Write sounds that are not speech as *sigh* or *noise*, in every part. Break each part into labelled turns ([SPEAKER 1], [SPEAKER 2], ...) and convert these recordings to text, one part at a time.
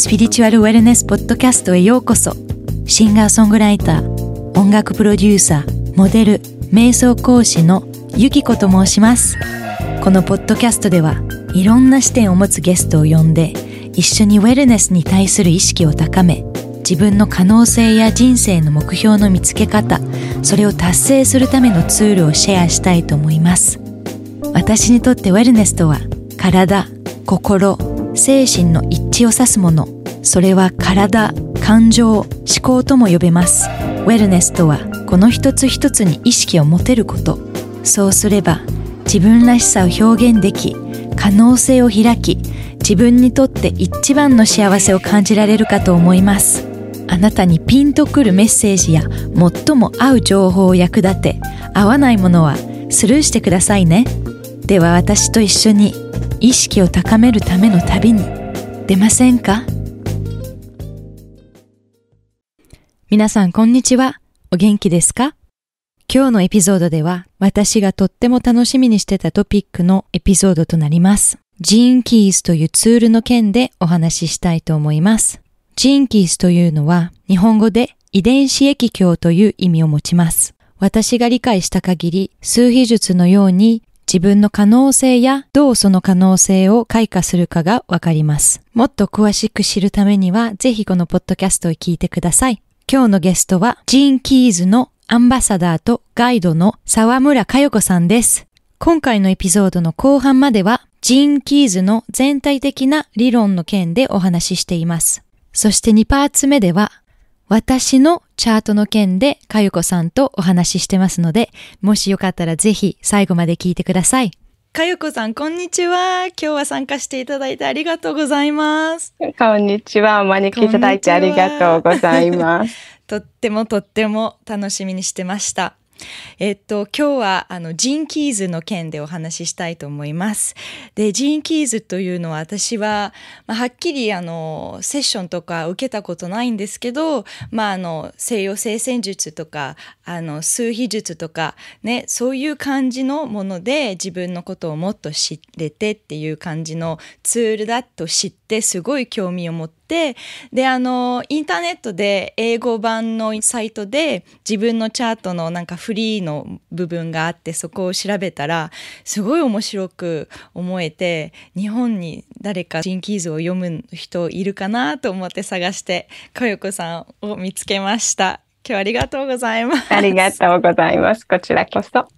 [SPEAKER 1] スピリチュアルウェルネスポッドキャストへようこそ。シンガーソングライター音楽プロデューサーモデル瞑想講師のゆきこと申します。このポッドキャストではいろんな視点を持つゲストを呼んで一緒にウェルネスに対する意識を高め自分の可能性や人生の目標の見つけ方それを達成するためのツールをシェアしたいと思います。私にとってウェルネスとは体心精神の一致を指すもの。それは体感情思考とも呼べます。ウェルネスとはこの一つ一つに意識を持てること。そうすれば自分らしさを表現でき可能性を開き自分にとって一番の幸せを感じられるかと思います。あなたにピンとくるメッセージや最も合う情報を役立て合わないものはスルーしてくださいね。では私と一緒に。意識を高めるための旅に出ませんか？皆さんこんにちは。お元気ですか？今日のエピソードでは私がとっても楽しみにしてたトピックのエピソードとなります。ジーンキースというツールの件でお話ししたいと思います。ジーンキースというのは日本語で遺伝子液鏡という意味を持ちます。私が理解した限り、数秘術のように自分の可能性やどうその可能性を開花するかがわかります。もっと詳しく知るためには、ぜひこのポッドキャストを聞いてください。今日のゲストは、ジーン・キーズのアンバサダーとガイドの沢村佳代子さんです。今回のエピソードの後半までは、ジーン・キーズの全体的な理論の件でお話ししています。そして2パーツ目では、私のチャートの件でかゆこさんとお話ししてますので、もしよかったらぜひ最後まで聞いてください。かゆこさん、こんにちは。今日は参加していただいてありがとうございます。
[SPEAKER 2] こんにちは。お招きいただいてありがとうございます。*laughs*
[SPEAKER 1] とってもとっても楽しみにしてました。えっと、今日はあのジン・キーズの件でお話ししたいと思います。で、ジン・キーズというのは私は、まあ、はっきりあのセッションとか受けたことないんですけど、まあ、あの西洋聖戦術とかあの数秘術とか、ね、そういう感じのもので自分のことをもっと知れてっていう感じのツールだと知ってすごい興味を持ってであのインターネットで英語版のサイトで自分のチャートのなんかフリーの部分があってそこを調べたらすごい面白く思えて日本に誰かジンキーズを読む人いるかなと思って探してかよこさんを見つけました。今日はありがとうございます。
[SPEAKER 2] ありがとうございます。こちらこそ。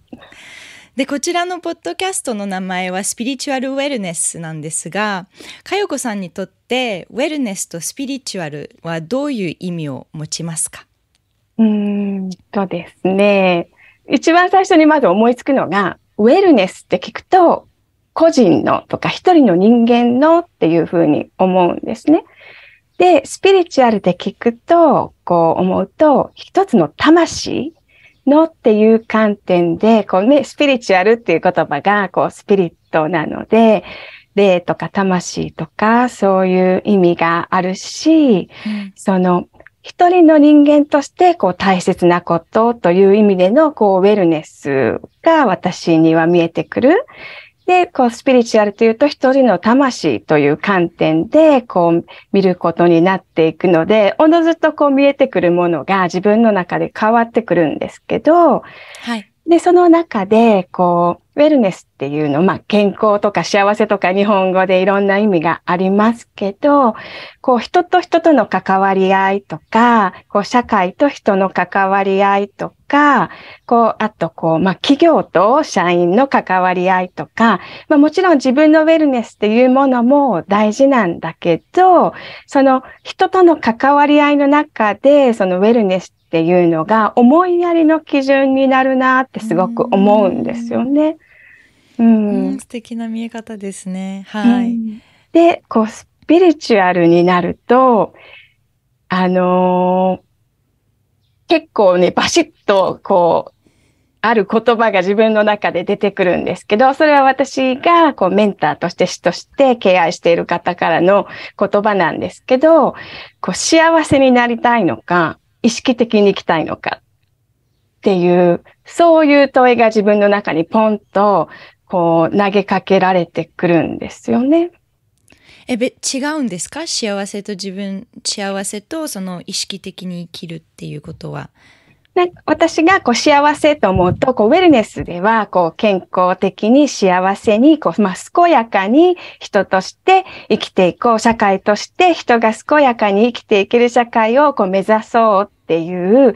[SPEAKER 1] で、こちらのポッドキャストの名前はスピリチュアルウェルネスなんですが、かよこさんにとってウェルネスとスピリチュアルはどういう意味を持ちますか？
[SPEAKER 2] うんとですね、一番最初にまず思いつくのが、ウェルネスって聞くと、個人のとか一人の人間のっていうふうに思うんですね。で、スピリチュアルって聞くと、こう思うと、一つの魂のっていう観点で、こうね、スピリチュアルっていう言葉が、こう、スピリットなので、霊とか魂とか、そういう意味があるし、うん、その、一人の人間として、こう、大切なことという意味での、こう、ウェルネスが私には見えてくる。で、こう、スピリチュアルというと、一人の魂という観点で、こう、見ることになっていくので、おのずとこう見えてくるものが自分の中で変わってくるんですけど、はい。で、その中で、こう、ウェルネスっていうの、まあ、健康とか幸せとか日本語でいろんな意味がありますけど、こう、人と人との関わり合いとか、こう、社会と人の関わり合いとか、こう、あと、こう、まあ、企業と社員の関わり合いとか、まあ、もちろん自分のウェルネスっていうものも大事なんだけど、その人との関わり合いの中で、そのウェルネスっていうのが思いやりの基準になるなってすごく思うんですよね。
[SPEAKER 1] うん、うん素敵な見え方ですね。はい。うん、
[SPEAKER 2] で、こう、スピリチュアルになると、あのー、結構ね、バシッと、こう、ある言葉が自分の中で出てくるんですけど、それは私がこうメンターとして師として敬愛している方からの言葉なんですけど、こう幸せになりたいのか、意識的に生きたいのかっていう、そういう問いが自分の中にポンとこう投げかけられてくるんですよね。
[SPEAKER 1] え、べ、違うんですか？幸せと自分、幸せとその意識的に生きるっていうことは。
[SPEAKER 2] な私がこう幸せと思うと、こうウェルネスではこう健康的に幸せにこう、まあ、健やかに人として生きていこう、社会として人が健やかに生きていける社会をこう目指そうっていう、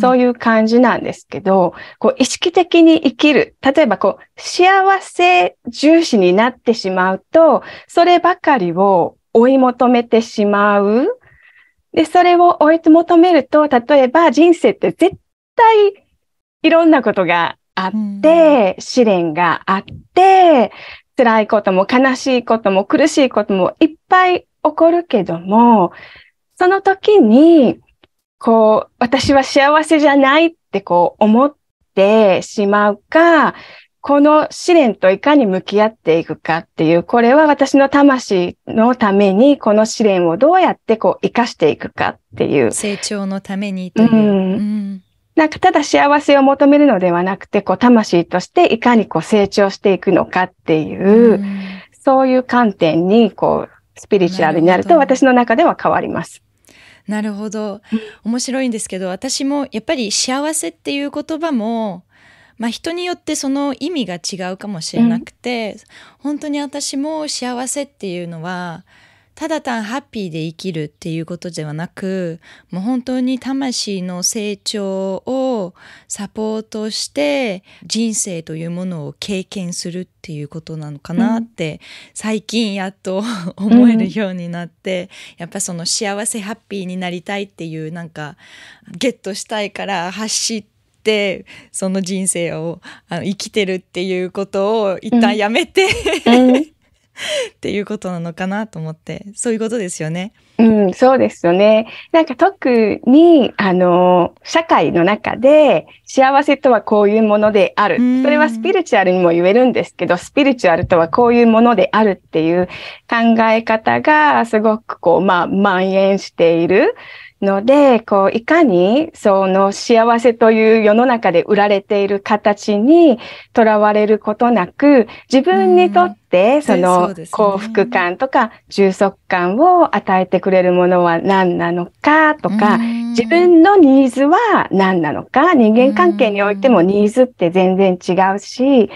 [SPEAKER 2] そういう感じなんですけど、うん、こう意識的に生きる。例えばこう幸せ重視になってしまうと、そればかりを追い求めてしまう。で、それを追い求めると、例えば人生って絶対いろんなことがあって、うん、試練があって、辛いことも悲しいことも苦しいこともいっぱい起こるけども、その時に、こう、私は幸せじゃないってこう思ってしまうか、この試練といかに向き合っていくかっていう、これは私の魂のために、この試練をどうやってこう生かしていくかっていう。
[SPEAKER 1] 成長のためにという。うん、
[SPEAKER 2] なんかただ幸せを求めるのではなくて、こう魂としていかにこう成長していくのかっていう、うん、そういう観点にこうスピリチュアルになると私の中では変わります。
[SPEAKER 1] なるほど。面白いんですけど、私もやっぱり幸せっていう言葉も、まあ、人によってその意味が違うかもしれなくて、うん、本当に私も幸せっていうのはただ単ハッピーで生きるっていうことではなくもう本当に魂の成長をサポートして人生というものを経験するっていうことなのかなって、うん、最近やっと思えるようになって、うん、やっぱその幸せハッピーになりたいっていうなんかゲットしたいから走っててその人生をあの生きてるっていうことを一旦やめて、うん、*laughs* っていうことなのかなと思ってそういうことですよね。
[SPEAKER 2] うん、そうですよね。なんか特に、あの、社会の中で幸せとはこういうものである。それはスピリチュアルにも言えるんですけど、スピリチュアルとはこういうものであるっていう考え方がすごくこう、まあ、蔓延している。ので、こう、いかに、その幸せという世の中で売られている形にとらわれることなく、自分にとって、その幸福感とか充足感を与えてくれるものは何なのかとか、自分のニーズは何なのか、人間関係においてもニーズって全然違うし、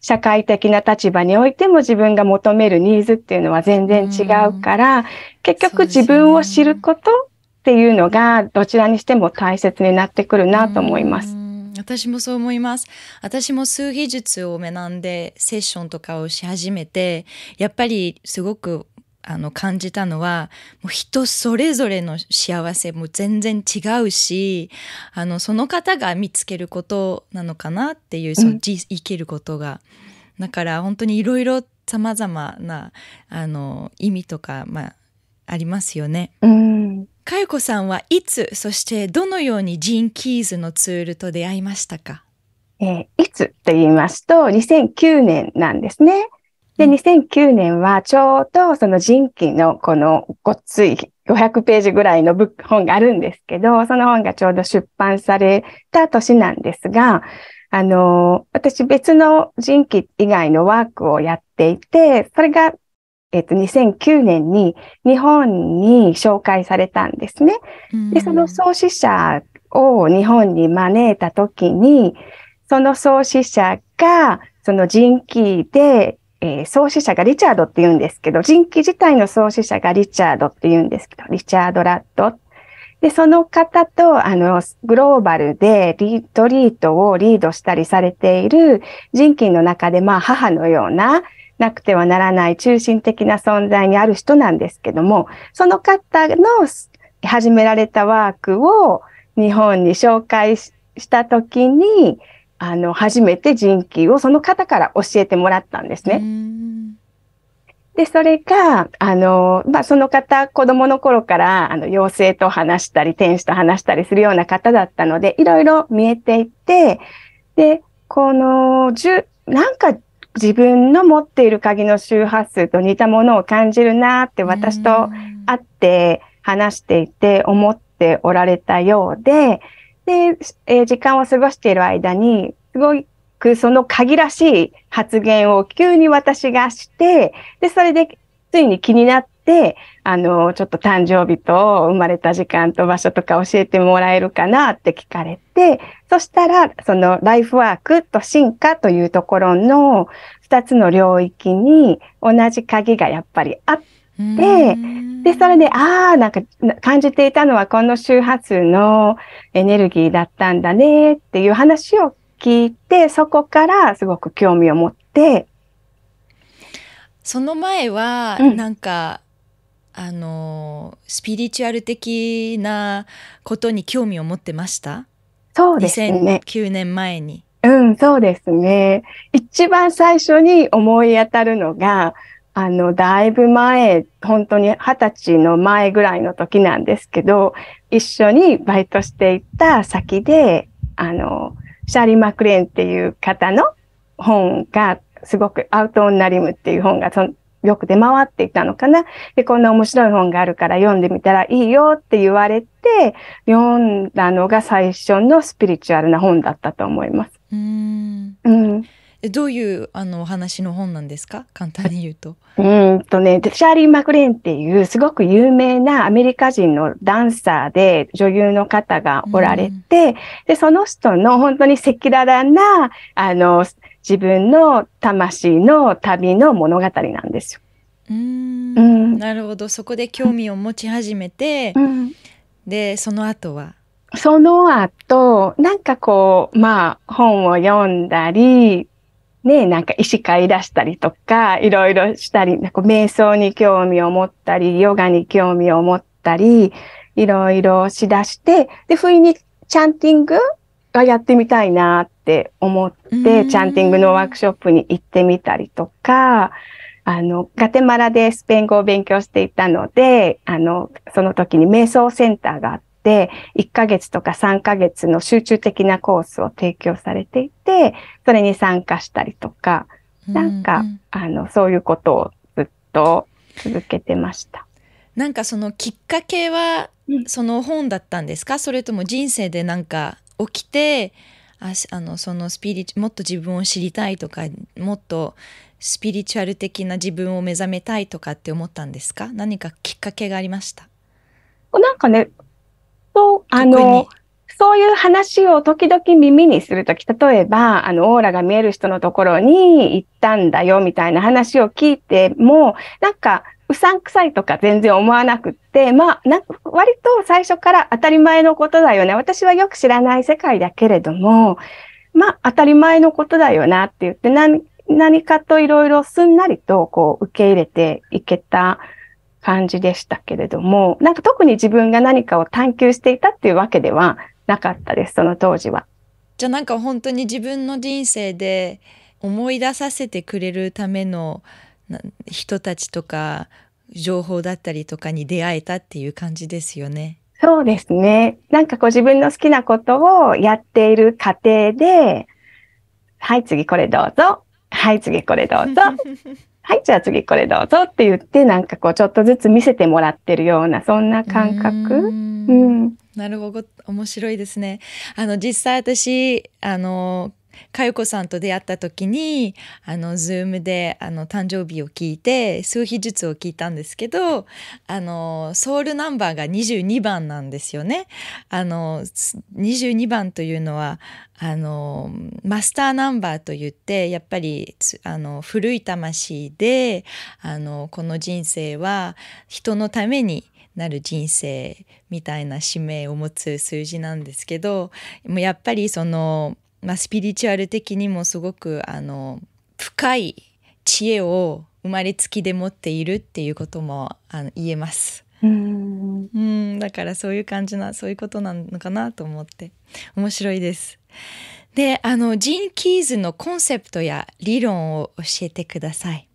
[SPEAKER 2] 社会的な立場においても自分が求めるニーズっていうのは全然違うから、結局自分を知ることっていうのがどちらにしても大切になってくるなと思います。
[SPEAKER 1] 私もそう思います。私も数技術を学んでセッションとかをし始めて、やっぱりすごくあの感じたのはもう人それぞれの幸せも全然違うしあのその方が見つけることなのかなっていうその、生きることがだから本当にいろいろさまざまなあの意味とか、まあ、ありますよね。
[SPEAKER 2] うん
[SPEAKER 1] かよこさんはいつ、そしてどのようにジン・キーズのツールと出会いましたか？
[SPEAKER 2] えー、いつと言いますと、2009年なんですね。で、2009年はちょうどその人気のこのごっつい500ページぐらいの本があるんですけど、その本がちょうど出版された年なんですが、あの、私別の人気以外のワークをやっていて、それがえっと、2009年に日本に紹介されたんですね。で、その創始者を日本に招いたときに、その創始者が、その人気で、えー、創始者がリチャードって言うんですけど、人気自体の創始者がリチャードって言うんですけど、リチャード・ラッド。で、その方と、あの、グローバルでリトリートをリードしたりされている人気の中で、まあ、母のような、なくてはならない中心的な存在にある人なんですけども、その方の始められたワークを日本に紹介したときに、あの、初めて人気をその方から教えてもらったんですね。で、それが、あの、まあ、その方、子供の頃から、あの、妖精と話したり、天使と話したりするような方だったので、いろいろ見えていて、で、この、十、なんか自分の持っている鍵の周波数と似たものを感じるなって私と会って話していて思っておられたようで、で、えー、時間を過ごしている間に、すごくその鍵らしい発言を急に私がして、で、それでついに気になって、あの、ちょっと誕生日と生まれた時間と場所とか教えてもらえるかなって聞かれて、そしたら、そのライフワークと進化というところの二つの領域に同じ鍵がやっぱりあって、で、それで、ああ、なんかな感じていたのはこの周波数のエネルギーだったんだねっていう話を聞いて、そこからすごく興味を持って、
[SPEAKER 1] その前は
[SPEAKER 2] うん。
[SPEAKER 1] なんか、あのスピリチュアル的なことに興味を持ってました？
[SPEAKER 2] そうですね。
[SPEAKER 1] 2009年前に。
[SPEAKER 2] うん、そうですね。一番最初に思い当たるのが、あの、だいぶ前、本当に二十歳の前ぐらいの時なんですけど、一緒にバイトしていた先で、あの、シャーリー・マクレーンっていう方の本が、すごくアウト・オン・ナリムっていう本がそんよく出回っていたのかな。で、こんな面白い本があるから読んでみたらいいよって言われて、読んだのが最初のスピリチュアルな本だったと思います。
[SPEAKER 1] うーん
[SPEAKER 2] うん。
[SPEAKER 1] えどういうあのお話の本なんですか？簡単に言うと。
[SPEAKER 2] うーんとね、でシャーリー・マクレーンっていうすごく有名なアメリカ人のダンサーで女優の方がおられて、で、その人の本当に赤裸々な、あの、自分の魂の旅の物語なんですよ。
[SPEAKER 1] うーん
[SPEAKER 2] うん
[SPEAKER 1] なるほどそこで興味を持ち始めて、
[SPEAKER 2] うん
[SPEAKER 1] でその後は？
[SPEAKER 2] その後、なんかこう、まあ、本を読んだり、ね、なんか医師会い出したりとか、いろいろしたり、なんか瞑想に興味を持ったり、ヨガに興味を持ったり、いろいろしだして、で、不意にチャンティングがやってみたいなって思って、チャンティングのワークショップに行ってみたりとか、あの、ガテマラでスペイン語を勉強していたので、あの、その時に瞑想センターがあって、1ヶ月とか3ヶ月の集中的なコースを提供されていて、それに参加したりとか、なんか、
[SPEAKER 1] うう
[SPEAKER 2] あの、そういうことをずっと続けてました。
[SPEAKER 1] なんかそのきっかけは
[SPEAKER 2] うん。
[SPEAKER 1] その本だったんですか？それとも人生でなんか起きてあしあのそのスピリチもっと自分を知りたいとかもっとスピリチュアル的な自分を目覚めたいとかって思ったんですか？何かきっかけがありました？
[SPEAKER 2] なんかね、そう、あの、そういう話を時々耳にするとき、例えば、あの、オーラが見える人のところに行ったんだよ、みたいな話を聞いても、なんか、うさんくさいとか全然思わなくって、まあ、な割と最初から当たり前のことだよね。私はよく知らない世界だけれども、まあ、当たり前のことだよなって言って、何、何かといろいろすんなりと、こう、受け入れていけた感じでしたけれども、なんか特に自分が何かを探求していたっていうわけではなかったです、その当時は。
[SPEAKER 1] じゃあなんか本当に自分の人生で思い出させてくれるための人たちとか情報だったりとかに出会えたっていう感じですよね。
[SPEAKER 2] そうですね。なんかこう自分の好きなことをやっている過程で、はい、次これどうぞ。はい、次これどうぞ。*laughs* はい、じゃあ次これどうぞって言って、なんかこうちょっとずつ見せてもらってるような、そんな感
[SPEAKER 1] う
[SPEAKER 2] 覚。
[SPEAKER 1] ん
[SPEAKER 2] うん。
[SPEAKER 1] なるほど面白いですね。あの実際私あのかよこさんと出会った時にあの Zoom であの誕生日を聞いて数秘術を聞いたんですけどあのソウルナンバーが22番なんですよね。あの22番というのはあのマスターナンバーといってやっぱりあの古い魂であのこの人生は人のためになる人生みたいな使命を持つ数字なんですけどもうやっぱりその、まあ、スピリチュアル的にもすごくあの深い知恵を生まれつきで持っているっていうこともあの言えます。
[SPEAKER 2] うん。
[SPEAKER 1] うんだからそういう感じなそういうことなのかなと思って面白いです。であのジン・キーズのコンセプトや理論を教えてください。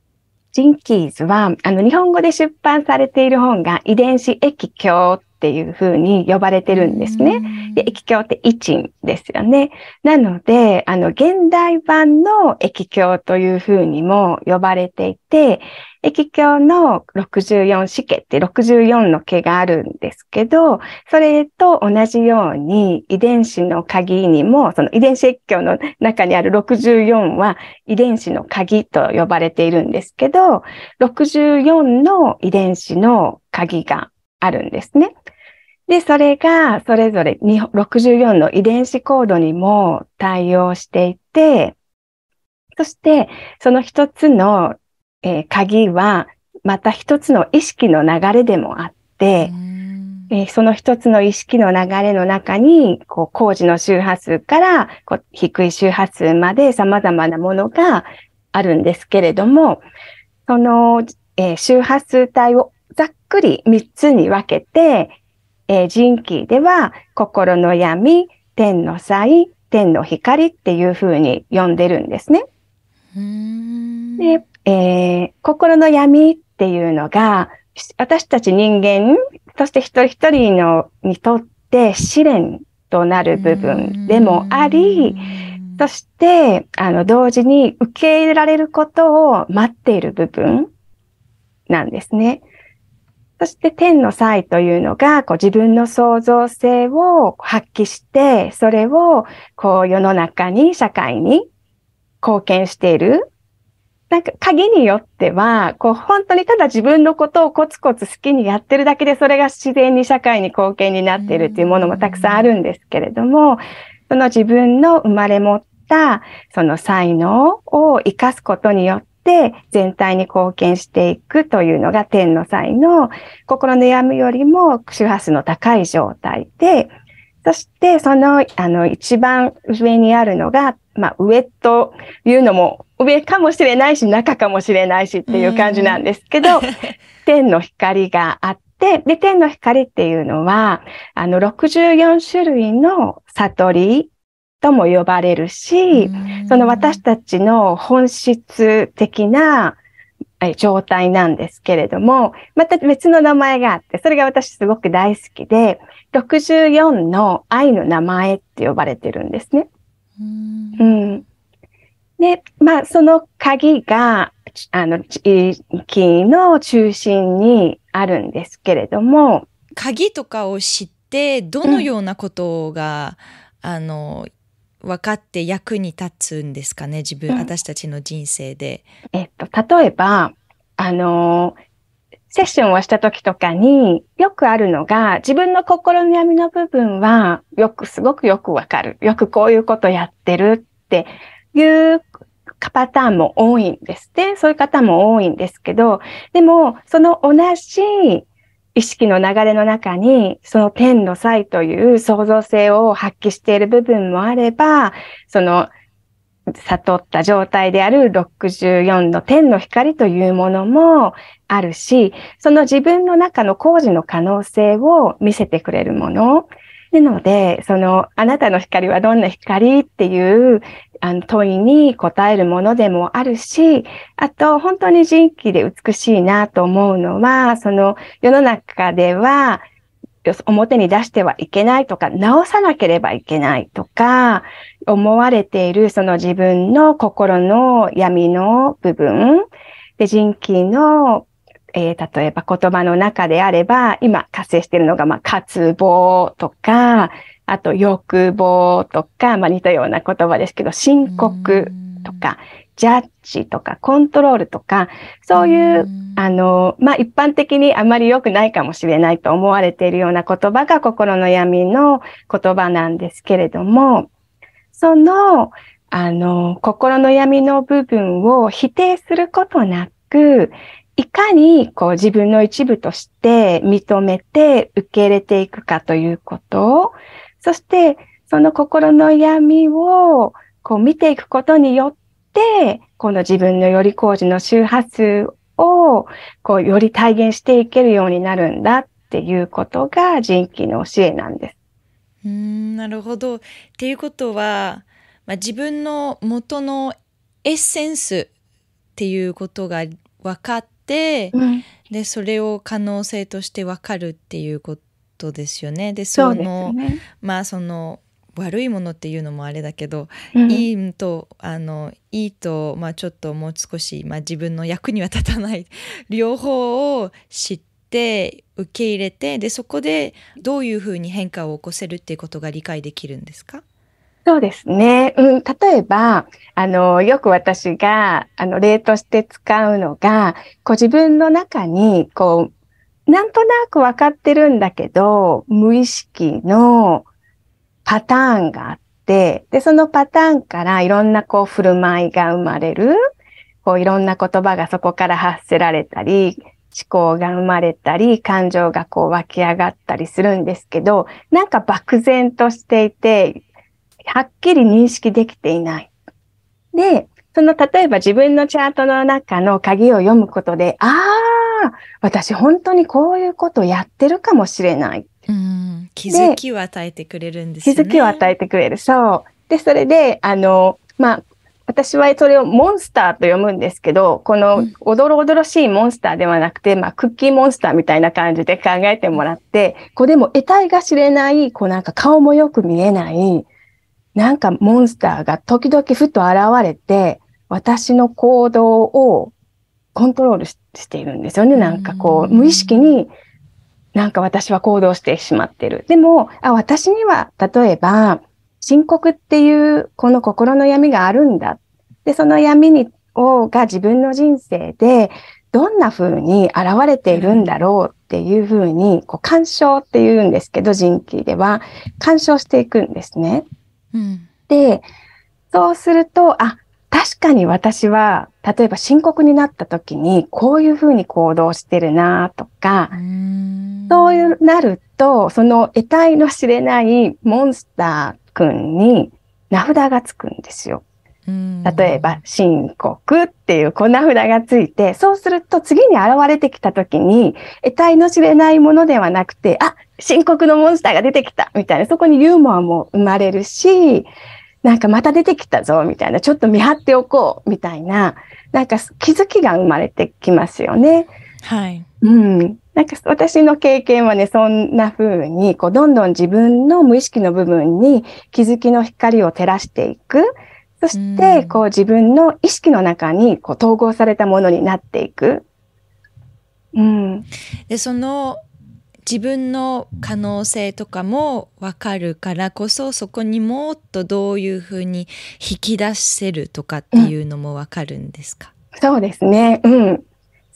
[SPEAKER 2] ジンキーズは、あの、日本語で出版されている本が遺伝子液鏡っっていうふうに呼ばれてるんですね。で、液鏡って一鎮ですよね。なので、あの、現代版の液鏡というふうにも呼ばれていて、液鏡の64子家って64の毛があるんですけど、それと同じように遺伝子の鍵にも、その遺伝子液鏡の中にある64は遺伝子の鍵と呼ばれているんですけど、64の遺伝子の鍵があるんですね。で、それがそれぞれ64の遺伝子コードにも対応していて、そしてその一つのえー、鍵は、また一つの意識の流れでもあって、えー、その一つの意識の流れの中に、こう、工事の周波数からこう低い周波数まで様々なものがあるんですけれども、その、えー、周波数帯をざっくり3つに分けて、えー、人気では心の闇、天の才、天の光っていうふうに呼んでるんですね。でえー、心の闇っていうのが、私たち人間、そして一人一人のにとって試練となる部分でもあり、そして、あの、同時に受け入れられることを待っている部分なんですね。そして天の才というのが、こう自分の創造性を発揮して、それをこう世の中に、社会に貢献している。なんか鍵によっては、こう本当にただ自分のことをコツコツ好きにやってるだけで、それが自然に社会に貢献になっているっていうものもたくさんあるんですけれども、その自分の生まれ持ったその才能を活かすことによって、全体に貢献していくというのが天の才の心の闇よりも周波数の高い状態で、そして、その、あの、一番上にあるのが、まあ、上というのも、上かもしれないし、中かもしれないしっていう感じなんですけど、*laughs* 天の光があって、で、天の光っていうのは、あの、64種類の悟りとも呼ばれるし、その私たちの本質的な状態なんですけれども、また別の名前があって、それが私すごく大好きで、64の愛の名前って呼ばれてるんですね。うん、で、まあ、その鍵が、あの、木の中心にあるんですけれども。
[SPEAKER 1] 鍵とかを知って、どのようなことが、うん、あの、分かって役に立つんですかね、自分、うん、私たちの人生で。
[SPEAKER 2] えっと、例えば、あの、セッションをした時とかによくあるのが、自分の心の闇の部分はよく、すごくよくわかる。よくこういうことやってるっていうパターンも多いんですね。そういう方も多いんですけど、でも、その同じ意識の流れの中に、その天の才という創造性を発揮している部分もあれば、その悟った状態である64の天の光というものもあるし、その自分の中の工事の可能性を見せてくれるもの。なので、その、あなたの光はどんな光？っていうあの問いに答えるものでもあるし、あと、本当に人気で美しいなと思うのは、その世の中では、表に出してはいけないとか、直さなければいけないとか、思われているその自分の心の闇の部分、で、人気の、えー、例えば言葉の中であれば、今活性しているのが、まあ、渇望とか、あと欲望とか、まあ似たような言葉ですけど、申告とか、ジャッジとかコントロールとか、そういう、あの、まあ、一般的にあまり良くないかもしれないと思われているような言葉が心の闇の言葉なんですけれども、その、あの、心の闇の部分を否定することなく、いかにこう自分の一部として認めて受け入れていくかということそしてその心の闇をこう見ていくことによっ、この自分のより工事の周波数を、こう、より体現していけるようになるんだっていうことが人気の教えなんです。
[SPEAKER 1] うん、なるほど。っていうことは、まあ、自分の元のエッセンスっていうことが分かって、うん、で、それを可能性として分かるっていうことことですよね。で
[SPEAKER 2] そ
[SPEAKER 1] の
[SPEAKER 2] ね。
[SPEAKER 1] まあその悪いものっていうのもあれだけど、
[SPEAKER 2] うん
[SPEAKER 1] いいとあのいいと、まあ、ちょっともう少し、まあ、自分の役には立たない両方を知って受け入れてでそこでどういうふうに変化を起こせるっていうことが理解できるんですか？
[SPEAKER 2] そうですね。うん、例えば、あの、よく私が、あの、例として使うのが、こう自分の中に、こう、なんとなくわかってるんだけど、無意識のパターンがあって、で、そのパターンからいろんなこう振る舞いが生まれる、こういろんな言葉がそこから発せられたり、思考が生まれたり、感情がこう湧き上がったりするんですけど、なんか漠然としていて、はっきり認識できていない。で、その例えば自分のチャートの中の鍵を読むことで、ああ、私本当にこういうことをやってるかもしれない。
[SPEAKER 1] うん気づきを与えてくれるんですよね。
[SPEAKER 2] 気づきを与えてくれる。そう。で、それで、あの、まあ、私はそれをモンスターと読むんですけど、こ
[SPEAKER 1] う
[SPEAKER 2] の
[SPEAKER 1] ん
[SPEAKER 2] おどろおどろしいモンスターではなくて、まあ、クッキーモンスターみたいな感じで考えてもらって、こうでも得体が知れない、こうなんか顔もよく見えない、なんかモンスターが時々ふと現れて、私の行動をコントロールししているんですよね。なんかこう、
[SPEAKER 1] うん
[SPEAKER 2] 無意識になんか私は行動してしまってる。でも、あ、私には、例えば、深刻っていうこの心の闇があるんだ。で、その闇に、を、が自分の人生でどんな風に現れているんだろうっていう風に、こう、鑑賞っていうんですけど、人気では、鑑賞していくんですね。
[SPEAKER 1] うん
[SPEAKER 2] で、そうすると、あ、確かに私は、例えば深刻になった時に、こういう風に行動してるなとか、
[SPEAKER 1] うん
[SPEAKER 2] そういうなると、その得体の知れないモンスターくんに名札がつくんですよ。
[SPEAKER 1] うん
[SPEAKER 2] 例えば、深刻っていうこんな札がついて、そうすると次に現れてきた時に、得体の知れないものではなくて、あ、深刻のモンスターが出てきたみたいな、そこにユーモアも生まれるし、なんかまた出てきたぞみたいな、ちょっと見張っておこうみたいな、なんか気づきが生まれてきますよね。
[SPEAKER 1] はい。
[SPEAKER 2] うん。なんか私の経験はね、そんな風に、こう、どんどん自分の無意識の部分に気づきの光を照らしていく。そし
[SPEAKER 1] う
[SPEAKER 2] て、
[SPEAKER 1] ん
[SPEAKER 2] こう、自分の意識の中に、こう、統合されたものになっていく。うん。
[SPEAKER 1] でその自分の可能性とかも分かるからこそそこにもっとどういうふうに引き出せるとかっていうのも分かるんですか、
[SPEAKER 2] そうですね。うん。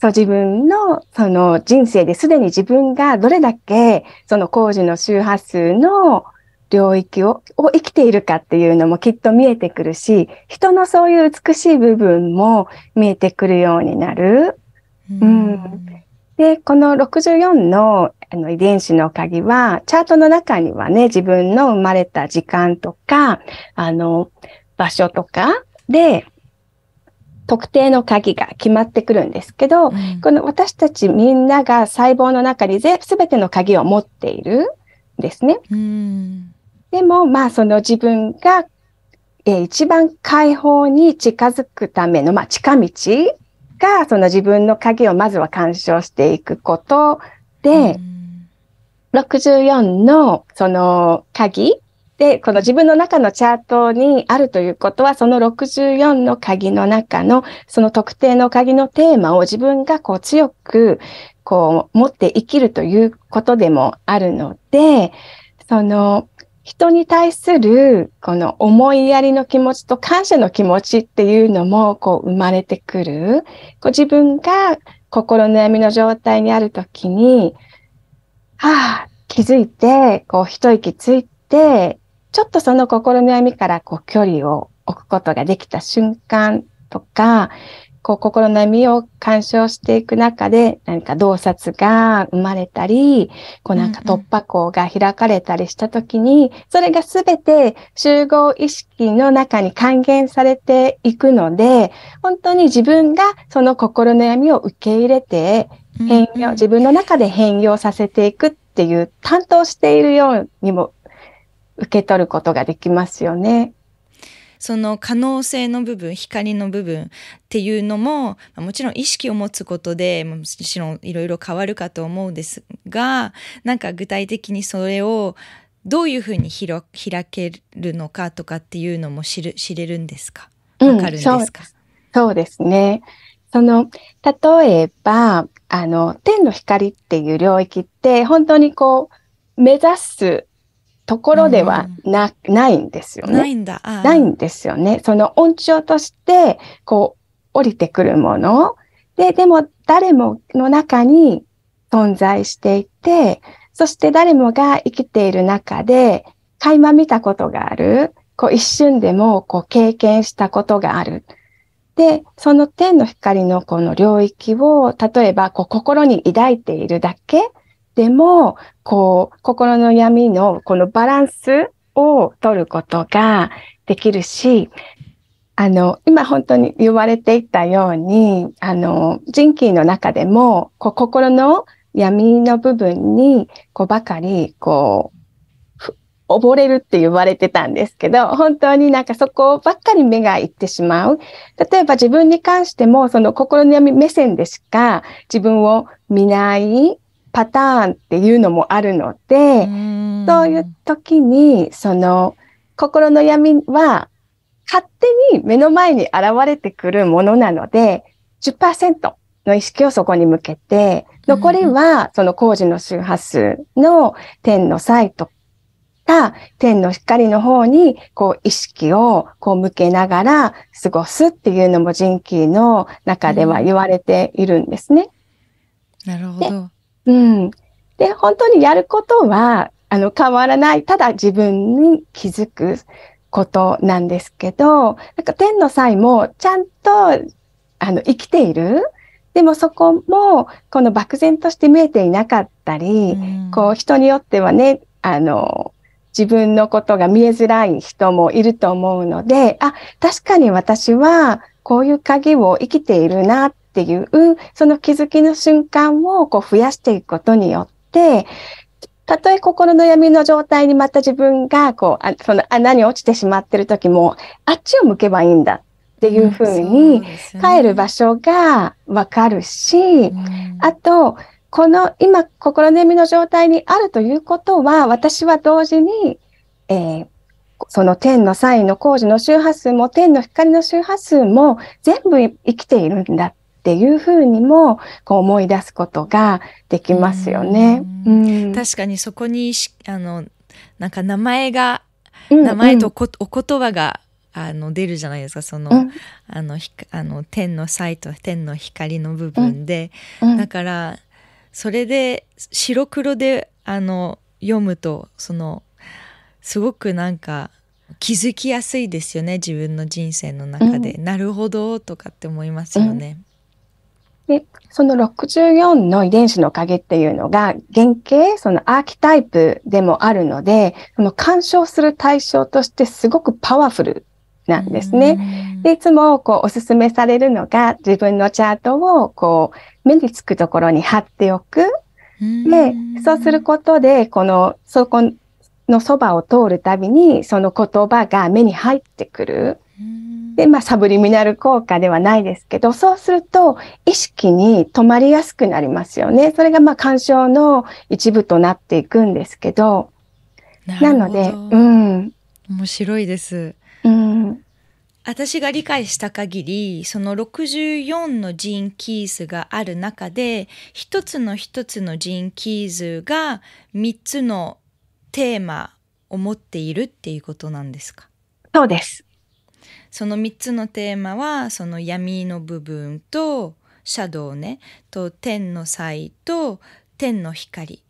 [SPEAKER 2] そう、自分の、その人生ですでに自分がどれだけ、その工事の周波数の領域をを生きているかっていうのもきっと見えてくるし、人のそういう美しい部分も見えてくるようになる。
[SPEAKER 1] うん
[SPEAKER 2] で、この64のあの遺伝子の鍵は、チャートの中にはね、自分の生まれた時間とか、あの、場所とかで、特定の鍵が決まってくるんですけど、
[SPEAKER 1] うん。
[SPEAKER 2] この私たちみんなが細胞の中にぜ全ての鍵を持っているんですね。
[SPEAKER 1] うん。
[SPEAKER 2] でも、まあ、その自分が、えー一番解放に近づくための、まあ、近道が、その自分の鍵をまずは干渉していくことで、
[SPEAKER 1] うん
[SPEAKER 2] 64のその鍵で、この自分の中のチャートにあるということは、その64の鍵の中の、その特定の鍵のテーマを自分がこう強く、こう持って生きるということでもあるので、その人に対するこの思いやりの気持ちと感謝の気持ちっていうのもこう生まれてくる。こう自分が心の闇の状態にあるときに、はあ、気づいて、こう一息ついて、ちょっとその心の闇からこう距離を置くことができた瞬間とか、こう心の闇を干渉していく中で何か洞察が生まれたり、こうなんか突破口が開かれたりしたときに、それがすべて集合意識の中に還元されていくので、本当に自分がその心の闇を受け入れて、変容、自分の中で変容させていくっていう担当しているようにも受け取ることができますよね。
[SPEAKER 1] その可能性の部分光の部分っていうのももちろん意識を持つことでもちろんいろいろ変わるかと思うんですがなんか具体的にそれをどういうふうに開けるのかとかっていうのも知る知れるんですか？わかるんですか、うん、そう
[SPEAKER 2] そうですね。その、例えば、あの、天の光っていう領域って、本当にこう、目指すところではな、うん、ないんですよね。
[SPEAKER 1] ないんだ。
[SPEAKER 2] ないんですよね。その音調として、こう、降りてくるもの。で、でも誰もの中に存在していて、そして誰もが生きている中で、垣間見たことがある。こう一瞬でもこう経験したことがある。で、その天の光のこの領域を、例えばこう心に抱いているだけ？でも、こう、心の闇のこのバランスを取ることができるし、あの、今本当に言われていたように、あの、人気の中でも、こう心の闇の部分に、こうばかり、こう、溺れるって言われてたんですけど、本当になんかそこばっかり目がいってしまう。例えば自分に関しても、その心の闇目線でしか自分を見ないパターンっていうのもあるので、そういう時に、その心の闇は勝手に目の前に現れてくるものなので、10%の意識をそこに向けて、残りはその工事の周波数の点のサイトた天の光の方に、こう、意識をこう向けながら過ごすっていうのも人気の中では言われているんですね。
[SPEAKER 1] うん、なるほど。
[SPEAKER 2] うん。で、本当にやることは、あの、変わらない。ただ自分に気づくことなんですけど、なんか天の際もちゃんと、あの、生きている。でもそこも、この漠然として見えていなかったり、うん、こう、人によってはね、あの、自分のことが見えづらい人もいると思うので、あ、確かに私はこういう鍵を生きているなっていう、その気づきの瞬間をこう増やしていくことによって、たとえ心の闇の状態にまた自分がこう、あその穴に落ちてしまってる時も、あっちを向けばいいんだっていうふうに、帰る場所がわかるし、あと、この今、心の闇の状態にあるということは、私は同時に、えー、その天のサインの工事の周波数も天の光の周波数も全部生きているんだっていうふうにもこう思い出すことができますよね。
[SPEAKER 1] うん。確かにそこにあのなんか名前が、名前とお言葉があの出るじゃないですか。そのうん、あのあの天のサイと天の光の部分で、うん。うん、だからそれで白黒であの読むとそのすごくなんか気づきやすいですよね自分の人生の中で、うん、なるほどとかって思いますよね。
[SPEAKER 2] うん、でその64の遺伝子の影っていうのが原型そのアーキタイプでもあるのでその干渉する対象としてすごくパワフルなんですね。でいつもこうおすすめされるのが自分のチャートをこう目につくところに貼っておく。で、そうすることで、この、そこのそばを通るたびに、その言葉が目に入ってくる。で、まあ、サブリミナル効果ではないですけど、そうすると、意識に止まりやすくなりますよね。それが、まあ、干渉の一部となっていくんですけど、なので、う
[SPEAKER 1] ん。面白いです。
[SPEAKER 2] うん。
[SPEAKER 1] 私が理解した限りその64のジーンキーズがある中で一つの一つのジーンキーズが3つのテーマを持っているっていうことなんですか？
[SPEAKER 2] そうです。
[SPEAKER 1] その3つのテーマはその闇の部分とシャドウねと天の際と天の光。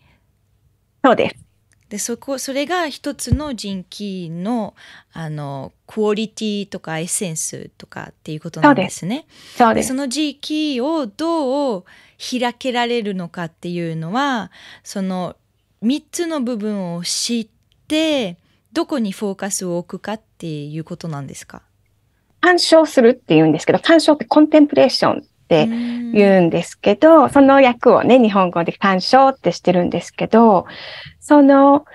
[SPEAKER 2] そうです。
[SPEAKER 1] でそこそれが一つの人気のあのクオリティとかエッセンスとかっていうことなんですね。
[SPEAKER 2] そうです。
[SPEAKER 1] その人気をどう開けられるのかっていうのはその3つの部分を知ってどこにフォーカスを置くかっていうことなんですか？
[SPEAKER 2] 鑑賞するっていうんですけど鑑賞ってコンテンプレーションって言うんですけど、その訳をね、日本語で鑑賞ってしてるんですけど、その、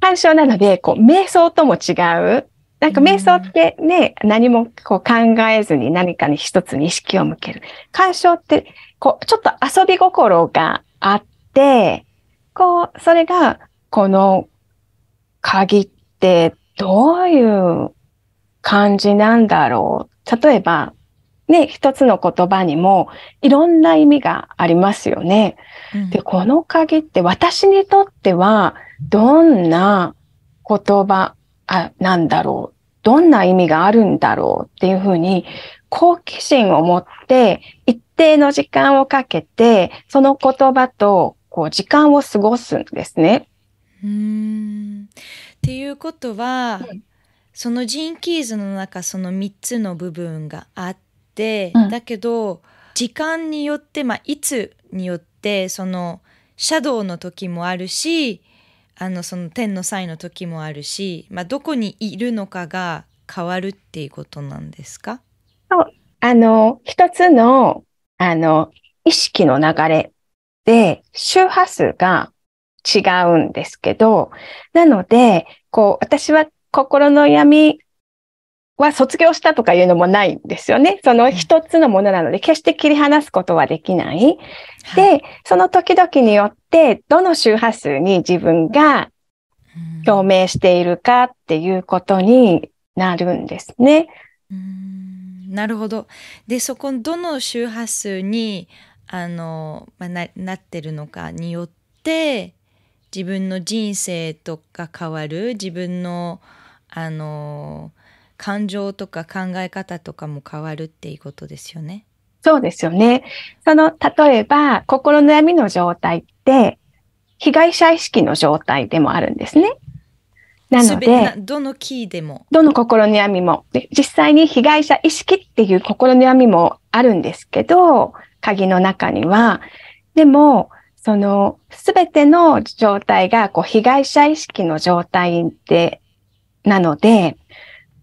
[SPEAKER 2] 鑑賞なので、こう、瞑想とも違うなんか瞑想ってね、何もこう考えずに何かに一つに意識を向ける。鑑賞って、こう、ちょっと遊び心があって、こう、それが、この鍵ってどういう感じなんだろう。例えば、ね、一つの言葉にもいろんな意味がありますよね。うん、で、この鍵って私にとってはどんな言葉あなんだろうどんな意味があるんだろうっていうふうに好奇心を持って一定の時間をかけてその言葉とこう時間を過ごすんですね。
[SPEAKER 1] うんっていうことは、うん、そのジンキーズの中その3つの部分があって、うん、だけど時間によって、まあ、いつによってそのシャドウの時もあるしあのその天の際の時もあるし、まあ、どこにいるのかが変わるっていうことなんですか？
[SPEAKER 2] あの一つのあの意識の流れで周波数が違うんですけど、なので、こう、私は心の闇は卒業したとかいうのもないんですよね。その一つのものなので、決して切り離すことはできない。で、その時々によって、どの周波数に自分が共鳴しているかっていうことになるんですね。
[SPEAKER 1] うんなるほど。で、そこ、どの周波数に、あの、まあ、ななってるのかによって、自分の人生とか変わる、自分の、あの、感情とか考え方とかも変わるっていうことですよね。
[SPEAKER 2] そうですよね。その、例えば、心の闇の状態って、被害者意識の状態でもあるんですね。
[SPEAKER 1] なので、どのキーでも。
[SPEAKER 2] どの心の闇も。実際に被害者意識っていう心の闇もあるんですけど、鍵の中には。でも、その、すべての状態が、こう、被害者意識の状態で、なので、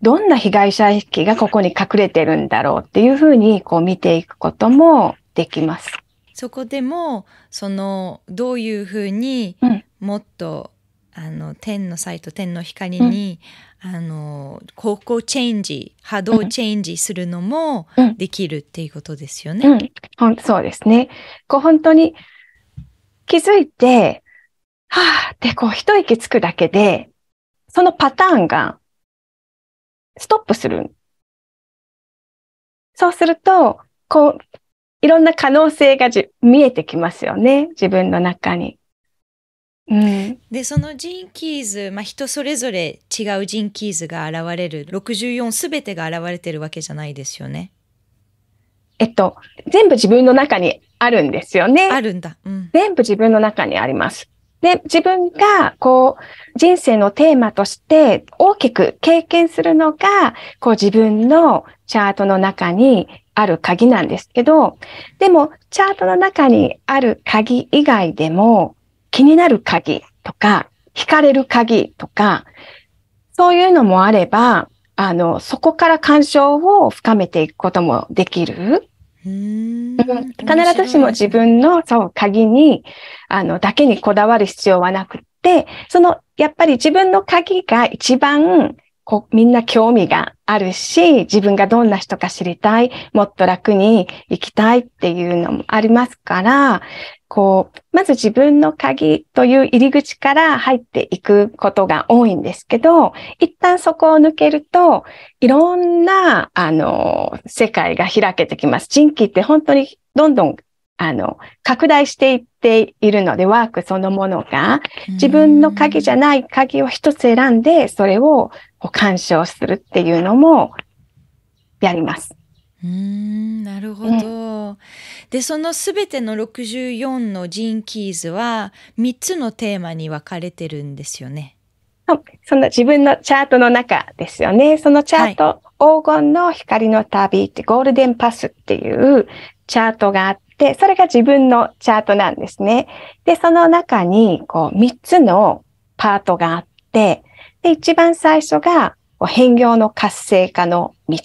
[SPEAKER 2] どんな被害者意識がここに隠れてるんだろうっていうふうにこう見ていくこともできます。
[SPEAKER 1] そこでもそのどういうふうにもっと、うん、あの天のサイト天の光に、うん、あの方向チェンジ波動チェンジするのもできるっていうことですよね。
[SPEAKER 2] うん、そうですね。こう本当に気づいてはあってこう一息つくだけでそのパターンがストップする。そうすると、こう、いろんな可能性がじ見えてきますよね。自分の中に。
[SPEAKER 1] うん、でそのジンキーズ、まあ、人それぞれ違うジンキーズが現れる64すべてが現れてるわけじゃないですよね。
[SPEAKER 2] えっと全部自分の中にあるんですよね。
[SPEAKER 1] あるんだ。
[SPEAKER 2] うん、全部自分の中にあります。で、自分が、こう、人生のテーマとして大きく経験するのが、こう自分のチャートの中にある鍵なんですけど、でも、チャートの中にある鍵以外でも、気になる鍵とか、惹かれる鍵とか、そういうのもあれば、あの、そこから干渉を深めていくこともできる。必ずしも自分のそう鍵にあのだけにこだわる必要はなくって、そのやっぱり自分の鍵が一番こみんな興味があるし、自分がどんな人か知りたい、もっと楽に生きたいっていうのもありますから、こう、まず自分の鍵という入り口から入っていくことが多いんですけど、一旦そこを抜けると、いろんな、あの、世界が開けてきます。人気って本当にどんどん、あの、拡大していっているので、ワークそのものが、自分の鍵じゃない鍵を一つ選んで、それを干渉するっていうのもやります。
[SPEAKER 1] うんなるほど。うん、でそのすべての64のジーン・キーズは3つのテーマに分かれてるんですよね。
[SPEAKER 2] その自分のチャートの中ですよね。そのチャート、はい、黄金の光の旅ってゴールデンパスっていうチャートがあって、それが自分のチャートなんですね。で、その中にこう3つのパートがあって、で、一番最初が変業の活性化の道っ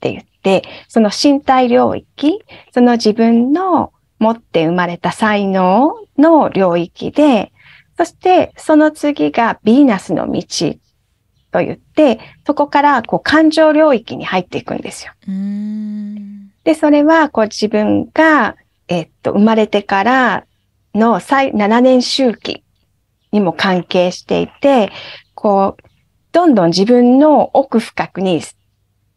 [SPEAKER 2] て言って、その身体領域、その自分の持って生まれた才能の領域で、そしてその次がヴィーナスの道と言っって、そこからこう感情領域に入っていくんですよ。
[SPEAKER 1] うん
[SPEAKER 2] で、それはこう自分が、えっと、生まれてからの最7年周期にも関係していて、こう、どんどん自分の奥深くに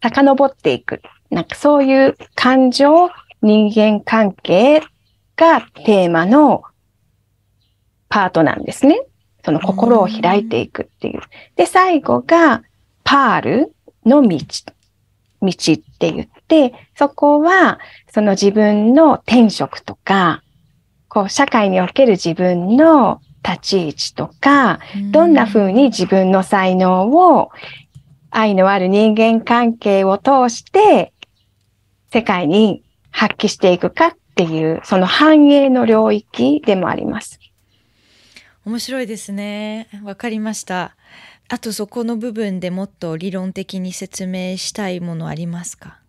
[SPEAKER 2] 遡っていく。なんかそういう感情、人間関係がテーマのパートなんですね。その心を開いていくっていう。で、最後がパールの道。道って言って、そこはその自分の転職とか、こう社会における自分の立ち位置とか、どんな風に自分の才能を愛のある人間関係を通して世界に発揮していくかっていう、その繁栄の領域でもあります。
[SPEAKER 1] 面白いですね。わかりました。あとそこの部分でもっと理論的に説明したいものありますか？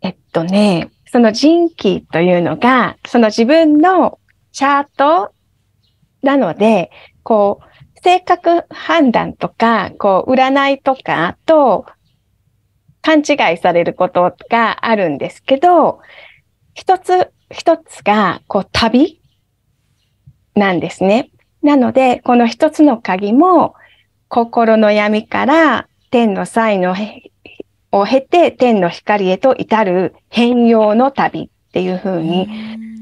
[SPEAKER 2] えっとね、その人気というのが、その自分のチャートなので、こう、性格判断とか、こう、占いとかと勘違いされることがあるんですけど、一つ一つが、こう、旅なんですね。なので、この一つの鍵も、心の闇から天の才のを経て天の光へと至る変容の旅っていう風に。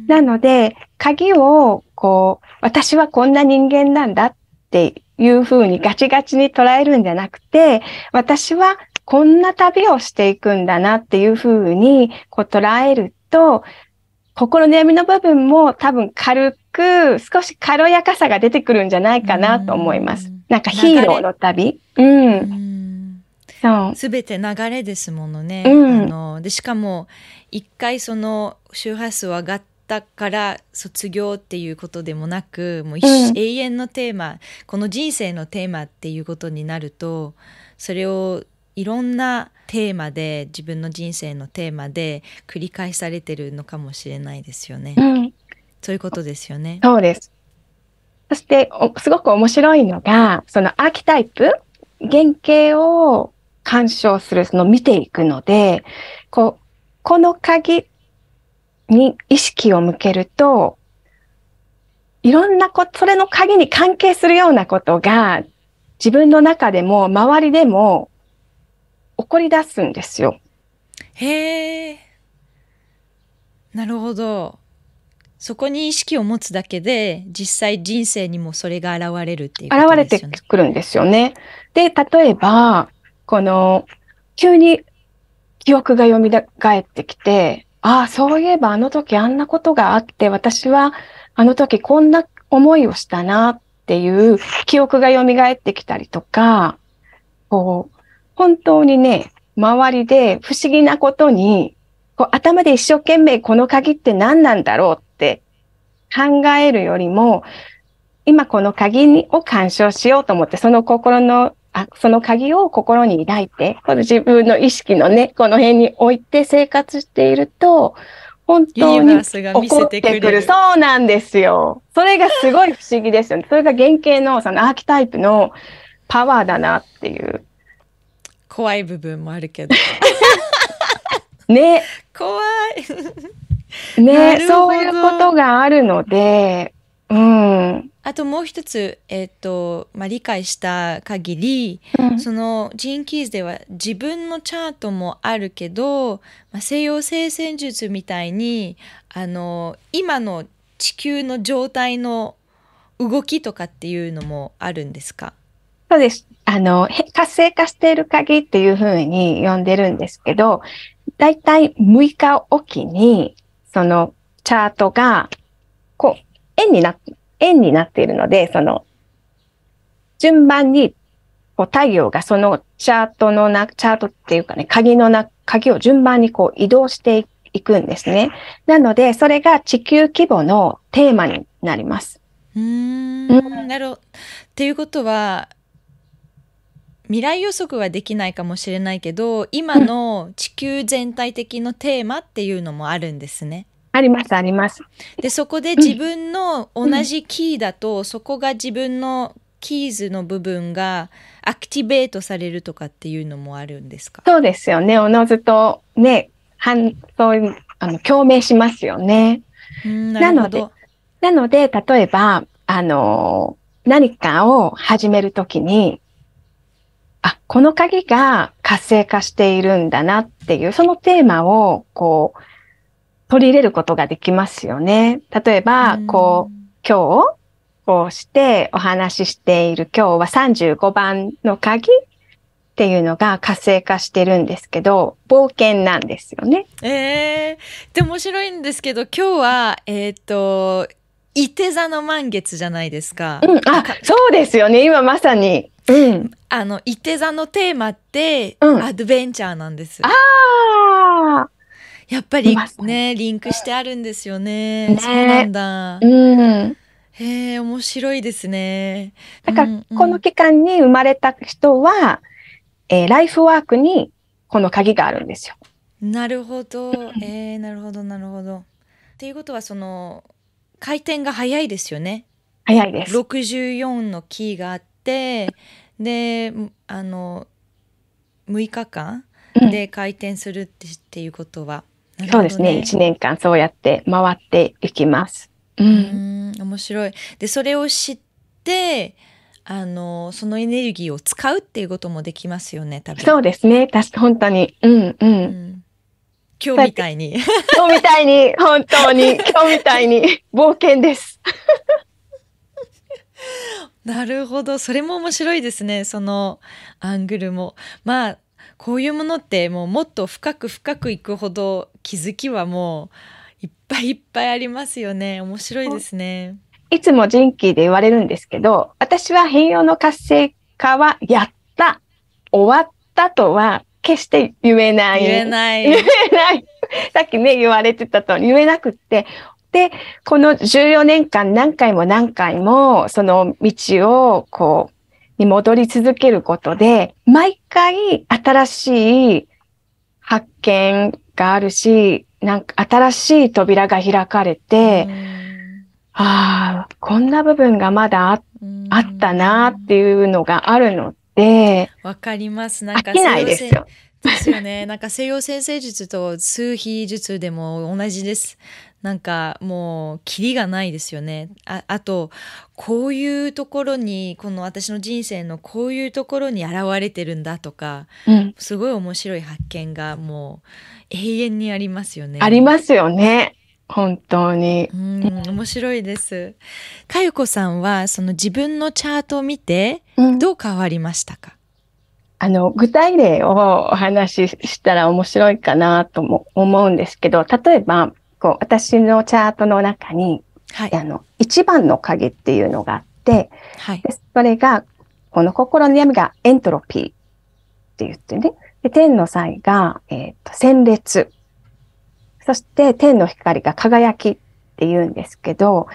[SPEAKER 2] なので、鍵を、こう、私はこんな人間なんだっていう風にガチガチに捉えるんじゃなくて、私はこんな旅をしていくんだなっていう風にこう捉えると、心の闇の部分も多分軽く、少し軽やかさが出てくるんじゃないかなと思います。なんかヒーローの旅。うん。そう。
[SPEAKER 1] すべて流れですものね。
[SPEAKER 2] うん
[SPEAKER 1] あのでしかも一回その周波数上がったから卒業っていうことでもなくもう一
[SPEAKER 2] うん
[SPEAKER 1] 永遠のテーマこの人生のテーマっていうことになるとそれをいろんなテーマで自分の人生のテーマで繰り返されてるのかもしれないですよね。
[SPEAKER 2] うん。
[SPEAKER 1] そういうことですよね。
[SPEAKER 2] そうです。そして、おすごく面白いのが、そのアーキタイプ、原型を鑑賞する、その見ていくので、こう、この鍵に意識を向けると、いろんなこと、それの鍵に関係するようなことが、自分の中でも周りでも起こり出すんですよ。
[SPEAKER 1] へえ。なるほど。そこに意識を持つだけで実際人生にもそれが現れるっていうこと
[SPEAKER 2] 現れて
[SPEAKER 1] ですよね。
[SPEAKER 2] くるんですよね。で、例えば、この、急に記憶が蘇ってきて、ああ、そういえばあの時あんなことがあって、私はあの時こんな思いをしたなっていう記憶が蘇ってきたりとか、こう、本当にね、周りで不思議なことに、こう頭で一生懸命この鍵って何なんだろうって考えるよりも、今この鍵を干渉しようと思って、その心の、あその鍵を心に抱いて、この自分の意識のね、この辺に置いて生活していると、本
[SPEAKER 1] ユ
[SPEAKER 2] 当に
[SPEAKER 1] ニバースが見せ
[SPEAKER 2] 起こってて
[SPEAKER 1] くれる。
[SPEAKER 2] そうなんですよ。それがすごい不思議ですよね。それが原型のそのアーキタイプのパワーだなっていう。
[SPEAKER 1] 怖い部分もあるけど。*laughs*
[SPEAKER 2] ね、
[SPEAKER 1] 怖い。な
[SPEAKER 2] ね、そういうことがあるので、うん。
[SPEAKER 1] あともう一つ、えっ、と、まあ、理解した限り、
[SPEAKER 2] うん
[SPEAKER 1] そのジーン・キーズでは自分のチャートもあるけど、まあ、西洋聖戦術みたいにあの今の地球の状態の動きとかっていうのもあるんですか？
[SPEAKER 2] そうです。あの、へ活性化している鍵っていうふうに呼んでるんですけど、だいたい6日おきに、そのチャートが、こう、円になっ、円になっているので、その、順番に、こう、太陽がそのチャートのな、チャートっていうかね、鍵のな、鍵を順番にこう移動していくんですね。なので、それが地球規模のテーマになります。
[SPEAKER 1] うーん
[SPEAKER 2] うん
[SPEAKER 1] なるほど。っていうことは未来予測はできないかもしれないけど今の地球全体的のテーマっていうのもあるんですね。
[SPEAKER 2] あります、あります。
[SPEAKER 1] でそこで自分の同じキーだと、そこが自分のキーズの部分がアクティベートされるとかっていうのもあるんですか？
[SPEAKER 2] そうですよね。おのずとね、反、そういう、あの、共鳴しますよね。
[SPEAKER 1] うん
[SPEAKER 2] なのでなので、例えば、あの、何かを始めるときに、あ、この鍵が活性化しているんだなっていう、そのテーマを、こう、取り入れることができますよね。例えば、こう、今日、こうしてお話ししている今日は35番の鍵っていうのが活性化してるんですけど、冒険なんですよね。
[SPEAKER 1] えー、で面白いんですけど今日はえっ、と伊手座の満月じゃないですか。
[SPEAKER 2] うん、あ、そうですよね。今まさに。うん。
[SPEAKER 1] あの伊手座のテーマって、
[SPEAKER 2] うん
[SPEAKER 1] アドベンチャーなんです。
[SPEAKER 2] ああ、
[SPEAKER 1] やっぱりねリンクしてあるんですよね。
[SPEAKER 2] ね
[SPEAKER 1] そうなんだ。
[SPEAKER 2] うん。
[SPEAKER 1] へえ面白いですね。
[SPEAKER 2] だから
[SPEAKER 1] うんうん
[SPEAKER 2] この期間に生まれた人は、えーライフワークにこの鍵があるんですよ。
[SPEAKER 1] なるほど。えー、なるほどなるほど。っていうことはその回転が早いですよね。
[SPEAKER 2] 早いです。
[SPEAKER 1] 64のキーがあってであの6日間
[SPEAKER 2] うん
[SPEAKER 1] で回転するってっていうことは、なるほど
[SPEAKER 2] そうですね。1年間そうやって回っていきます。う。
[SPEAKER 1] うんん面白いでそれを知ってあのそのエネルギーを使うっていうこともできますよね多分
[SPEAKER 2] そうですね。確か本当に。うんう。
[SPEAKER 1] うんん今日みたいに
[SPEAKER 2] 今日みたいに、本当に、今日みたいに冒険です。*laughs*
[SPEAKER 1] なるほどそれも面白いですねそのアングルもまあこういうものってもうもっと深く深くいくほど気づきはもういっぱいいっぱいありますよね面白いですね
[SPEAKER 2] いつも人気で言われるんですけど、私は変容の活性化はやった、終わったとは決して言えない。
[SPEAKER 1] 言えない
[SPEAKER 2] 言えない。さっきね、言われてたと言えなくって。で、この14年間何回も何回もその道をこう、に戻り続けることで、毎回新しい発見があるし、なんか新しい扉が開かれて、ああ、こんな部分がまだあ
[SPEAKER 1] うん
[SPEAKER 2] あったなっていうのがあるので、
[SPEAKER 1] わかりますなんか
[SPEAKER 2] 飽きないですよ。
[SPEAKER 1] ですよね。なんか西洋先生術と数比術でも同じです。なんかもうキリがないですよね。ああとこういうところにこの私の人生のこういうところに現れてるんだとか
[SPEAKER 2] うん、
[SPEAKER 1] すごい面白い発見がもう永遠にありますよね。
[SPEAKER 2] ありますよね。本当に。
[SPEAKER 1] うん面白いです。かゆこさんはその自分のチャートを見て
[SPEAKER 2] うん
[SPEAKER 1] どう変わりましたか？
[SPEAKER 2] あの、具体例をお話ししたら面白いかなとも思うんですけど、例えば、こう、私のチャートの中に、
[SPEAKER 1] はい
[SPEAKER 2] あの、一番の鍵っていうのがあって、
[SPEAKER 1] はい
[SPEAKER 2] でそれが、この心の闇がエントロピーって言ってね。で、天の際が、えっ、と、鮮烈。そして天の光が輝きって言うんですけど、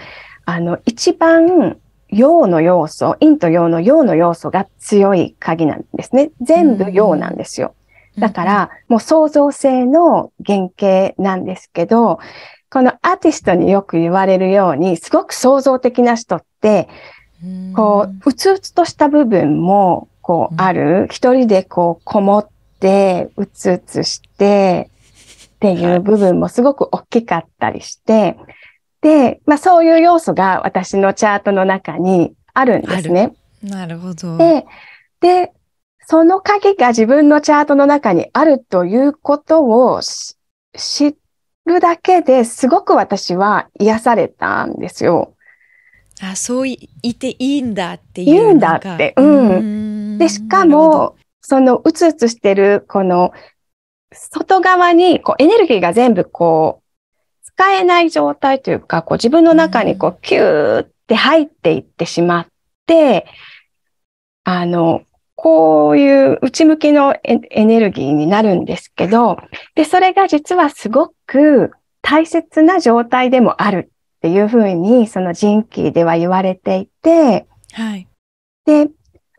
[SPEAKER 2] あの、一番陽の要素、陰と陽の陽の要素が強い鍵なんですね。全部陽なんですよ。だか、ら、もう創造性の原型なんですけど、このアーティストによく言われるように、すごく創造的な人って、
[SPEAKER 1] うん
[SPEAKER 2] こう、うつうつとした部分も、こう、
[SPEAKER 1] うん
[SPEAKER 2] ある。一人でこう、こもって、うつうつして、っていう部分もすごく大きかったりして、で、まあそういう要素が私のチャートの中にあるんですね。
[SPEAKER 1] なるほど。
[SPEAKER 2] で、で、その鍵が自分のチャートの中にあるということをし知るだけですごく私は癒されたんですよ。
[SPEAKER 1] あ、そういいていいんだっていう。
[SPEAKER 2] いいんだってうん
[SPEAKER 1] ん
[SPEAKER 2] で、しかも、そのうつうつしてる、この、外側に、こう、エネルギーが全部こう、使えない状態というか、こう、自分の中にこう、キューって入っていってしまって、あの、こういう内向きのエエネルギーになるんですけど、で、それが実はすごく大切な状態でもあるっていうふうに、その人気では言われていて、
[SPEAKER 1] はい。
[SPEAKER 2] で、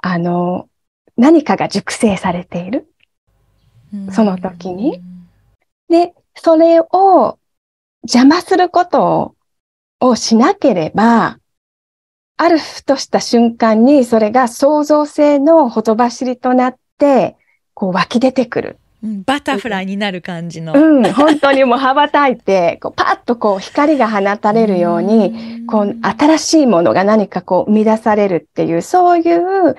[SPEAKER 2] あの、何かが熟成されている。その時にで、それを邪魔することをしなければ、あるふとした瞬間にそれが創造性のほとばしりとなって、こう湧き出てくる。
[SPEAKER 1] バタフライになる感じの。
[SPEAKER 2] うん、本当にもう羽ばたいて、こうパッとこう光が放たれるように、こう新しいものが何かこう生み出されるっていう、そういう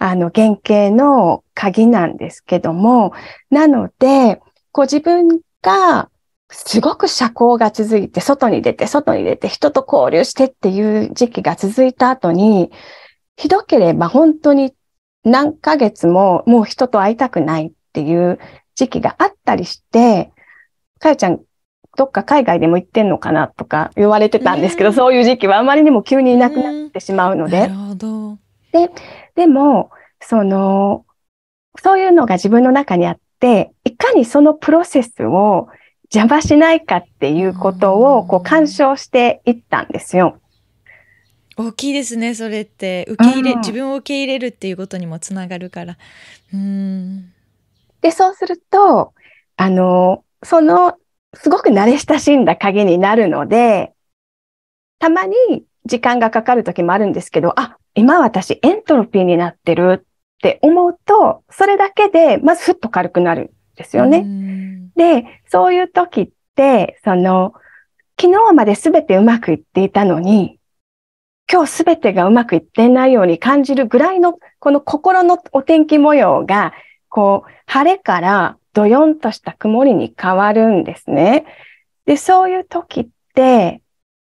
[SPEAKER 2] あの原型の鍵なんですけども、なので、こう自分がすごく社交が続いて、外に出て、外に出て、人と交流してっていう時期が続いた後に、ひどければ本当に何ヶ月ももう人と会いたくないっていう時期があったりして、かよちゃん、どっか海外でも行ってんのかなとか言われてたんですけど、そういう時期はあまりにも急にいなくなってしまうので。なるほど。で、でも、その、そういうのが自分の中にあって、いかにそのプロセスを邪魔しないかっていうことをこう干渉していったんですよ。
[SPEAKER 1] 大きいですねそれって受け入れ、うん、自分を受け入れるっていうことにもつながるから。うん
[SPEAKER 2] でそうするとあのそのすごく慣れ親しんだ鍵になるのでたまに時間がかかる時もあるんですけどあ今私エントロピーになってるって思うとそれだけでまずふっと軽くなるんですよね。で、そういう時って、その、昨日まで全てうまくいっていたのに、今日全てがうまくいってないように感じるぐらいの、この心のお天気模様が、こう、晴れからどよんとした曇りに変わるんですね。で、そういう時って、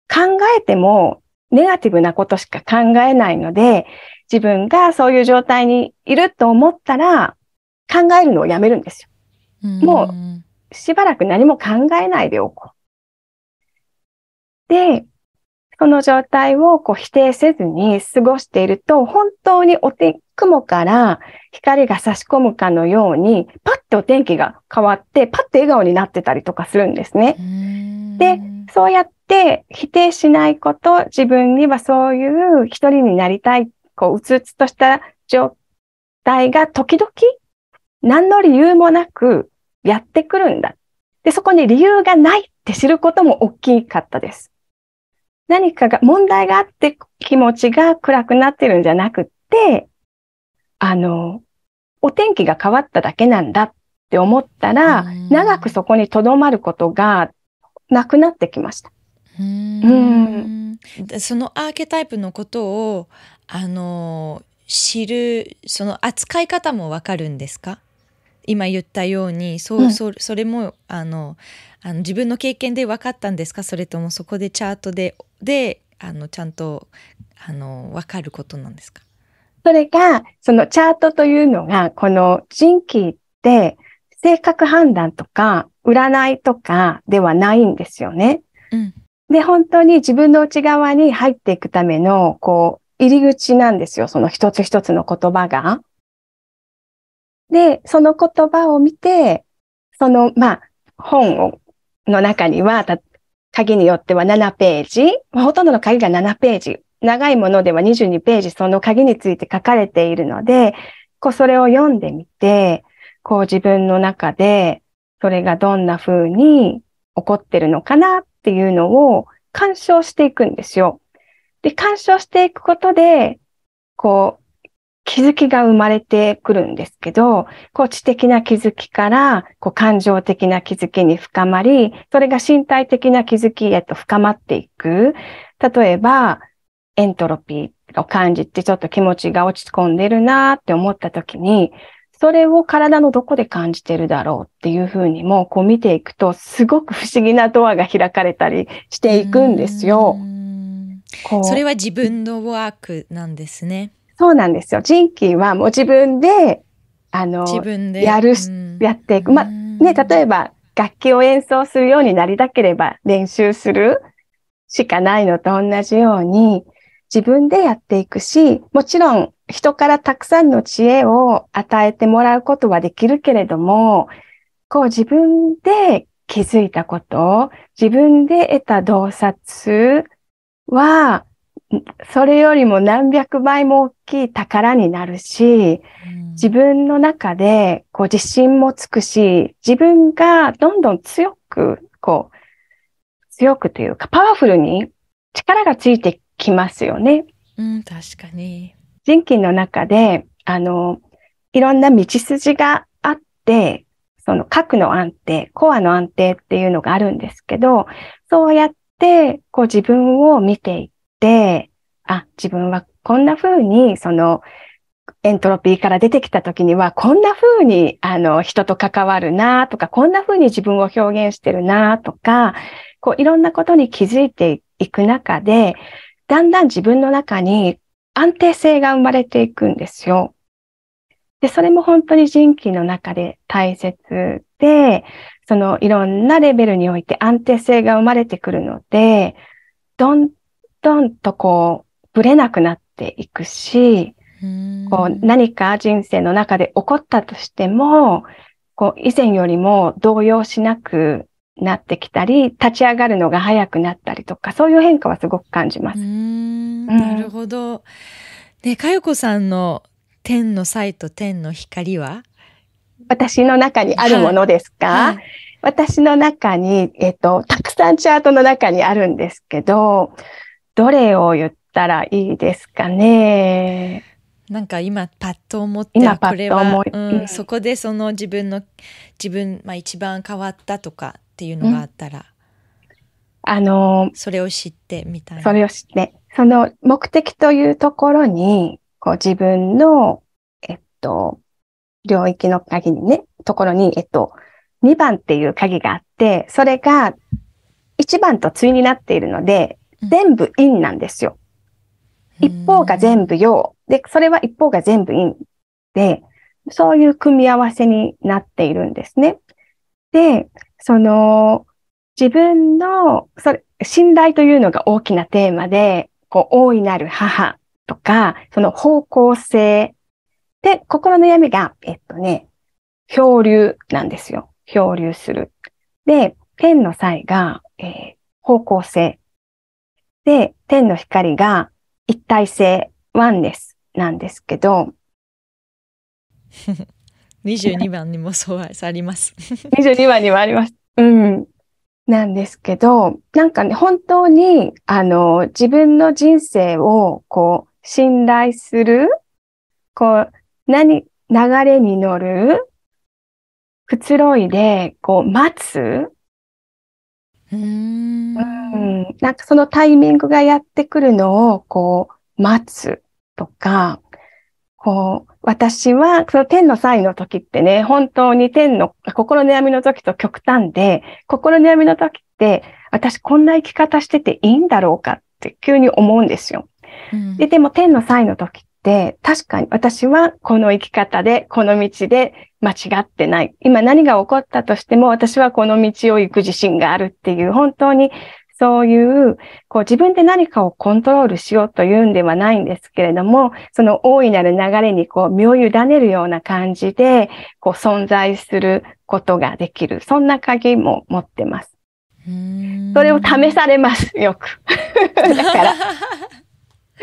[SPEAKER 2] 考えてもネガティブなことしか考えないので、自分がそういう状態にいると思ったら、考えるのをやめるんですよ。もうしばらく何も考えないでおこう。で、その状態をこう否定せずに過ごしていると、本当にお天、雲から光が差し込むかのように、パッてお天気が変わって、パッて笑顔になってたりとかするんですね。で、そうやって否定しないこと、自分にはそういう一人になりたい、こう、うつうつとした状態が時々、何の理由もなくやってくるんだ。で、そこに理由がないって知ることも大きかったです。何かが、問題があって気持ちが暗くなってるんじゃなくって、あの、お天気が変わっただけなんだって思ったら、長くそこに留まることがなくなってきました。
[SPEAKER 1] うんそのアーケタイプのことを、あの、知る、その扱い方もわかるんですか？今言ったようにそう、うん、そそれもあのあの自分の経験で分かったんですか？それともそこでチャートでであのちゃんとあの分かることなんですか？
[SPEAKER 2] それがそのチャートというのがこの人気って性格判断とか占いとかではないんですよね。うん、で本当に自分の内側に入っていくためのこう入り口なんですよ。その一つ一つの言葉が。で、その言葉を見て、その、まあ、本をの中には、鍵によっては7ページま、ほとんどの鍵が7ページ、長いものでは22ページ、その鍵について書かれているので、こう、それを読んでみて、こう自分の中で、それがどんな風に起こってるのかなっていうのを干渉していくんですよ。で、干渉していくことで、こう、気づきが生まれてくるんですけど、こう知的な気づきから、こう感情的な気づきに深まり、それが身体的な気づきへと深まっていく。例えば、エントロピーを感じてちょっと気持ちが落ち込んでるなって思った時に、それを体のどこで感じてるだろうっていうふうにも、こう見ていくと、すごく不思議なドアが開かれたりしていくんですよ。
[SPEAKER 1] それは自分のワークなんですね。
[SPEAKER 2] そうなんですよ。人気はもう自分で、あの、自分でやる、うん、やっていく。まあ、ね、例えば楽器を演奏するようになりたければ練習するしかないのと同じように、自分でやっていくし、もちろん人からたくさんの知恵を与えてもらうことはできるけれども、こう自分で気づいたこと、自分で得た洞察は、それよりも何百倍も大きい宝になるし、自分の中でこう自信もつくし、自分がどんどん強く、こう、強くというかパワフルに力がついてきますよね。
[SPEAKER 1] うん、確かに。
[SPEAKER 2] 人気の中で、あの、いろんな道筋があって、その核の安定、コアの安定っていうのがあるんですけど、そうやって、こう自分を見ていって、あ、自分はこんな風に、その、エントロピーから出てきた時には、こんな風に、あの、人と関わるなとか、こんな風に自分を表現してるなとか、こう、いろんなことに気づいていく中で、だんだん自分の中に安定性が生まれていくんですよ。で、それも本当に人気の中で大切で、そのいろんなレベルにおいて安定性が生まれてくるので、どんどんとこう、ぶれなくなっていくし、
[SPEAKER 1] うん。
[SPEAKER 2] こう何か人生の中で起こったとしても、こう以前よりも動揺しなくなってきたり、立ち上がるのが早くなったりとか、そういう変化はすごく感じま
[SPEAKER 1] うー
[SPEAKER 2] す。
[SPEAKER 1] ん。なるほど。で、かよこさんの天の才と天の光は？
[SPEAKER 2] 私の中にあるものですか、
[SPEAKER 1] はい。
[SPEAKER 2] 私の中に、えっと、たくさんチャートの中にあるんですけど、どれを言ったらいいですかね？
[SPEAKER 1] なんか今パッと思って
[SPEAKER 2] 今パッと
[SPEAKER 1] これはうん
[SPEAKER 2] うん
[SPEAKER 1] そこでその自分の自分、まあ、一番変わったとかっていうのがあったら、
[SPEAKER 2] あの、
[SPEAKER 1] それを知ってみたいな。
[SPEAKER 2] それを知って、その目的というところに、こう自分の、えっと、領域の鍵にね、ところに、えっと、2番っていう鍵があって、それが1番と対になっているので
[SPEAKER 1] うん、
[SPEAKER 2] 全部陰なんですよ。一方が全部陽。で、それは一方が全部陰で、そういう組み合わせになっているんですね。で、その、自分の、それ、信頼というのが大きなテーマで、こう、大いなる母とか、その方向性。で、心の闇が、えっとね、漂流なんですよ。漂流する。で、天の際が、えー方向性。で、天の光が一体性、ワンネスなんですけど、*laughs*
[SPEAKER 1] 22番にもそうあります。*laughs*
[SPEAKER 2] 22話にもあります。うん。なんですけど、なんかね、本当に、あの、自分の人生を、こう、信頼する、こう、何、流れに乗る、くつろいで、こう、待つ、
[SPEAKER 1] うーん。
[SPEAKER 2] うん、なんかそのタイミングがやってくるのを、こう、待つとか、こう、私は、その天の際の時ってね、本当に天の、心の闇の時と極端で、心の闇の時って、私こんな生き方してていいんだろうかって急に思うんですよ。
[SPEAKER 1] うん。
[SPEAKER 2] で、でも天の際の時って、確かに私はこの生き方で、この道で間違ってない。今何が起こったとしても、私はこの道を行く自信があるっていう、本当にそういう、こう自分で何かをコントロールしようというんではないんですけれども、その大いなる流れにこう身を委ねるような感じで、こう存在することができる。そんな鍵も持ってます。それを試されます、よく。*laughs* だから、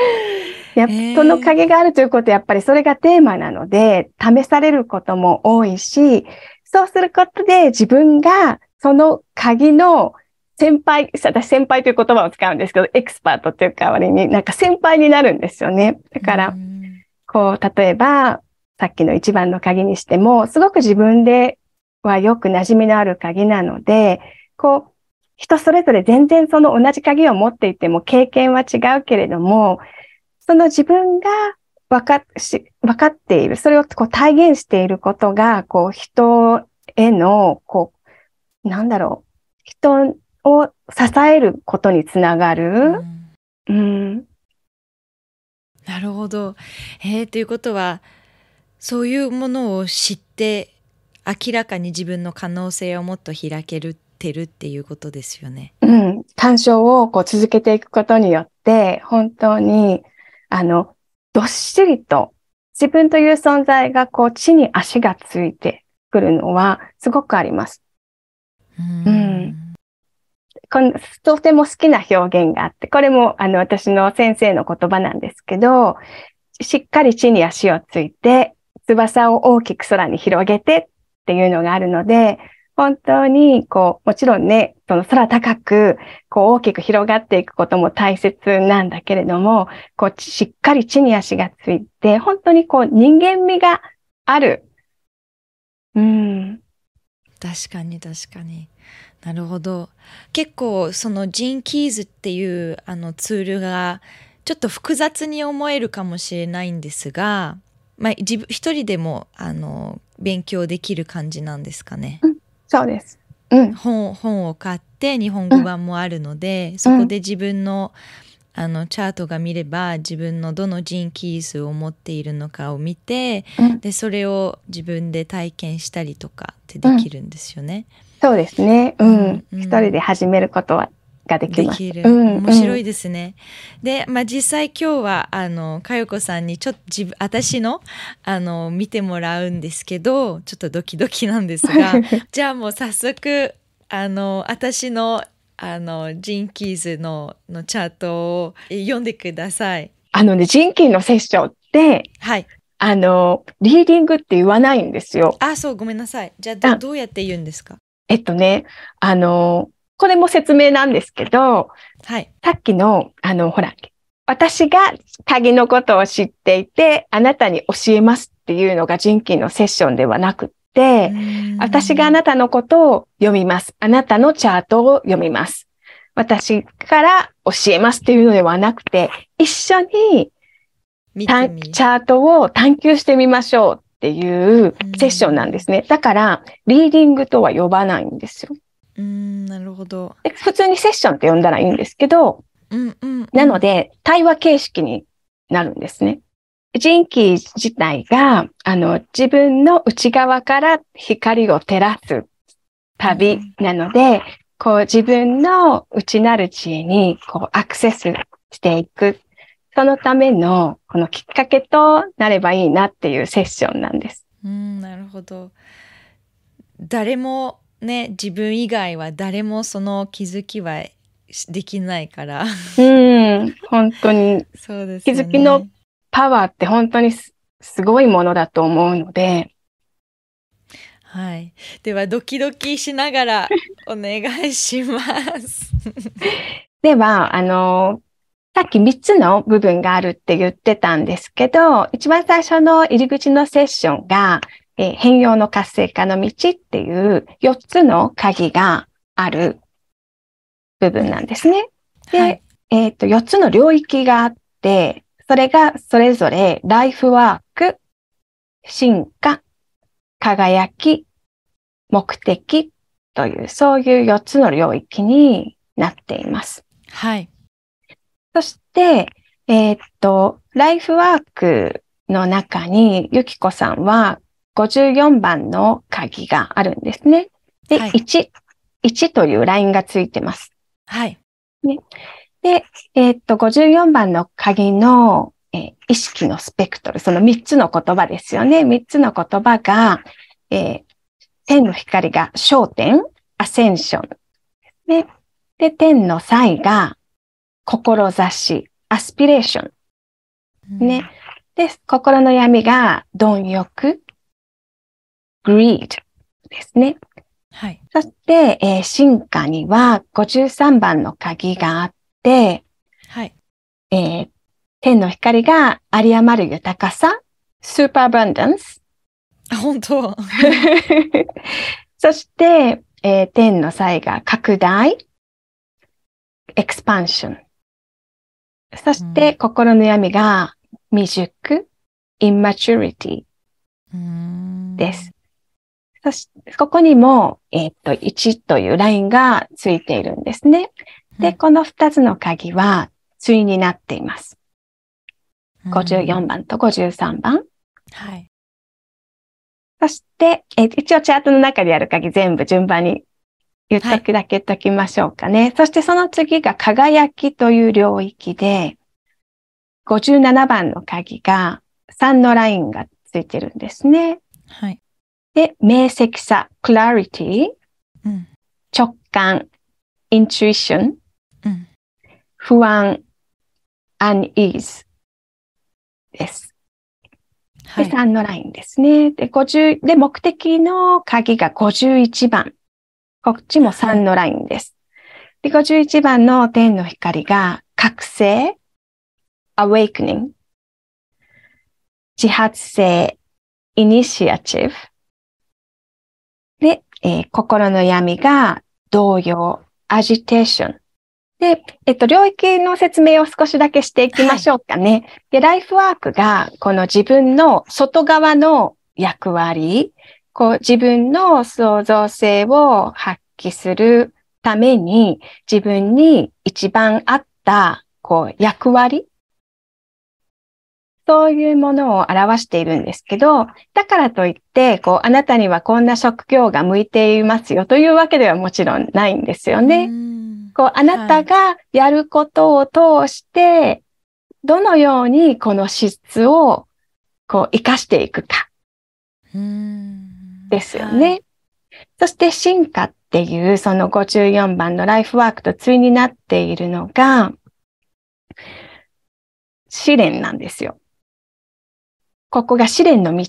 [SPEAKER 2] *laughs* やっ
[SPEAKER 1] へー
[SPEAKER 2] その影があるということは、やっぱりそれがテーマなので、試されることも多いし、そうすることで自分がその鍵の先輩、私先輩という言葉を使うんですけど、エクスパートっていう代わりになんか先輩になるんですよね。だから
[SPEAKER 1] う、ん
[SPEAKER 2] こう、例えば、さっきの一番の鍵にしても、すごく自分ではよく馴染みのある鍵なので、こう、人それぞれ全然その同じ鍵を持っていても経験は違うけれども、その自分が分かっし分かっている、それをこう体現していることが、こう、人への、こう、なんだろう、人を支えることにつなが
[SPEAKER 1] う
[SPEAKER 2] る。
[SPEAKER 1] ん
[SPEAKER 2] うん、
[SPEAKER 1] なるほど。えー、ということはそういうものを知って明らかに自分の可能性をもっと開けるてるっていうことですよね。
[SPEAKER 2] うん、鑑賞をこう続けていくことによって、本当に、あの、どっしりと自分という存在がこう地に足がついてくるのはすごくあります。
[SPEAKER 1] うん
[SPEAKER 2] このとても好きな表現があって、これもあの私の先生の言葉なんですけど、しっかり地に足をついて、翼を大きく空に広げてっていうのがあるので、本当に、こう、もちろんね、その空高く、こう大きく広がっていくことも大切なんだけれども、こう、しっかり地に足がついて、本当にこう人間味がある。うん。
[SPEAKER 1] 確かに確かに。なるほど。結構そのジンキーズっていうあのツールがちょっと複雑に思えるかもしれないんですが、まあ、自分一人でもあの勉強できる感じなんですかね？
[SPEAKER 2] うん、そうです、うん、
[SPEAKER 1] 本本を買って日本語版もあるので、うん、そこで自分のあのチャートが見れば自分のどのジンキーズを持っているのかを見て、うん、でそれを自分で体験したりとかってできるんですよね。
[SPEAKER 2] そうですね。うん。一、人で始めることはができます。
[SPEAKER 1] る。面白いですね。うん、で、まあ実際今日はあの佳代子さんにちょっと自分私のあの見てもらうんですけど、ちょっとドキドキなんですが、*laughs* じゃあもう早速あの私のあのジンキーズののチャートを読んでください。
[SPEAKER 2] あのね、ジンキーのセッションって、
[SPEAKER 1] はい。
[SPEAKER 2] あの、リーディングって言わないんですよ。
[SPEAKER 1] あ、そう、ごめんなさい。じゃあどうやって言うんですか？
[SPEAKER 2] えっとね、あの、これも説明なんですけど、
[SPEAKER 1] はい。
[SPEAKER 2] さっきの、あの、ほら、私が鍵のことを知っていて、あなたに教えますっていうのが人気のセッションではなくって、私があなたのことを読みます。あなたのチャートを読みます。私から教えますっていうのではなくて、一緒にチャートを探求してみましょうっていうセッションなんですね。だから、リーディングとは呼ばないんですよ。
[SPEAKER 1] うん、なるほど。
[SPEAKER 2] 普通にセッションって呼んだらいいんですけ
[SPEAKER 1] ど、うんうん、
[SPEAKER 2] なので、対話形式になるんですね。人気自体が、あの、自分の内側から光を照らす旅なので、うん、こう自分の内なる知恵にこうアクセスしていくそのためのこのきっかけとなればいいなっていうセッションなんです。
[SPEAKER 1] うん、なるほど。誰もね、自分以外は誰もその気づきはできないから。
[SPEAKER 2] うん、本当に。*laughs* そうです、ね、気づきのパワーって本当にすごいものだと思うので。
[SPEAKER 1] はい。では、ドキドキしながらお願いします。*laughs*
[SPEAKER 2] では、あの、さっき3つの部分があるって言ってたんですけど、一番最初の入り口のセッションが、えー、変容の活性化の道っていう4つの鍵がある部分なんですね。で、はい、えっ、ー、と、4つの領域があって、それがそれぞれライフワーク、進化、輝き、目的という、そういう4つの領域になっています。
[SPEAKER 1] はい。
[SPEAKER 2] そして、えー、っと、ライフワークの中に、ゆきこさんは54番の鍵があるんですね。で、はい、1、1というラインがついてます。
[SPEAKER 1] はい。
[SPEAKER 2] ね、で、えー、っと、54番の鍵の、えー、意識のスペクトル、その3つの言葉ですよね。3つの言葉が、えー、天の光が焦点、アセンション。ね、で、天の際が志、アスピレーション。ね。で、心の闇が貪欲、greed ですね。
[SPEAKER 1] はい。
[SPEAKER 2] そして、えー、進化には53番の鍵があって、
[SPEAKER 1] はい。
[SPEAKER 2] えー、天の光が有り余る豊かさ、スーパーアバンダンス。
[SPEAKER 1] 本当 *laughs*
[SPEAKER 2] そして、えー、天の際が拡大、エクスパンション。そして、心の闇が未熟、immaturity です。そして、ここにも、えっ、と、1というラインがついているんですね。で、この2つの鍵は対になっています。54番と53番。
[SPEAKER 1] はい。
[SPEAKER 2] そして、え一応チャートの中でやる鍵全部順番に言っとくだけ言っときましょうかね。はい、そしてその次が輝きという領域で、57番の鍵が3のラインがついてるんですね。
[SPEAKER 1] はい。
[SPEAKER 2] で、明晰さ、clarity、うん、直感、intuition、うん、不安、unease です。はい、で、3のラインですね。で、50、で、目的の鍵が51番。こっちも3のラインです。で、51番の天の光が覚醒、awakening、自発性、initiative、で、えー心の闇が動揺、agitation。で、えっと、領域の説明を少しだけしていきましょうかね。で、ライフワークが、この自分の外側の役割、こう自分の創造性を発揮するために、自分に一番合った、こう、役割そういうものを表しているんですけど、だからといって、こう、あなたにはこんな職業が向いていますよというわけではもちろんないんですよね。
[SPEAKER 1] うん
[SPEAKER 2] こう、あなたがやることを通して、どのようにこの資質を、こう、活かしていくか
[SPEAKER 1] うん
[SPEAKER 2] ですよね。そして進化っていうその54番のライフワークと対になっているのが試練なんですよ。ここが試練の道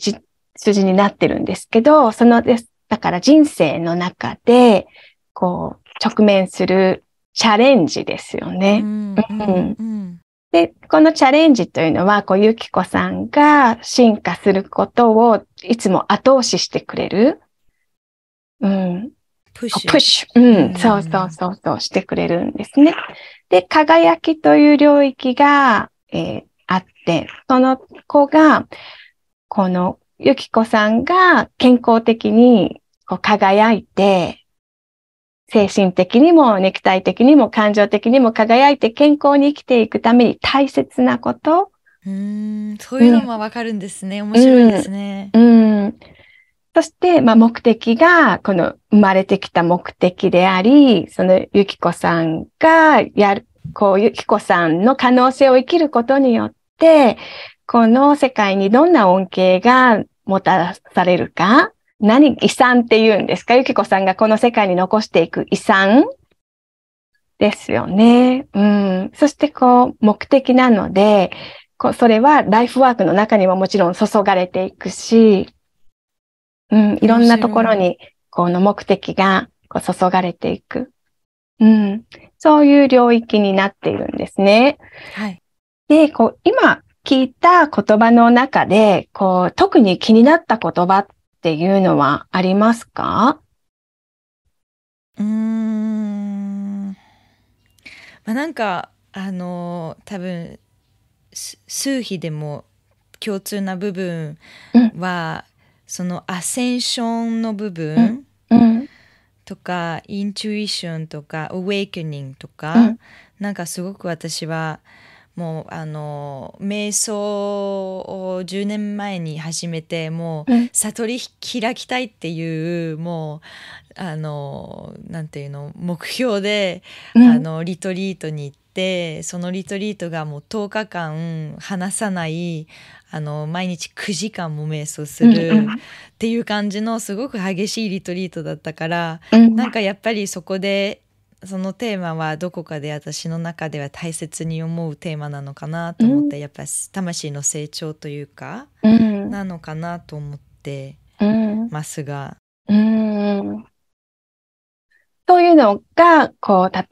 [SPEAKER 2] 筋になってるんですけど、そのです。だから人生の中でこう直面するチャレンジですよ
[SPEAKER 1] はい
[SPEAKER 2] ね。
[SPEAKER 1] うん
[SPEAKER 2] で、このチャレンジというのは、こう、ゆきこさんが進化することをいつも後押ししてくれる。うん。
[SPEAKER 1] プッシュ
[SPEAKER 2] プッシュ。う
[SPEAKER 1] うん
[SPEAKER 2] ん。そうそうそうそう、してくれるんですね。で、輝きという領域が、えーあって、その子が、このゆきこさんが健康的にこう輝いて、精神的にも肉体的にも感情的にも輝いて健康に生きていくために大切なこと。
[SPEAKER 1] うんそういうのもわかるんですね。面白いですね。
[SPEAKER 2] うん。そして、まあ、目的が、この生まれてきた目的であり、そのゆきこさんがやる、こう、ゆきこさんの可能性を生きることによって、この世界にどんな恩恵がもたらされるか、何、遺産って言うんですか？ゆきこさんがこの世界に残していく遺産？ですよね。うん。そして、こう、目的なので、こそれはライフワークの中にももちろん注がれていくし、うん、いろんなところに、この目的がこう注がれていく。うん、そういう領域になっているんですね。
[SPEAKER 1] はい。
[SPEAKER 2] で、こう、今聞いた言葉の中で、こう、特に気になった言葉っていうのはありますか？
[SPEAKER 1] うーん。まあなんかあの多分す数比でも共通な部分は、そのアセンションの部分
[SPEAKER 2] うん、
[SPEAKER 1] とか、インチュイションとかアウェイケニングとか、
[SPEAKER 2] うん。
[SPEAKER 1] なんかすごく私はもうあの瞑想を10年前に始めてもう
[SPEAKER 2] うん。
[SPEAKER 1] 悟り開きたいっていうもうあのなんていうの目標で、
[SPEAKER 2] うん。
[SPEAKER 1] あのリトリートに行ってそのリトリートがもう10日間離さないあの毎日9時間も瞑想する
[SPEAKER 2] うん。
[SPEAKER 1] っていう感じのすごく激しいリトリートだったから
[SPEAKER 2] うん。
[SPEAKER 1] なんかやっぱりそこでそのテーマはどこかで私の中では大切に思うテーマなのかなと思って、やっぱ魂の成長というか
[SPEAKER 2] うん。
[SPEAKER 1] なのかなと思って
[SPEAKER 2] うん。
[SPEAKER 1] ますが。
[SPEAKER 2] うん。そういうのが、こう、た、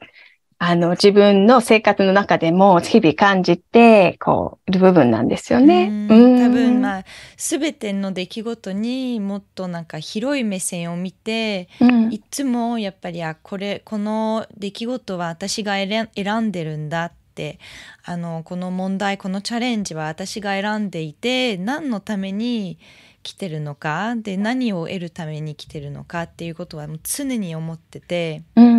[SPEAKER 2] あの、自分の生活の中でも日々感じて、こう、いる部分なんですよね。
[SPEAKER 1] 多分まあ全ての出来事にもっとなんか広い目線を見て
[SPEAKER 2] うん。
[SPEAKER 1] いつもやっぱりあこれこの出来事は私が選ん選んでるんだってあのこの問題このチャレンジは私が選んでいて何のために来てるのかで何を得るために来てるのかっていうことはもう常に思ってて。
[SPEAKER 2] うん。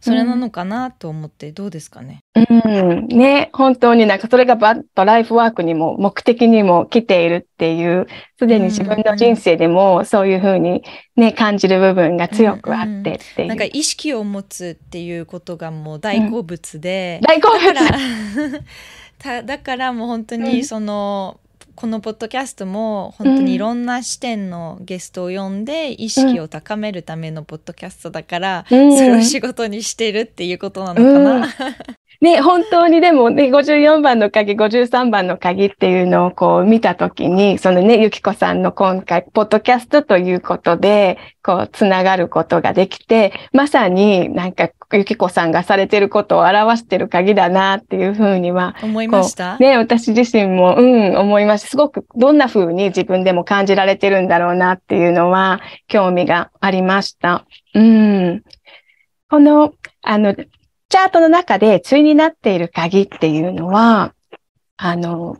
[SPEAKER 1] それなのかなと思ってどうですかね？
[SPEAKER 2] うん。ね、本当になんかそれがバッとライフワークにも目的にも来ているっていう、すでに自分の人生でもそういうふうにね、感じる部分が強くあってっていう。
[SPEAKER 1] なんか意識を持つっていうことがもう大好物で、
[SPEAKER 2] 大好物 *laughs*
[SPEAKER 1] だからただからもう本当
[SPEAKER 2] うん
[SPEAKER 1] にその、このポッドキャストも本当にいろんな視点のゲストを呼んで意識を高めるためのポッドキャストだから、うん、それを仕事にしてるっていうことなのかな。うん
[SPEAKER 2] ね、本当にでもね、54番の鍵、53番の鍵っていうのをこう見たときに、そのね、ゆきこさんの今回、ポッドキャストということで、こう、つながることができて、まさになんか、ゆきこさんがされてることを表してる鍵だなっていうふうには。
[SPEAKER 1] 思いました？
[SPEAKER 2] ね、私自身も、うん、思いました。すごくどんなふうに自分でも感じられてるんだろうなっていうのは、興味がありました。うん。この、あの、チャートの中で対になっている鍵っていうのは、あの、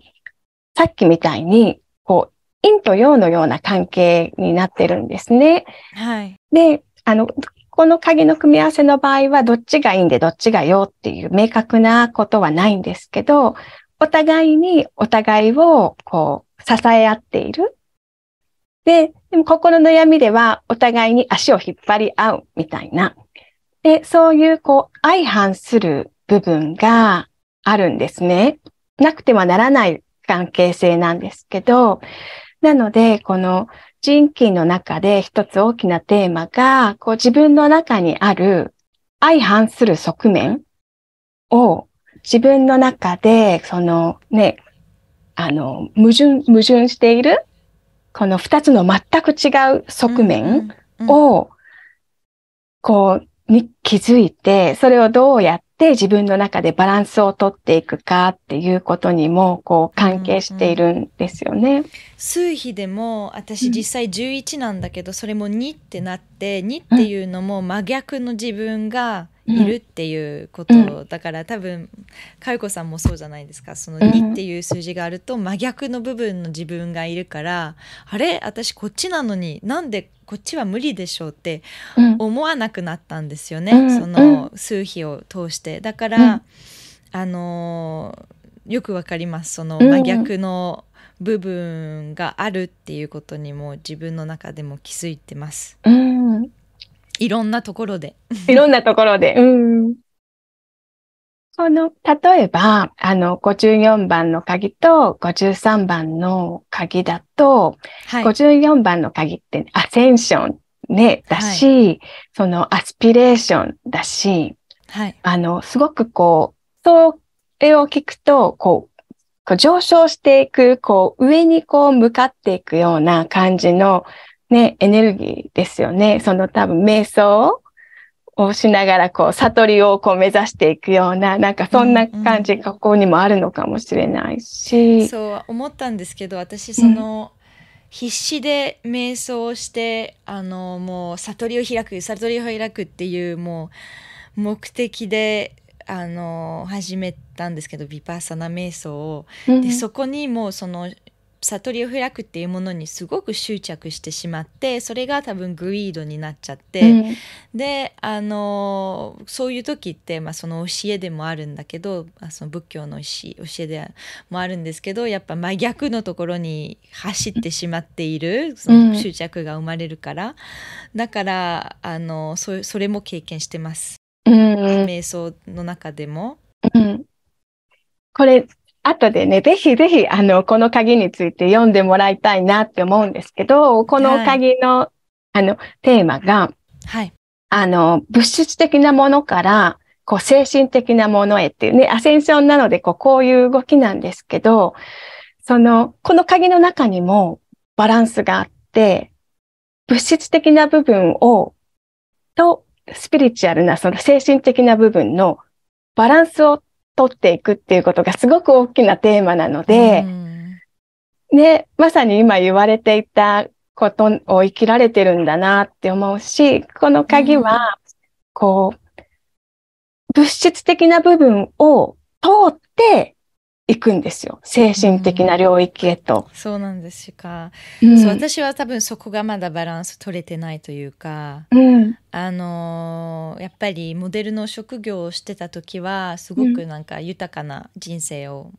[SPEAKER 2] さっきみたいに、こう、陰と陽のような関係になってるんですね。
[SPEAKER 1] はい。
[SPEAKER 2] で、あの、この鍵の組み合わせの場合は、どっちが陰でどっちが陽っていう明確なことはないんですけど、お互いにお互いをこう支え合っている。で、でも心の闇ではお互いに足を引っ張り合うみたいな、で、そういうこう相反する部分があるんですね。なくてはならない関係性なんですけど、なので、この人気の中で一つ大きなテーマが、こう自分の中にある相反する側面を自分の中で、そのね、あの、矛盾、矛盾している、この二つの全く違う側面を、こう、に気づいて、それをどうやって自分の中でバランスをとっていくかっていうことにも、こう、関係しているんですよね。うんうん、
[SPEAKER 1] 数比でも、私実際11なんだけど、それも2ってなって、2っていうのも真逆の自分が、いるっていうこと、うん、だから多分佳代子さんもそうじゃないですか。その2っていう数字があると真逆の部分の自分がいるから、あれ？私こっちなのになんでこっちは無理でしょうって思わなくなったんですよね、うん、その数比を通して。だから、あのよくわかります。その真逆の部分があるっていうことにも自分の中でも気づいてます。
[SPEAKER 2] うん。
[SPEAKER 1] いろんなところで。
[SPEAKER 2] いろんなところで。うん。この、例えば、あの、54番の鍵と53番の鍵だと、はい、54番の鍵ってアセンションね、だし、はい、そのアスピレーションだし、
[SPEAKER 1] はい、
[SPEAKER 2] あの、すごくこう、それを聞くと、こう、こう上昇していく、こう、上にこう向かっていくような感じのね、エネルギーですよね。その多分瞑想をしながらこう悟りをこう目指していくようななんかそんな感じがここにもあるのかもしれないし、
[SPEAKER 1] うんうん、そう思ったんですけど私その、うん、必死で瞑想をしてあのもう悟りを開く悟りを開くっていうもう目的であの始めたんですけどヴィパッサナ瞑想を、でそこにもその悟りを開くっていうものにすごく執着してしまってそれが多分グリードになっちゃって、うん、であのそういう時って、まあ、その教えでもあるんだけどその仏教の教えでもあるんですけどやっぱ真逆のところに走ってしまっているその執着が生まれるから、うん、だからあのそそれも経験してます、
[SPEAKER 2] うん、
[SPEAKER 1] 瞑想の中でも。
[SPEAKER 2] うん。これ後でね、ぜひぜひ、あの、この鍵について読んでもらいたいなって思うんですけど、この鍵の、はい、あの、テーマが、
[SPEAKER 1] はい。
[SPEAKER 2] あの、物質的なものから、こう、精神的なものへっていうね、アセンションなので、こう、こういう動きなんですけど、その、この鍵の中にもバランスがあって、物質的な部分を、と、スピリチュアルな、その精神的な部分のバランスを取っていくっていうことがすごく大きなテーマなので、ね、まさに今言われていたことを生きられてるんだなって思うし、この鍵は、こう、物質的な部分を通っていくんですよ。精神的な領域へと。
[SPEAKER 1] うん、そうなんですか、うん、そう。私は多分そこがまだバランス取れてないというか、
[SPEAKER 2] うん、
[SPEAKER 1] あのー、やっぱりモデルの職業をしてた時はすごくなんか豊かな人生を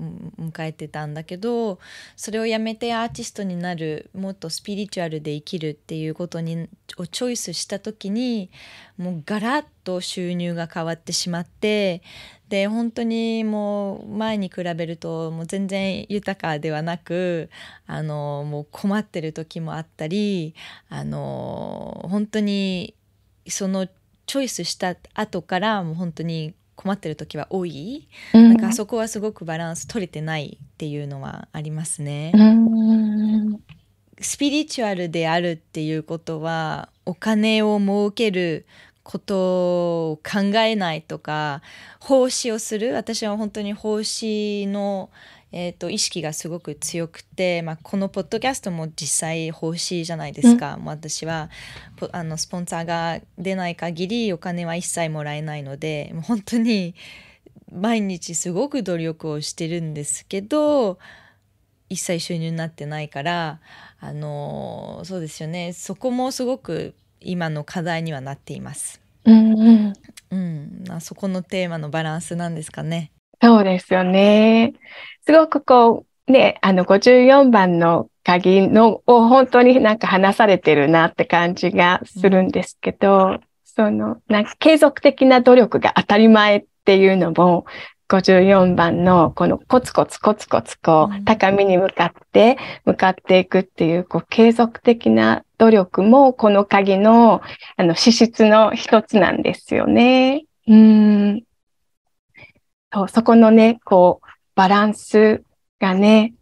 [SPEAKER 1] 迎えてたんだけどそれをやめてアーティストになるもっとスピリチュアルで生きるっていうことにをチョイスした時にもうガラッと収入が変わってしまってで本当にもう前に比べるともう全然豊かではなくあのもう困ってる時もあったりあの本当にそのチョイスした後からもう本当に困ってる時は多い、うん、なんかそこはすごくバランス取れてないっていうのはありますね。うん、スピリチュアルであるっていうことはお金を儲けることを考えないとか奉仕をする。私は本当に奉仕のえーと、意識がすごく強くて、まあ、このポッドキャストも実際欲しいじゃないですか、うん、私はあのスポンサーが出ない限りお金は一切もらえないのでもう本当に毎日すごく努力をしてるんですけど一切収入になってないからあのそうですよね。そこもすごく今の課題にはなっています。うん、うんうん、そこのテーマのバランスなんですかね。
[SPEAKER 2] そうですよね。すごくこう、ね、あの54番の鍵のを本当になんか話されてるなって感じがするんですけど、うん、その、なんか継続的な努力が当たり前っていうのも、54番のこのコツコツコツコツこう高みに向かって向かっていくっていうこう継続的な努力もこの鍵のあの資質の一つなんですよね。うんそうそこのね、こうバランスがね、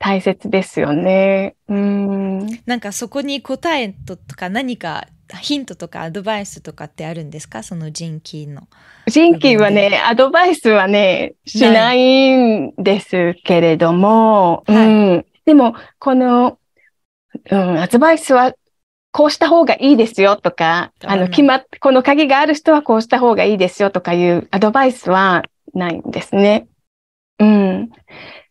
[SPEAKER 2] 大切ですよね。うん。
[SPEAKER 1] なんかそこに答えとか何かヒントとかアドバイスとかってあるんですか？その人気の。
[SPEAKER 2] 人気はね、アドバイスはね、しないんですけれども、はい、うん。でも、この、うん、アドバイスはこうした方がいいですよとか、あの、決まっ、この鍵がある人はこうした方がいいですよとかいうアドバイスはないんですね。うん。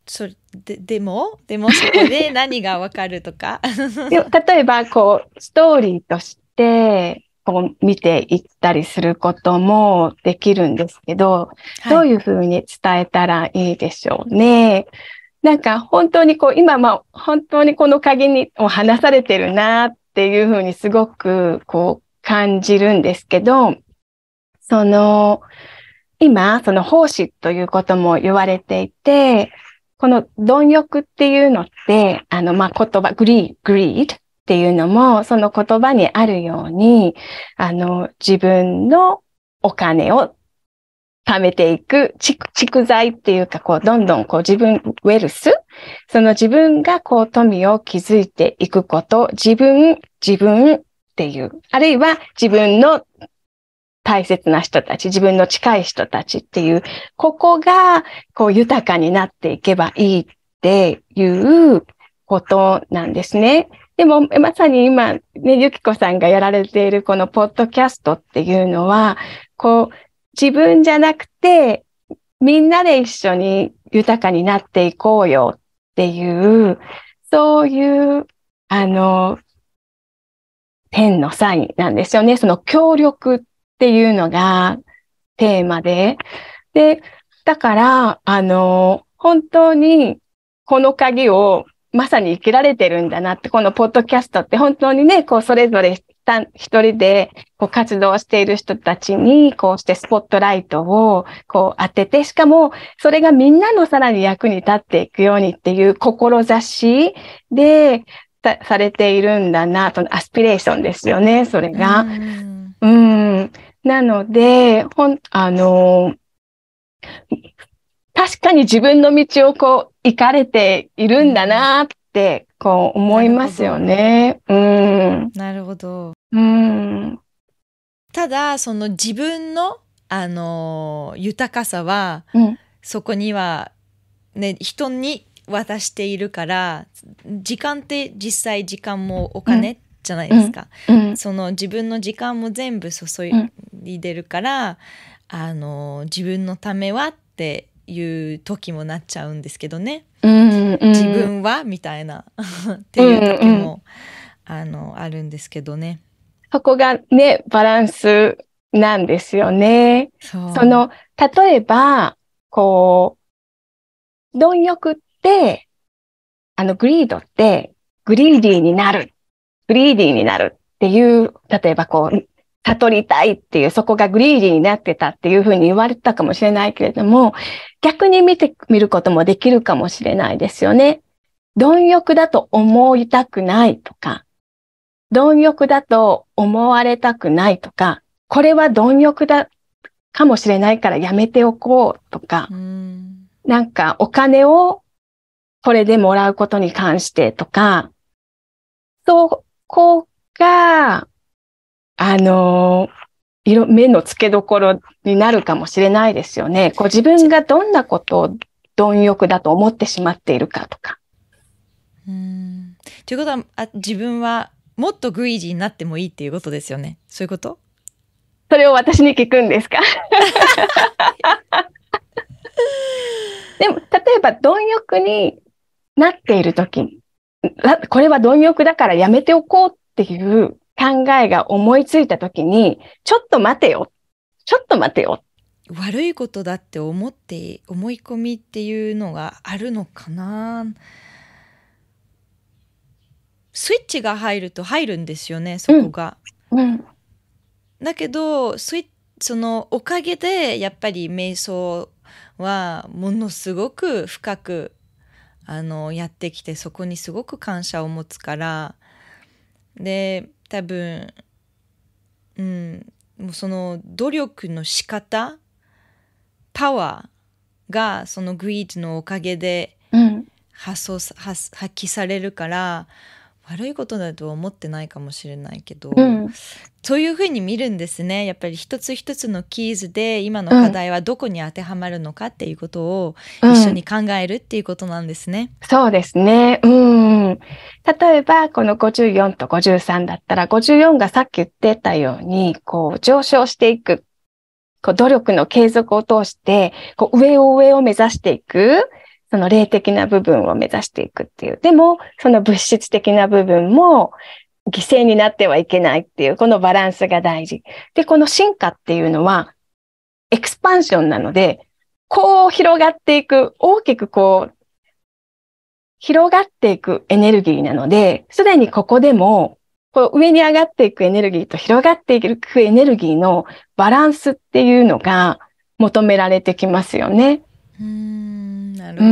[SPEAKER 1] それででも？でもそこで何がわかるとか？
[SPEAKER 2] 例えばこうストーリーとしてこう見ていったりすることもできるんですけど、はい、どういうふうに伝えたらいいでしょうね？なんか本当にこう今まあ本当にこの鍵にを話されてるなっていうふうにすごくこう感じるんですけど、その今、その奉仕ということも言われていて、この貪欲っていうのって、あの、まあ、言葉、グリー、グリードっていうのも、その言葉にあるように、あの、自分のお金を貯めていく、蓄財っていうか、こう、どんどんこう自分、ウェルス？その自分がこう富を築いていくこと、自分、自分っていう、あるいは自分の大切な人たち、自分の近い人たちっていう、ここが、こう、豊かになっていけばいいっていうことなんですね。でも、まさに今、ね、ゆきこさんがやられているこのポッドキャストっていうのは、こう、自分じゃなくて、みんなで一緒に豊かになっていこうよっていう、そういう、あの、天のサインなんですよね。その協力っていうのがテーマで、で、だから、あの、本当にこの鍵をまさに生きられてるんだなって、このポッドキャストって本当にね、こうそれぞれ一人でこう活動している人たちにこうしてスポットライトをこう当てて、しかもそれがみんなのさらに役に立っていくようにっていう志でされているんだな、とアスピレーションですよね、それが。うん。なので、ほん、あの、確かに自分の道をこう、行かれているんだなって、こう思いますよね。うん。
[SPEAKER 1] なるほど。うん。ただ、その自分の、あの、豊かさは、うん、そこには、ね、人に渡しているから、時間って実際時間もお金、うんじゃないですか、うん、その自分の時間も全部注いでるから、うん、あの自分のためはっていう時もなっちゃうんですけどね、うんうん、自分はみたいな *laughs* っていう時も、うんうん、あのあるんですけどね。
[SPEAKER 2] そこがねバランスなんですよね。その例えばこう貪欲って、あの、グリードって、グリーディーになる。グリーディーになるっていう、例えばこう、悟りたいっていう、そこがグリーディーになってたっていうふうに言われたかもしれないけれども、逆に見てみることもできるかもしれないですよね。貪欲だと思いたくないとか、貪欲だと思われたくないとか、これは貪欲だかもしれないからやめておこうとか、
[SPEAKER 1] うん
[SPEAKER 2] なんかお金をこれでもらうことに関してとか、そこが、あの、色、目の付けどころになるかもしれないですよね。こう自分がどんなことを貪欲だと思ってしまっているかとか。
[SPEAKER 1] うんということはあ自分はもっとグイージーになってもいいっていうことですよねそういうこと？
[SPEAKER 2] それを私に聞くんですか？でも、例えば貪欲になっているとき、なこれは貪欲だからやめておこうっていう考えが思いついたときに、ちょっと待てよ。ちょっと待てよ。
[SPEAKER 1] 悪いことだって思って思い込みっていうのがあるのかなスイッチが入ると入るんですよねそこが。
[SPEAKER 2] うん。
[SPEAKER 1] だけどスイそのおかげでやっぱり瞑想はものすごく深くあのやってきてそこにすごく感謝を持つからで多分うんもうその努力の仕方パワーがそのグイードのおかげで
[SPEAKER 2] うん。
[SPEAKER 1] 発想さ発発揮されるから悪いことだとは思ってないかもしれないけど、
[SPEAKER 2] うん。
[SPEAKER 1] そういうふうに見るんですねやっぱり一つ一つのキーズで今の課題はどこに当てはまるのかっていうことを
[SPEAKER 2] うん
[SPEAKER 1] 一緒に考えるっていうことなんですね。
[SPEAKER 2] そうですね。うん。例えば、この54と53だったら、54がさっき言ってたように、こう、上昇していく。こう、努力の継続を通して、こう、上を上を目指していく。その霊的な部分を目指していくっていう。でも、その物質的な部分も犠牲になってはいけないっていう、このバランスが大事。で、この進化っていうのは、エクスパンションなので、こう広がっていく、大きくこう、広がっていくエネルギーなので、すでにここでも、こう上に上がっていくエネルギーと広がっていくエネルギーのバランスっていうのが求められてきますよね。
[SPEAKER 1] うーんなる
[SPEAKER 2] う
[SPEAKER 1] ほ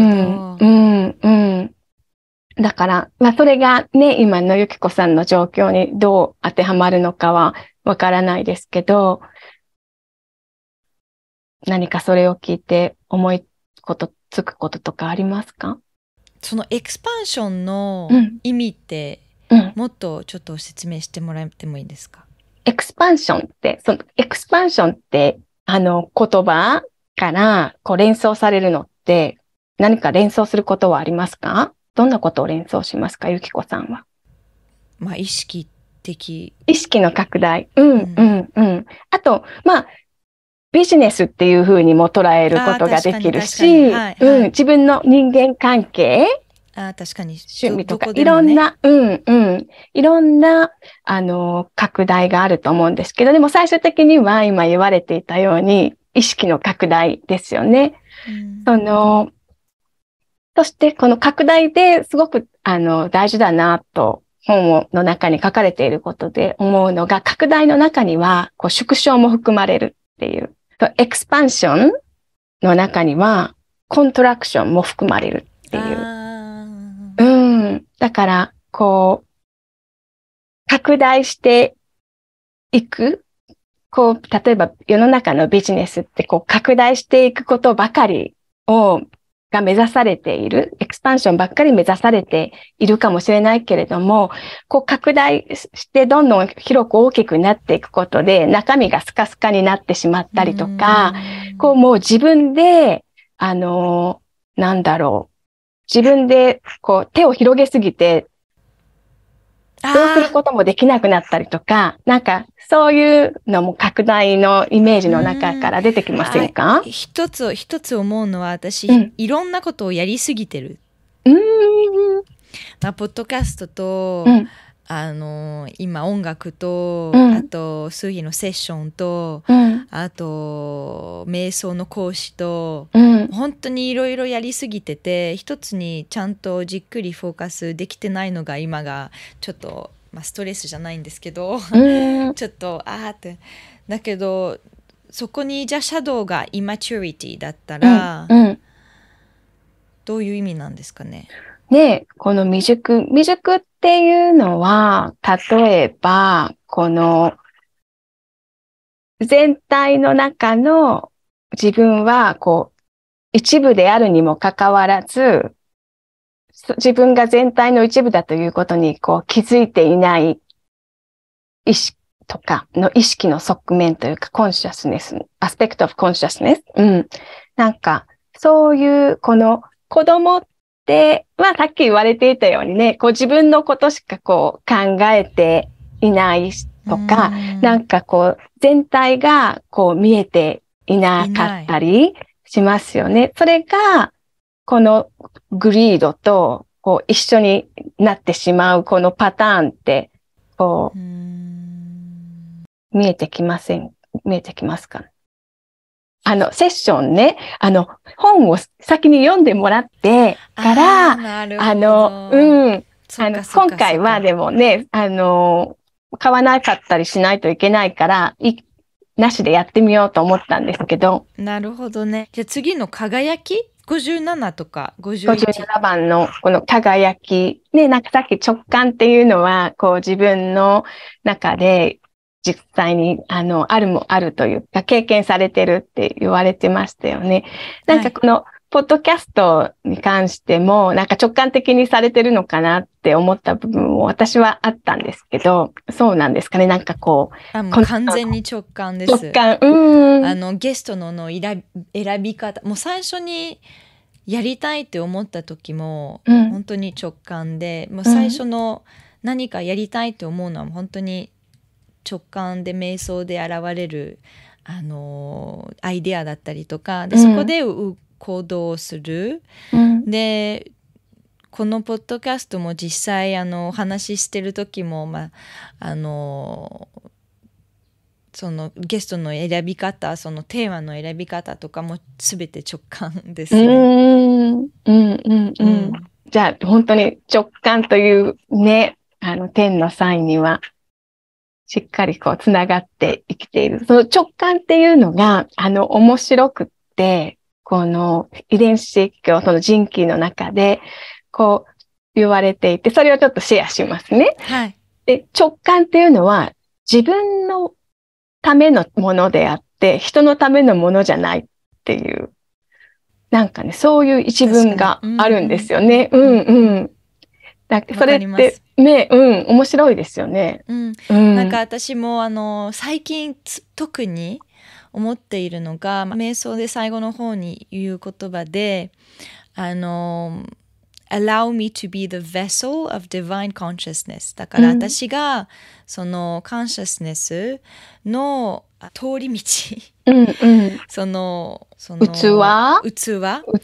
[SPEAKER 2] ん、
[SPEAKER 1] ど。
[SPEAKER 2] うん、うん。だから、まあ、それがね、今のゆきこさんの状況にどう当てはまるのかはわからないですけど、何かそれを聞いて思いこと、つくこととかありますか？
[SPEAKER 1] その expansion の
[SPEAKER 2] うん
[SPEAKER 1] 意味って
[SPEAKER 2] うん。
[SPEAKER 1] もっとちょっと説明してもらってもいいですか？
[SPEAKER 2] expansion って、その expansion って、あの言葉からこう連想されるのって、何か連想することはありますか？どんなことを連想しますか？ゆきこさんは。
[SPEAKER 1] まあ意識的。
[SPEAKER 2] 意識の拡大。うん、
[SPEAKER 1] うん
[SPEAKER 2] うん、うん。あと、まあ、ビジネスっていうふうにも捉えることができるし、
[SPEAKER 1] にはい
[SPEAKER 2] うん、
[SPEAKER 1] はい
[SPEAKER 2] 自分の人間関係、
[SPEAKER 1] あ確かに。
[SPEAKER 2] 趣味とか、
[SPEAKER 1] ね。
[SPEAKER 2] いろんな、うん、うん、いろんな、あの、拡大があると思うんですけど、でも最終的には今言われていたように、意識の拡大ですよね。
[SPEAKER 1] うん。
[SPEAKER 2] その、そしてこの拡大ですごく、あの、大事だなと、本をの中に書かれていることで思うのが、拡大の中には、こう、縮小も含まれるっていう。エクスパンションの中には、コントラクションも含まれるっていう。うん。だから、こう、拡大していく。こう、例えば世の中のビジネスって、こう、拡大していくことばかりを、が目指されている、エクスパンションばっかり目指されているかもしれないけれども、こう拡大してどんどん広く大きくなっていくことで中身がスカスカになってしまったりとか、
[SPEAKER 1] うん
[SPEAKER 2] こうもう自分で、あのーなんだろう。自分でこう手を広げすぎてどうすることもできなくなったりとか、なんかそういうのも拡大のイメージの中から出てきませんか？
[SPEAKER 1] 一つ一つ思うのは私、
[SPEAKER 2] うん
[SPEAKER 1] いろんなことをやりすぎてる。
[SPEAKER 2] うーん。
[SPEAKER 1] まあ、ポッドキャストと、
[SPEAKER 2] うん
[SPEAKER 1] あの今音楽と、
[SPEAKER 2] うん
[SPEAKER 1] あと数日のセッションと、
[SPEAKER 2] うん。
[SPEAKER 1] あと瞑想の講師と
[SPEAKER 2] うん。
[SPEAKER 1] 本当にいろいろやりすぎてて一つにちゃんとじっくりフォーカスできてないのが今がちょっと、まあ、ストレスじゃないんですけど、
[SPEAKER 2] うん。
[SPEAKER 1] ちょっとあーってだけどそこにじゃあシャドウがイマチュリティだったら、
[SPEAKER 2] うん。
[SPEAKER 1] どういう意味なんですかね？
[SPEAKER 2] で、この未熟、未熟っていうのは、例えば、この、全体の中の自分は、こう、一部であるにもかかわらず、そ自分が全体の一部だということに、こう、気づいていない意識とかの意識の側面というか、 consciousness、aspect of consciousness。うん。なんか、そういう、この子供って、まあさっき言われていたようにね、こう自分のことしかこう考えていないとか、
[SPEAKER 1] うん
[SPEAKER 2] なんかこう全体がこう見えていなかったりしますよね。それが、このグリードとこう一緒になってしまうこのパターンって、こ
[SPEAKER 1] う
[SPEAKER 2] 見えてきません見えてきますか？あの、セッションね、あの、本を先に読んでもらってから、
[SPEAKER 1] あ
[SPEAKER 2] の、うん。あの、今回はでもね、あの、買わなかったりしないといけないから、い、なしでやってみようと思ったんですけど、
[SPEAKER 1] なるほどね。じゃあ次の輝き？57とか51
[SPEAKER 2] 57番のこの輝き、ね、なんかさっき直感っていうのは、こう自分の中で実際に、あの、あるもあるというか、経験されてるって言われてましたよね。なんかこの、ポッドキャストに関しても、なんか直感的にされてるのかなって思った部分も私はあったんですけど、そうなんですかね。なんかこ
[SPEAKER 1] あも
[SPEAKER 2] こ
[SPEAKER 1] 完全に直感で
[SPEAKER 2] う、
[SPEAKER 1] す
[SPEAKER 2] 直感、うーん。
[SPEAKER 1] あのゲストのの選び方もう最初にやりたいって思った時も、
[SPEAKER 2] うん
[SPEAKER 1] 本当に直感でもう最初の何かやりたいって思うのは本当に直感で瞑想で現れるあのアイデアだったりとかで
[SPEAKER 2] うん
[SPEAKER 1] そこでう行動をする、
[SPEAKER 2] うん
[SPEAKER 1] でこのポッドキャストも実際あのお話ししてる時も、まあ、あのそのゲストの選び方そのテーマの選び方とかも全て直感です
[SPEAKER 2] う
[SPEAKER 1] ね。
[SPEAKER 2] うん、うん、う
[SPEAKER 1] うん
[SPEAKER 2] ん。じゃあ、本当に直感というね、あの、天の際には、しっかりこう、つながって生きている。その直感っていうのが、あの、面白くって、この遺伝子教、その人気の中で、こう、言われていて、それをちょっとシェアしますね。
[SPEAKER 1] はい、
[SPEAKER 2] で、直感っていうのは、自分のためのものであって、人のためのものじゃないっていう、なんかね、そういう一文があるんですよね。うんうん。だそれっ
[SPEAKER 1] わかります
[SPEAKER 2] て、ね、うん、面白いですよね。
[SPEAKER 1] うん、
[SPEAKER 2] うん。
[SPEAKER 1] なんか私もあの最近つ特に思っているのがまあ瞑想で最後の方に言う言葉であの Allow me to be the vessel of divine consciousness だから
[SPEAKER 2] うん。
[SPEAKER 1] 私がその consciousness のあ通り道。
[SPEAKER 2] うんうん。*laughs*
[SPEAKER 1] そのその
[SPEAKER 2] 器？
[SPEAKER 1] 器？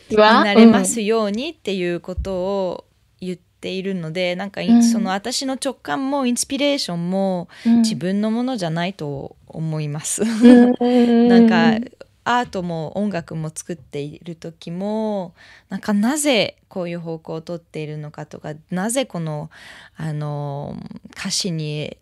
[SPEAKER 2] 器？
[SPEAKER 1] になれますようにっていうことを言っているので、なんかい
[SPEAKER 2] うん。
[SPEAKER 1] その私の直感もインスピレーションも
[SPEAKER 2] うん。
[SPEAKER 1] 自分のものじゃないと思います。
[SPEAKER 2] うん
[SPEAKER 1] なんかアートも音楽も作っている時もなんかなぜこういう方向をとっているのかとかなぜこのあの歌詞に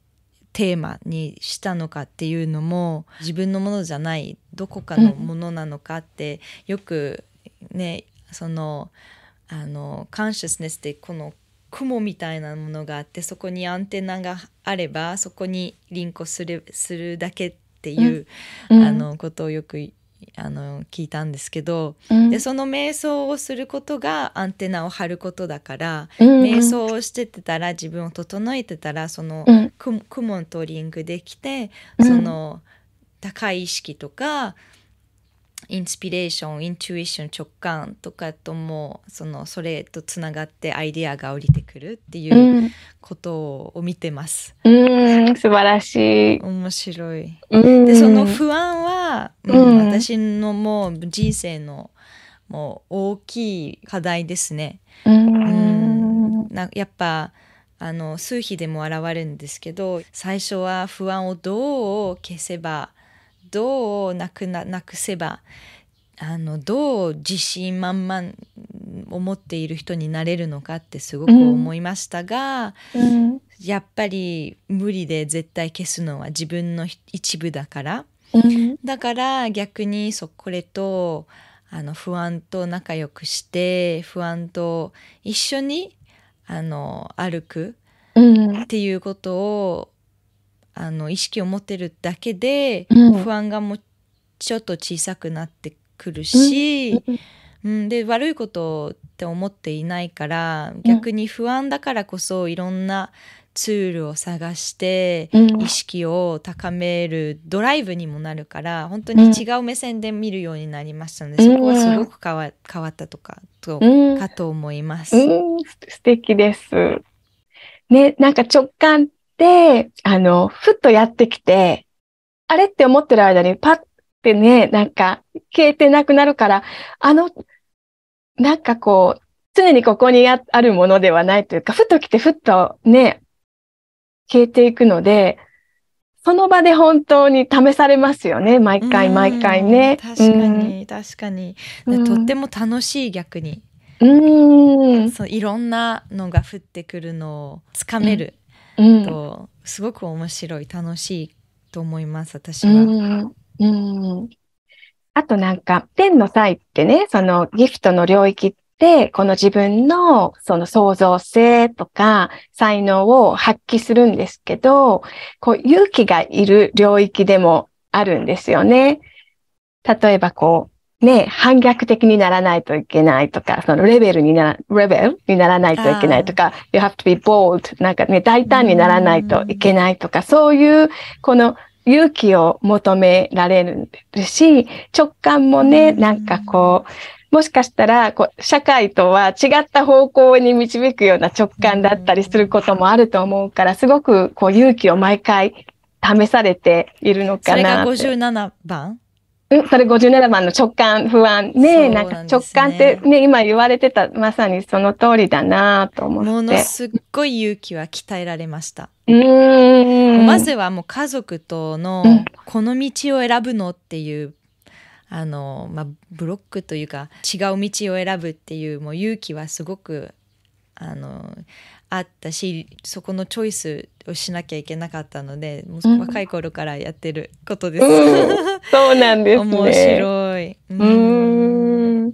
[SPEAKER 1] テーマにしたのかっていうのも自分のものじゃないどこかのものなのかって、よくねそのあのカンシャスネスってこの雲みたいなものがあってそこにアンテナがあればそこにリンクするするだけっていう、
[SPEAKER 2] うん。
[SPEAKER 1] あのことをよくあの聞いたんですけど、
[SPEAKER 2] うん。
[SPEAKER 1] でその瞑想をすることがアンテナを張ることだから、
[SPEAKER 2] うん。
[SPEAKER 1] 瞑想をしててたら自分を整えてたらその
[SPEAKER 2] うん。
[SPEAKER 1] 雲雲とリンクできて
[SPEAKER 2] うん。
[SPEAKER 1] その高い意識とかインスピレーションインチュイション直感とかともそのそれとつながってアイデアが降りてくるっていううんことを見てます。
[SPEAKER 2] うん、素晴らしい。
[SPEAKER 1] 面白い。
[SPEAKER 2] うん
[SPEAKER 1] でその不安は、うん
[SPEAKER 2] うん
[SPEAKER 1] 私のもう人生のもう大きい課題ですね。
[SPEAKER 2] う
[SPEAKER 1] うんんなやっぱあの数比でも現れるんですけど最初は不安をどう消せばどうなくななくせばあのどう自信満々を持っている人になれるのかってすごく思いましたが、
[SPEAKER 2] うん。
[SPEAKER 1] やっぱり無理で絶対消すのは自分の一部だから。
[SPEAKER 2] うん。
[SPEAKER 1] だから逆にそこれとあの不安と仲良くして不安と一緒にあの歩く
[SPEAKER 2] うん。
[SPEAKER 1] っていうことをあの意識を持ってるだけで、
[SPEAKER 2] うん。
[SPEAKER 1] 不安がもうちょっと小さくなってくるし、うん。で悪いことって思っていないから逆に不安だからこそいろんなツールを探して、
[SPEAKER 2] うん。
[SPEAKER 1] 意識を高めるドライブにもなるから本当に違う目線で見るようになりましたので、
[SPEAKER 2] うん。
[SPEAKER 1] そこはすごく変わ変わったとかと、
[SPEAKER 2] うん。
[SPEAKER 1] かと思います。
[SPEAKER 2] うん、素敵です。ね、なんか直感あの、ふっとやってきて、あれって思ってる間にパッてね、なんか消えてなくなるから、あの、なんかこう、常にここにああるものではないというか、ふっと来てふっとね、消えていくので、その場で本当に試されますよね。毎回毎回ね。
[SPEAKER 1] うん確かに、確かに、
[SPEAKER 2] うん
[SPEAKER 1] とっても楽しい逆に、
[SPEAKER 2] うん。うん。
[SPEAKER 1] そういろんなのが降ってくるのをつかめる
[SPEAKER 2] うん。
[SPEAKER 1] と、すごく面白い楽しいと思います私
[SPEAKER 2] う
[SPEAKER 1] は。
[SPEAKER 2] んうんあとなんか、天の際ってね、そのギフトの領域って、この自分のその創造性とか才能を発揮するんですけど、こう勇気がいる領域でもあるんですよね。例えばこう、ね、反逆的にならないといけないとか、そのレベルにな、レベル？にならないといけないとか、you have to be bold なんかね、大胆にならないといけないとか、そういう、この勇気を求められるし、直感もね、
[SPEAKER 1] うん。
[SPEAKER 2] なんかこう、もしかしたら、こう、社会とは違った方向に導くような直感だったりすることもあると思うから、すごくこう勇気を毎回試されているの
[SPEAKER 1] それが
[SPEAKER 2] かなって。
[SPEAKER 1] 57番
[SPEAKER 2] うん、それ57番の直感不安ね。なんか直感ってね、今言われてた、まさにその通りだなと思
[SPEAKER 1] も
[SPEAKER 2] って。
[SPEAKER 1] のすっごい勇気は鍛えられました。
[SPEAKER 2] うーん。
[SPEAKER 1] まずはもう家族との
[SPEAKER 2] うん
[SPEAKER 1] この道を選ぶのっていうあの、まあ、ブロックというか違う道を選ぶっていうもう勇気はすごくあのあったしそこのチョイスをしなきゃいけなかったのでもう
[SPEAKER 2] うん
[SPEAKER 1] 若い頃からやってることです。
[SPEAKER 2] うんそうなんですね。
[SPEAKER 1] 面白い。う
[SPEAKER 2] ん。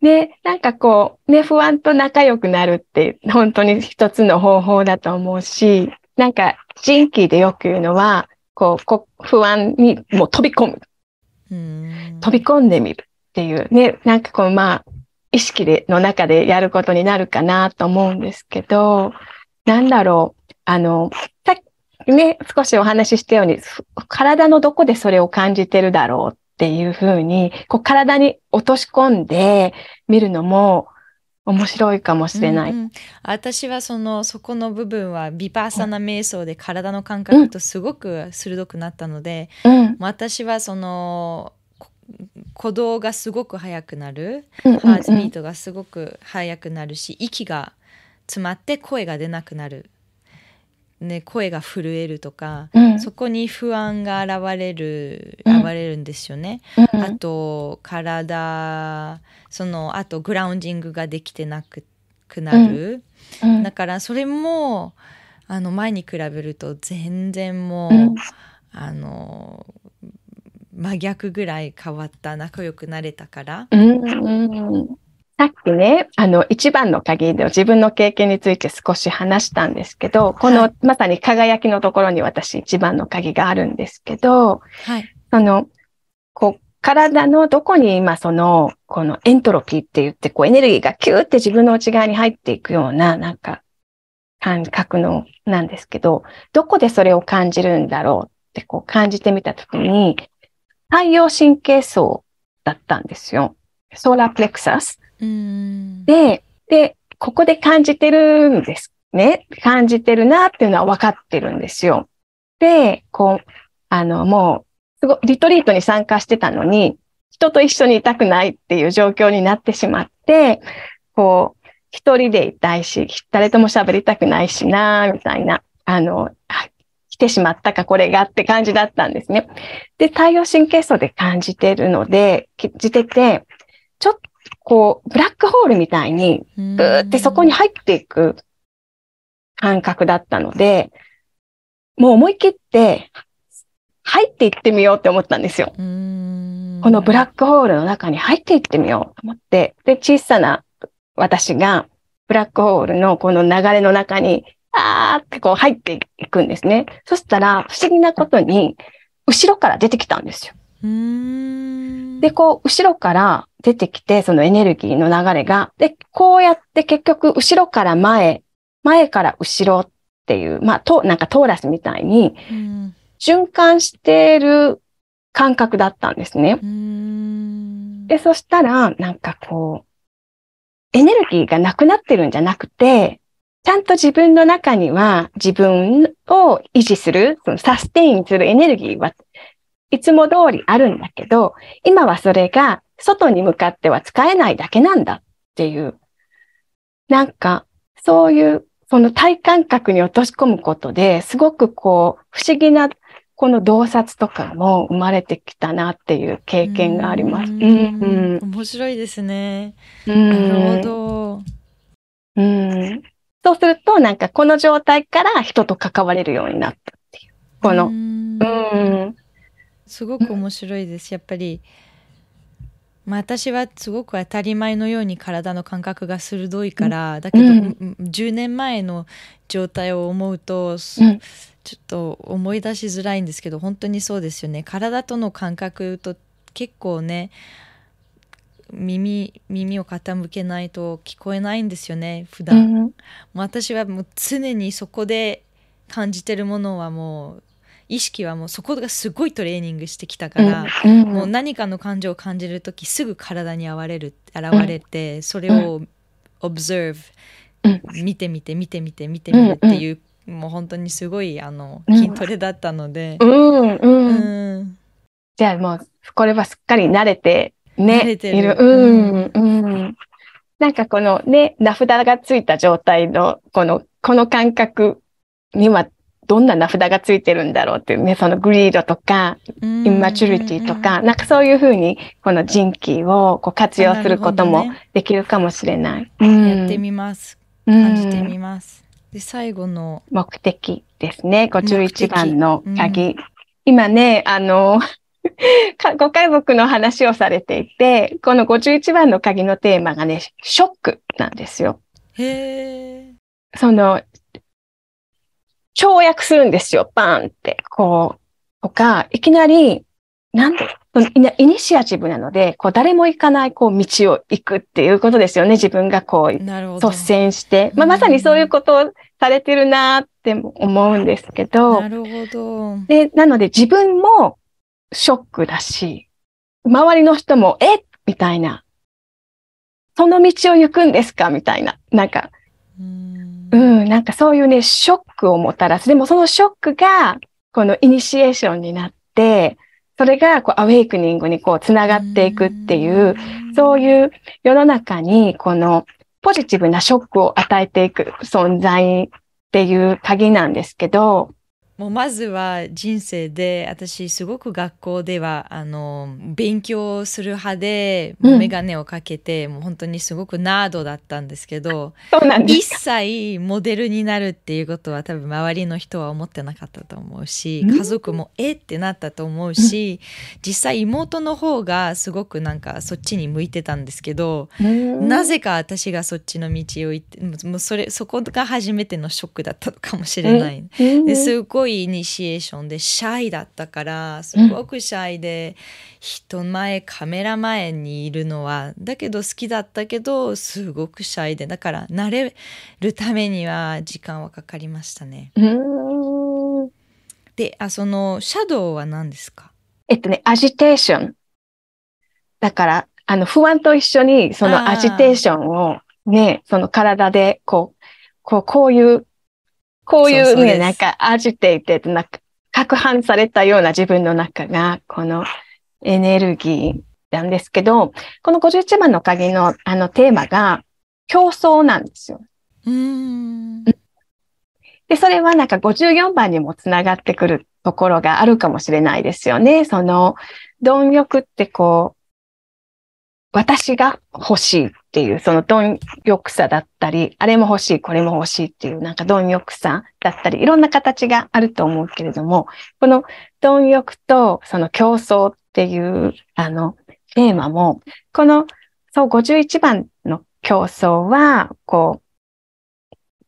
[SPEAKER 2] ね、なんかこう、ね、不安と仲良くなるって本当に一つの方法だと思うし、なんか人気でよく言うのは、こう、こ不安にもう飛び込む。
[SPEAKER 1] うん
[SPEAKER 2] 飛び込んでみるっていうね、なんかこうまあ、意識での中でやることになるかなと思うんですけど、なんだろう、あの、さっきね、少しお話ししたように、ふ体のどこでそれを感じてるだろうっていうふうに、こう体に落とし込んで見るのも面白いかもしれない。
[SPEAKER 1] うんうん私はそのそこの部分はビパーサナ瞑想で体の感覚とすごく鋭くなったので、
[SPEAKER 2] うん。
[SPEAKER 1] 私はそのこ鼓動がすごく速くなる。ハートビートがすごく速くなるし息が詰まって声が出なくなる、ね、声が震えるとか、
[SPEAKER 2] うん。
[SPEAKER 1] そこに不安が現れる
[SPEAKER 2] うん。
[SPEAKER 1] 現れるんですよね。
[SPEAKER 2] うん
[SPEAKER 1] あと体そのあとグラウンディングができてなくくなる、
[SPEAKER 2] うん。
[SPEAKER 1] だからそれもあの前に比べると全然もう、
[SPEAKER 2] うん。
[SPEAKER 1] あの真逆ぐらい変わった仲良くなれたから。
[SPEAKER 2] うんうん。さっきね、あの、一番の鍵で自分の経験について少し話したんですけど、こ
[SPEAKER 1] は
[SPEAKER 2] のまさに輝きのところに私一番の鍵があるんですけど、
[SPEAKER 1] はい、
[SPEAKER 2] その、こう、体のどこに今その、このエントロピーって言って、こうエネルギーがキューって自分の内側に入っていくような、なんか、感覚の、なんですけど、どこでそれを感じるんだろうってこう感じてみたときに、太陽神経層だったんですよ。ソーラープレクサス。で、で、ここで感じてるんですね。感じてるなっていうのは分かってるんですよ。で、こう、あの、もう、すごい、リトリートに参加してたのに、人と一緒にいたくないっていう状況になってしまって、こう、一人でいたいし、誰とも喋りたくないしな、みたいな、あの、来てしまったか、これがって感じだったんですね。で、太陽神経層で感じてるので、感じてて、ちょっとこう、ブラックホールみたいに、ブーってそこに入っていく感覚だったので、もう思い切って入っていってみようって思ったんですよ。このブラックホールの中に入っていってみようと思って、で、小さな私がブラックホールのこの流れの中に、あーってこう入っていくんですね。そしたら不思議なことに、後ろから出てきたんですよ。で、こう、後ろから出てきて、そのエネルギーの流れが、で、こうやって結局、後ろから前、前から後ろっていう、まあ、と、なんかトーラスみたいに、循環している感覚だったんですね。で、そしたら、なんかこう、エネルギーがなくなってるんじゃなくて、ちゃんと自分の中には自分を維持する、そのサステインするエネルギーはいつも通りあるんだけど、今はそれが外に向かっては使えないだけなんだっていう、なんか、そういう、その体感覚に落とし込むことで、すごくこう、不思議な、この洞察とかも生まれてきたなっていう経験があります。うん、
[SPEAKER 1] うん、面白いですね。なるほど。
[SPEAKER 2] うん。そうすると、なんかこの状態から人と関われるようになったっていう。この、うん。
[SPEAKER 1] すごく面白いです。やっぱり、まあ、私はすごく当たり前のように体の感覚が鋭いから、だけど、うん、10年前の状態を思うと、うん、ちょっと思い出しづらいんですけど本当にそうですよね体との感覚と結構ね耳耳を傾けないと聞こえないんですよね普段、うん、もう私はもう常にそこで感じてるものはもう意識はもうそこがすごいトレーニングしてきたから、うん、もう何かの感情を感じる時すぐ体に現れる現れて、うん、それを observe、見てみて見てみて見てみるっていう、もう本当にすごいあの筋トレだったので、
[SPEAKER 2] うん。じゃあもうこれはすっかり慣れてね
[SPEAKER 1] 慣れてる
[SPEAKER 2] うんうんなんかこのね名札がついた状態のこのこの感覚にはどんな名札がついてるんだろうっていうね、そのグリードとか、インマチュリティとか、なんかそういうふうに、この人気をこう活用することもできるかもしれない。
[SPEAKER 1] ね、やってみます。感じてみます。で、最後の。
[SPEAKER 2] 目的ですね。51番の鍵。うん、今ね、あの、*laughs* ご家族の話をされていて、この51番の鍵のテーマがね、ショックなんですよ。
[SPEAKER 1] へ
[SPEAKER 2] その、跳躍するんですよ、バーンって、こう、とか、いきなり、なんで、イニシアチブなので、こう、誰も行かない、こう、道を行くっていうことですよね。自分がこう、率先して。まあ、まさにそういうことをされてるなって思うんですけど。
[SPEAKER 1] なるほど。
[SPEAKER 2] で、なので自分もショックだし、周りの人も、え？みたいな。その道を行くんですか？みたいな。なんか、うん、なんかそういうね、ショックをもたらす。でもそのショックが、このイニシエーションになって、それがこうアウェイクニングにこうつながっていくっていう、そういう世の中にこのポジティブなショックを与えていく存在っていう鍵なんですけど、
[SPEAKER 1] もうまずは人生で私すごく学校ではあの勉強する派で、う眼鏡をかけてもう本当にすごくナードだったんですけど一切モデルになるっていうことは多分周りの人は思ってなかったと思うし家族もえってなったと思うし、実際妹の方がすごくなんかそっちに向いてたんですけど、なぜか私がそっちの道を行ってもうそれそこが初めてのショックだったのかもしれない。ですごいいイニシエーションでシャイだったからすごくシャイで、人前カメラ前にいるのはだけど好きだったけどすごくシャイでだから慣れるためには時間はかかりましたね。であそのシャドウは何ですか？
[SPEAKER 2] えっとねアジテーションだからあの不安と一緒にそのアジテー。ションをねその体でこうこうこういうこういうね、なんかアジテイテなんか、攪拌されたような自分の中が、このエネルギーなんですけど、この51番の鍵のあのテーマが、競争なんですよ。
[SPEAKER 1] うん。
[SPEAKER 2] で、それはなんか54番にもつながってくるところがあるかもしれないですよね。その、貪欲ってこう、私が欲しいっていう、その貪欲さだったり、あれも欲しい、これも欲しいっていう、なんか貪欲さだったり、いろんな形があると思うけれども、この貪欲とその競争っていう、あの、テーマも、この、そう、51番の競争は、こう、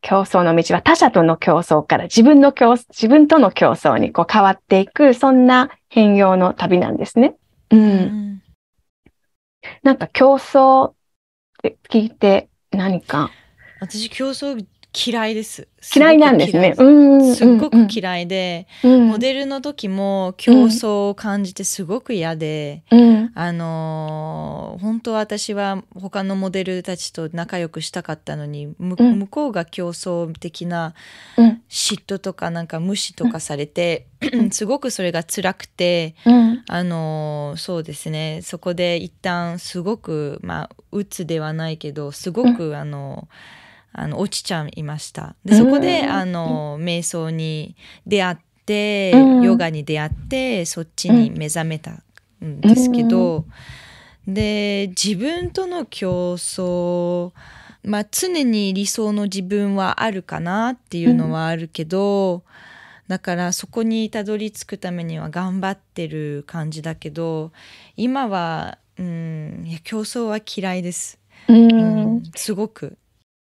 [SPEAKER 2] 競争の道は他者との競争から自分の競、自分との競争にこう変わっていく、そんな変容の旅なんですね。う。
[SPEAKER 1] うんん。
[SPEAKER 2] なんか競争って聞いて何か。
[SPEAKER 1] 私、競争嫌いです。
[SPEAKER 2] 嫌いなんですね。うん。
[SPEAKER 1] すっごく嫌いで、
[SPEAKER 2] うん
[SPEAKER 1] モデルの時も競争を感じてすごく嫌で、
[SPEAKER 2] うん。
[SPEAKER 1] あのー本当は私は他のモデルたちと仲良くしたかったのに、む
[SPEAKER 2] うん
[SPEAKER 1] 向こうが競争的な
[SPEAKER 2] うん。
[SPEAKER 1] 嫉妬とかなんか無視とかされて、*clears throat* すごくそれが辛くて、
[SPEAKER 2] うん。
[SPEAKER 1] あのーそうですねそこで一旦すごくまあ鬱ではないけどすごく、あのあの落ちちゃいました。でそこで、
[SPEAKER 2] うん。
[SPEAKER 1] あの瞑想に出会って、
[SPEAKER 2] うん。
[SPEAKER 1] ヨガに出会ってそっちに目覚めたんですけど、で自分との競争まあ常に理想の自分はあるかなっていうのはあるけど、だからそこにたどり着くためには頑張ってる感じだけど今は、うん、いや競争は嫌いです、
[SPEAKER 2] う
[SPEAKER 1] うんん、すごく。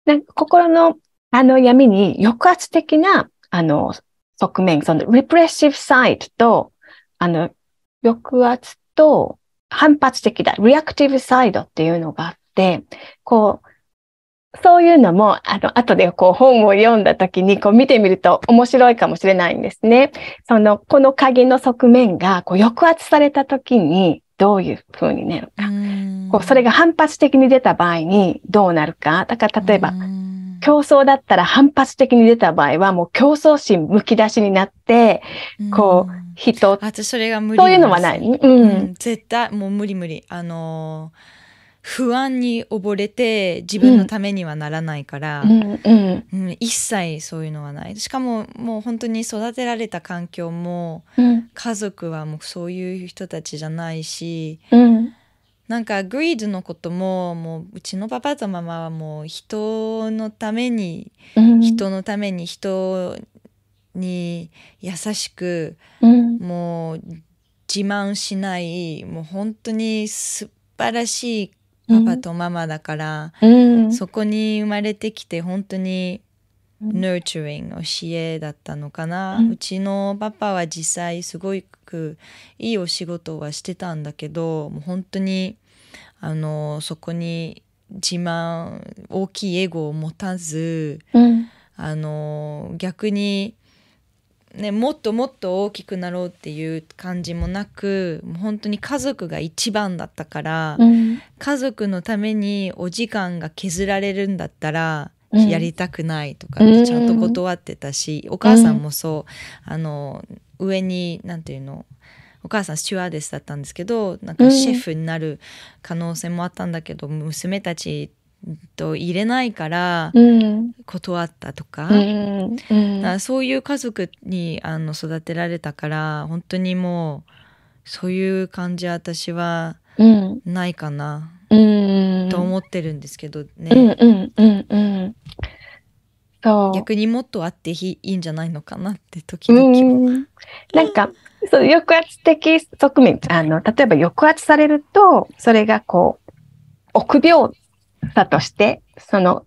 [SPEAKER 2] なんか心のあの闇に抑圧的なあの側面、その repressive side とあの抑圧と反発的だ、reactive side っていうのがあって、こう、そういうのも、あの、後でこう本を読んだ時にこう見てみると面白いかもしれないんですね。その、この鍵の側面がこう抑圧された時にどういう風になるか。
[SPEAKER 1] うん
[SPEAKER 2] こうそれが反発的に出た場合にどうなるか。だから例えば、
[SPEAKER 1] うん
[SPEAKER 2] 競争だったら反発的に出た場合はもう競争心むき出しになって、こ
[SPEAKER 1] うん
[SPEAKER 2] 人、
[SPEAKER 1] 私それが無理
[SPEAKER 2] そういうのはない。う。
[SPEAKER 1] うんん、絶対もう無理無理あのー不安に溺れて自分のためにはならないから、
[SPEAKER 2] うん、うん、
[SPEAKER 1] うん。一切そういうのはない。しかももう本当に育てられた環境も
[SPEAKER 2] うん、
[SPEAKER 1] 家族はもうそういう人たちじゃないし
[SPEAKER 2] うん、
[SPEAKER 1] なんかグリードのことももううちのパパとママはもう人のために
[SPEAKER 2] うん、
[SPEAKER 1] 人のために人に優しく
[SPEAKER 2] うん、
[SPEAKER 1] もう自慢しないもう本当に素晴らしいパパとママだから、
[SPEAKER 2] うん、
[SPEAKER 1] そこに生まれてきて本当に
[SPEAKER 2] うん。
[SPEAKER 1] nurturing 教えだったのかな、
[SPEAKER 2] う
[SPEAKER 1] うんちのパパは実際すごくいいお仕事はしてたんだけどもう本当にあのそこに自慢大きいエゴを持たず
[SPEAKER 2] うん、
[SPEAKER 1] あの逆に、ね、もっともっと大きくなろうっていう感じもなく本当に家族が一番だったから、
[SPEAKER 2] うん、
[SPEAKER 1] 家族のためにお時間が削られるんだったら
[SPEAKER 2] うん。
[SPEAKER 1] やりたくないとか
[SPEAKER 2] うん
[SPEAKER 1] ちゃんと断ってたし、お母さんもそうあの上になんていうのお母さんスチュワーデスだったんですけどなんかシェフになる可能性もあったんだけど、娘たちと入れないから
[SPEAKER 2] うん、
[SPEAKER 1] 断ったとか,、
[SPEAKER 2] うん、うん、
[SPEAKER 1] そういう家族にあの育てられたから本当にもうそういう感じ私は
[SPEAKER 2] うん、
[SPEAKER 1] ないかな。
[SPEAKER 2] うん、
[SPEAKER 1] と思ってるんですけどね。逆にもっとあっていいんじゃないのかなって時
[SPEAKER 2] う
[SPEAKER 1] 々、
[SPEAKER 2] ん。なんか、そう抑圧的側面、あの、例えば抑圧されると、それがこう、臆病さとして、その、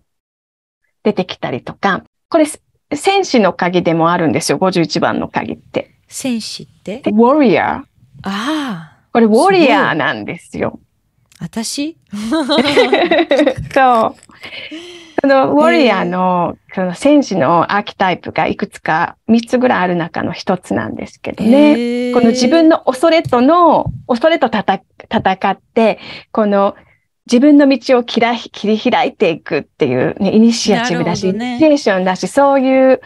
[SPEAKER 2] 出てきたりとか、これ、戦士の鍵でもあるんですよ、51番の鍵って。
[SPEAKER 1] 戦士って？
[SPEAKER 2] ウォリアー。
[SPEAKER 1] ああ
[SPEAKER 2] これ、ウォリアーなんですよ。
[SPEAKER 1] 私？*laughs*
[SPEAKER 2] そう。そのウォリアーの、その戦士のアーキタイプがいくつか3つぐらいある中の一つなんですけどね。この自分の恐れとの、恐れと戦って、この自分の道を切ら切り開いていくっていう、ね、イニシアチブだし、
[SPEAKER 1] ね
[SPEAKER 2] イニシエーションだし、そういう、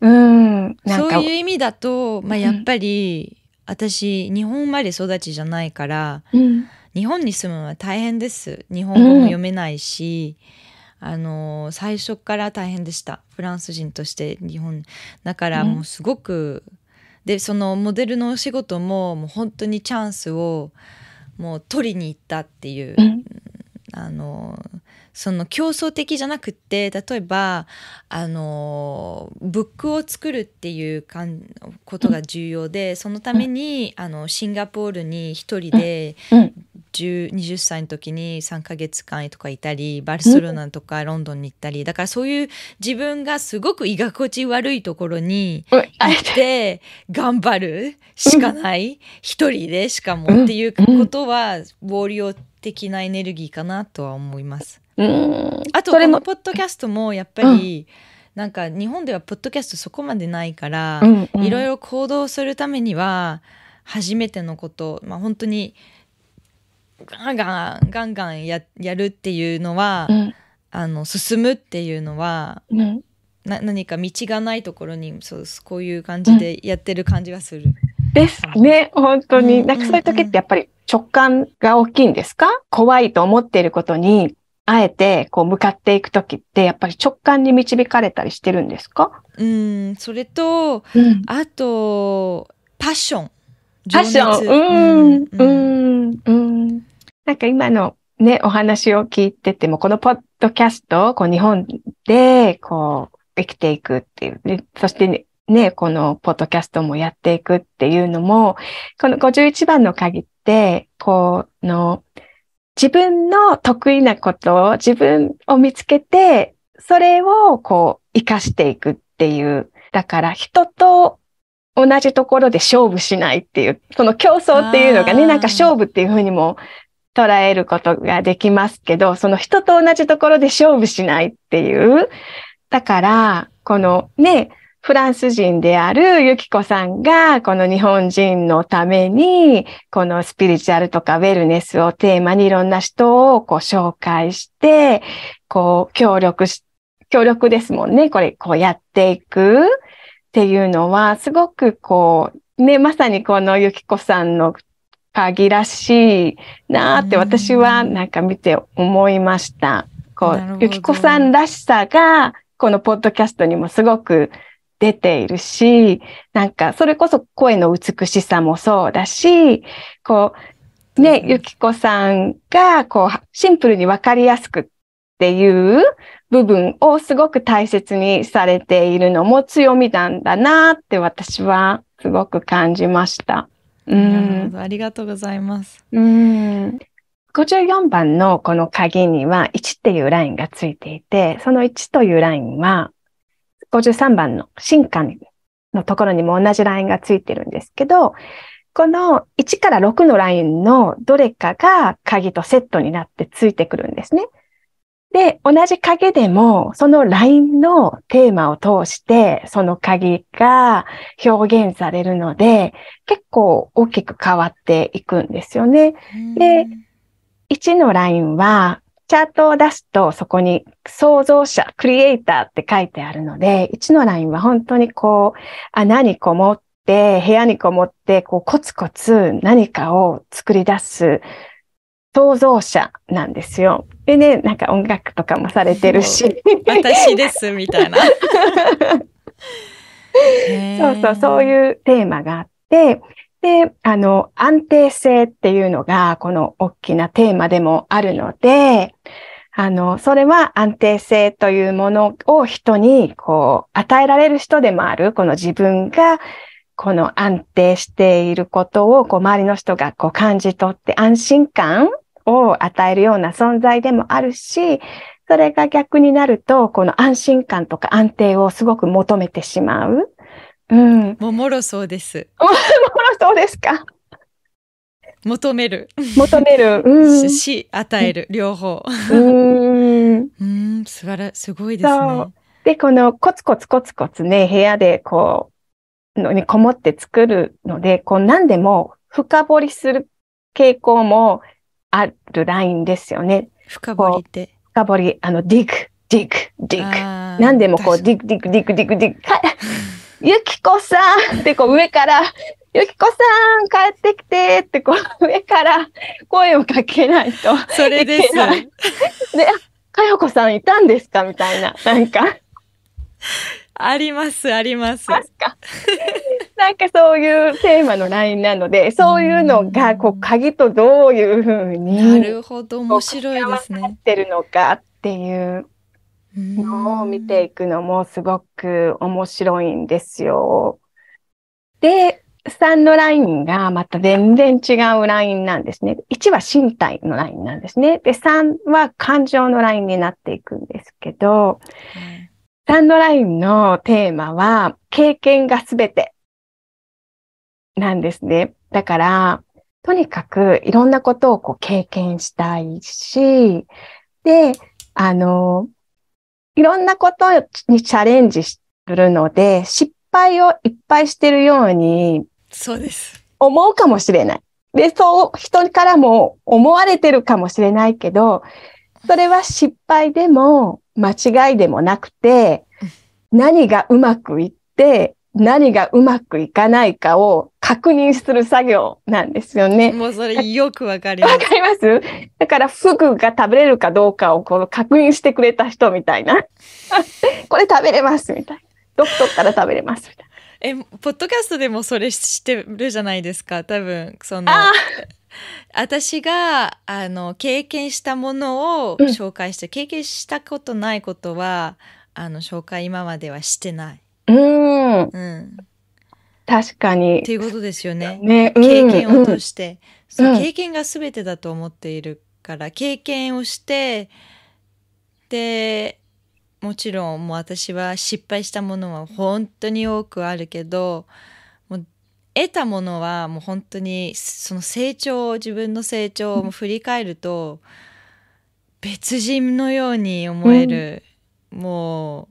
[SPEAKER 2] うん、なんか、
[SPEAKER 1] そういう意味だと、まあ、
[SPEAKER 2] うん。
[SPEAKER 1] やっぱり、私日本生まれ育ちじゃないから
[SPEAKER 2] うん、
[SPEAKER 1] 日本に住むのは大変です。日本語も読めないし、あの最初から大変でした。フランス人として日本。だからもうすごく、うん、でそのモデルのお仕事ももう本当にチャンスをもう取りに行ったっていう、うん、あのその競争的じゃなくって例えばあのブックを作るっていうかんことが重要でそのためにあのシンガポールに一人で20歳の時に3ヶ月間とかいたりバルセロナとかロンドンに行ったりだからそういう自分がすごく居心地悪いところに行って頑張るしかない。一人でしかもっていうことはウォーリオ的なエネルギーかなとは思います。あとこのポッドキャストもやっぱり、なんか日本ではポッドキャストそこまでないから、いろいろ行動するためには初めてのことまあ本当にガンガンガンガンややるっていうのは、うん、あの進むっていうのは、うん、な何か道がないところにそうこういう感じでやってる感じはする。うん、
[SPEAKER 2] ですね。本当に、なんかそういう時ってやっぱり直感が大きいんですか？怖いと思っていることにあえてこう向かっていく時ってやっぱり直感に導かれたりしてるんですか？
[SPEAKER 1] うんそれと、うん、あとパッション
[SPEAKER 2] パッションうんうん。うん。なんか今のねお話を聞いててもこのポッドキャストこう日本でこう生きていくっていう、ね、そしてねね、このポッドキャストもやっていくっていうのも、この51番の鍵この、自分の得意なことを自分を見つけて、それをこう活かしていくっていう。だから人と同じところで勝負しないっていう、その競争っていうのがね、なんか勝負っていうふうにも捉えることができますけど、その人と同じところで勝負しないっていう。だから、このね、フランス人であるユキコさんが、この日本人のために、このスピリチュアルとかウェルネスをテーマにいろんな人をこう紹介して、こう協力し、協力ですもんね。これ、こうやっていくっていうのは、すごくこう、ね、まさにこのユキコさんの鍵らしいなって私はなんか見て思いました。こう、ゆきこさんらしさが、このポッドキャストにもすごく出ているし、なんかそれこそ声の美しさもそうだし、こう、ね、ゆきこさんがこうシンプルにわかりやすくっていう部分をすごく大切にされているのも強みなんだなって私はすごく感じました。
[SPEAKER 1] うん、ありがとうございます。
[SPEAKER 2] うん。54番のこの鍵には1っていうラインがついていて、その1というラインは53番の新刊のところにも同じラインがついてるんですけど、この1から6のラインのどれかが鍵とセットになってついてくるんですね。で、同じ鍵でも、そのラインのテーマを通して、その鍵が表現されるので、結構大きく変わっていくんですよね。で、1のラインは、チャートを出すと、そこに創造者、クリエイターって書いてあるので、1のラインは本当にこう、穴にこもって、部屋にこもって、こう、コツコツ何かを作り出す創造者なんですよ。でね、なんか音楽とかもされてるし。
[SPEAKER 1] 私です、みたいな。*laughs*
[SPEAKER 2] そうそう、そういうテーマがあって、で、あの、安定性っていうのが、この大きなテーマでもあるので、あの、それは安定性というものを人に、こう、与えられる人でもある、この自分が、この安定していることを、こう、周りの人がこう感じ取って安心感を与えるような存在でもあるし、それが逆になると、この安心感とか安定をすごく求めてしまう。
[SPEAKER 1] うん。ももろそうです。
[SPEAKER 2] もろそうですか？
[SPEAKER 1] 求める。
[SPEAKER 2] 求める。う
[SPEAKER 1] ん、し、与える、両方。うん。うん、素晴ら、すごいですね。
[SPEAKER 2] で、このコツコツコツコツね、部屋でこう、のにこもって作るので、こう何でも深掘りする傾向もあるラインですよね。
[SPEAKER 1] 深掘りって。
[SPEAKER 2] 深掘り、あの、 dig、dig、dig。何でもこう、 dig、dig、dig、dig、dig。ゆきこさんってこう上から、ゆきこさん帰ってきてってこう上から声をかけないと
[SPEAKER 1] それです。
[SPEAKER 2] で、帰かよこさんいたんですかみたいな。なんか。
[SPEAKER 1] あります、あります。
[SPEAKER 2] ますか。なんかそういうテーマのラインなので、そういうのが、こう、鍵とどういうふうに。
[SPEAKER 1] なるほど、面白いですね。
[SPEAKER 2] ってるのかっていうのを見ていくのもすごく面白いんですよ。で、3のラインがまた全然違うラインなんですね。1は身体のラインなんですね。で、3は感情のラインになっていくんですけど、3のラインのテーマは経験がすべてなんですね。だから、とにかくいろんなことをこう経験したいし、で、あの、いろんなことにチャレンジするので、失敗をいっぱいしてるように
[SPEAKER 1] そうです。
[SPEAKER 2] 思うかもしれない。で、そう、人からも思われてるかもしれないけど、それは失敗でも間違いでもなくて、何がうまくいって、何がうまくいかないかを確認する作業なんですよね。
[SPEAKER 1] もうそれよくわかります。
[SPEAKER 2] わかります？だから、フグが食べれるかどうかをこの確認してくれた人みたいな。*laughs* これ食べれますみたいな。どっから食べれますみたいな。
[SPEAKER 1] えポッドキャストでもそれしてるじゃないですか？多分その私があの経験したものを紹介して、うん、経験したことないことはあの紹介今まではしてない。
[SPEAKER 2] うん、うん、確かに。
[SPEAKER 1] っていうことですよね。
[SPEAKER 2] ね。
[SPEAKER 1] 経験を通して、うん、そう経験が全てだと思っているから経験をしてでもちろんもう私は失敗したものは本当に多くあるけどもう得たものはもう本当にその成長自分の成長を振り返ると別人のように思える、うん、もう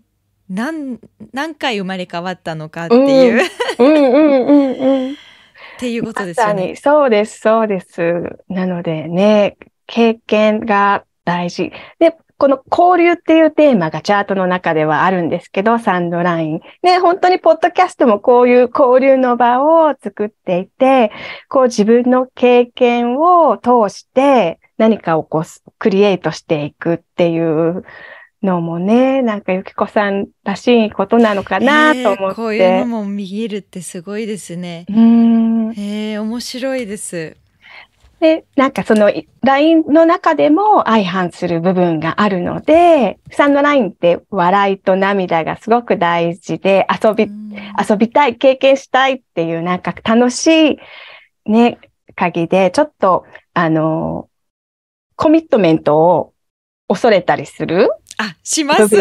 [SPEAKER 1] 何何回生まれ変わったのかっていう、うんうんうんうん、っていうことですよね。
[SPEAKER 2] そうですそうです。なのでね経験が大事。でこの交流っていうテーマがチャートの中ではあるんですけど、サンドライン。ね、本当にポッドキャストもこういう交流の場を作っていて、こう自分の経験を通して何かをこうクリエイトしていくっていうのもね、なんかゆきこさんらしいことなのかなと思って。えー、
[SPEAKER 1] こういうのも見えるってすごいですね。
[SPEAKER 2] うん。
[SPEAKER 1] えー、面白いです。
[SPEAKER 2] で、なんかその LINE の中でも相反する部分があるので、サンドラインって笑いと涙がすごく大事で、遊び、遊びたい、経験したいっていうなんか楽しいね、鍵で、ちょっと、あの、コミットメントを恐れたりする
[SPEAKER 1] あ、します。*laughs*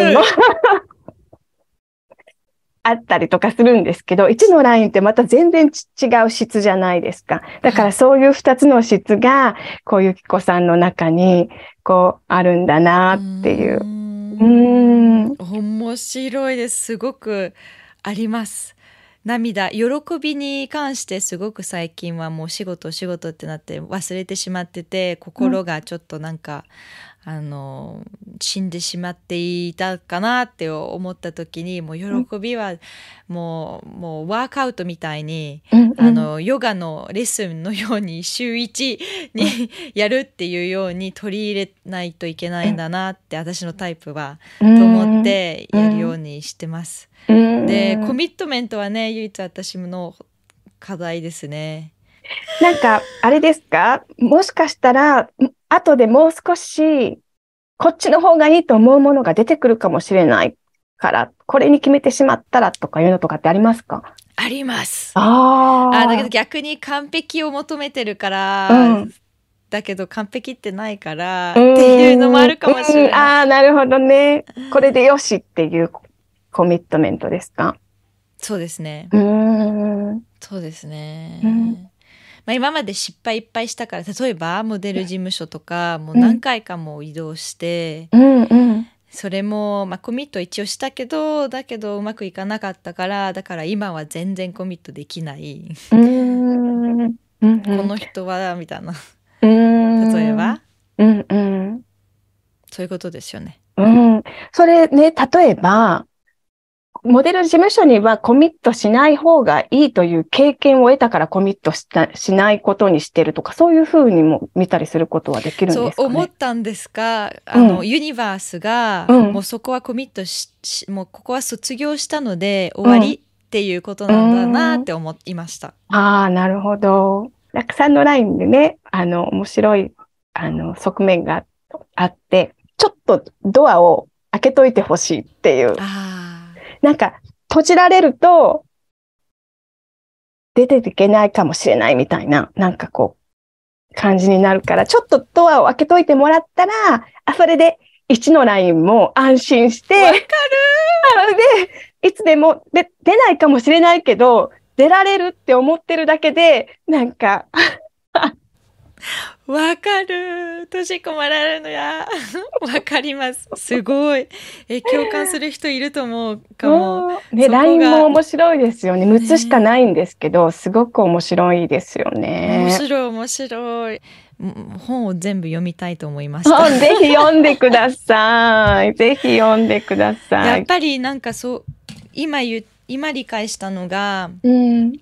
[SPEAKER 2] あったりとかするんですけど、1のラインってまた全然違う質じゃないですか。だからそういう2つの質が、こうゆきこさんの中に、こう、あるんだなっていう。うん。
[SPEAKER 1] 面白いです。すごくあります。涙喜びに関してすごく最近はもう仕事仕事ってなって忘れてしまってて心がちょっとなんか、あの死んでしまっていたかなって思った時にもう喜びはもう,、もうワークアウトみたいに、あのヨガのレッスンのように週1にやるっていうように取り入れないといけないんだなって私のタイプは、と思ってやるようにしてます。でコミットメントはね唯一私の課題ですね。
[SPEAKER 2] なんか、あれですか？もしかしたら、後でもう少し、こっちの方がいいと思うものが出てくるかもしれないから、これに決めてしまったらとかいうのとかってありますか？
[SPEAKER 1] あります。
[SPEAKER 2] あ
[SPEAKER 1] あ。だけど逆に完璧を求めてるから、うん、だけど完璧ってないからっていうのもあるかもしれない。
[SPEAKER 2] ああ、なるほどね。これでよしっていうコミットメントですか？
[SPEAKER 1] そうですね。
[SPEAKER 2] うん。
[SPEAKER 1] そうですね。まあ、今まで失敗いっぱいしたから例えばモデル事務所とかもう何回かも移動して、
[SPEAKER 2] うんうん。
[SPEAKER 1] それも、まあ、コミット一応したけどだけどうまくいかなかったからだから今は全然コミットできない。
[SPEAKER 2] うん、こ
[SPEAKER 1] の人はみたいな。
[SPEAKER 2] 例
[SPEAKER 1] えば、
[SPEAKER 2] うんうん、
[SPEAKER 1] そういうことですよね。
[SPEAKER 2] うん、それね例えばモデル事務所にはコミットしない方がいいという経験を得たからコミットしたしないことにしてるとか、そういうふうにも見たりすることはできるんですかね？
[SPEAKER 1] そう思ったんですが、あの、うん、ユニバースが、もうそこはコミットし、もうここは卒業したので終わりっていうことなんだなって思いました。
[SPEAKER 2] うん、ああ、なるほど。落さんのラインでね、あの、面白い、あの、側面があって、ちょっとドアを開けといてほしいっていう。なんか、閉じられると、出ていけないかもしれないみたいな、なんかこう、感じになるから、ちょっとドアを開けといてもらったら、あ、それで1のラインも安心して、わかるで、いつでもで出ないかもしれないけど、出られるって思ってるだけで、なんか
[SPEAKER 1] わ *laughs* かる。閉じ込まれるのや。*laughs* わかります。すごい。え、共感する人いると思うかも。
[SPEAKER 2] ね、LINE も面白いですよね。6つしかないんですけど、ね、すごく面白いですよね。
[SPEAKER 1] 面白い、面白い。本を全部読みたいと思いました。
[SPEAKER 2] ぜひ読んでください。ぜひ読んでくださ
[SPEAKER 1] い。やっぱりなんかそう、今言、今理解したのが、
[SPEAKER 2] うん、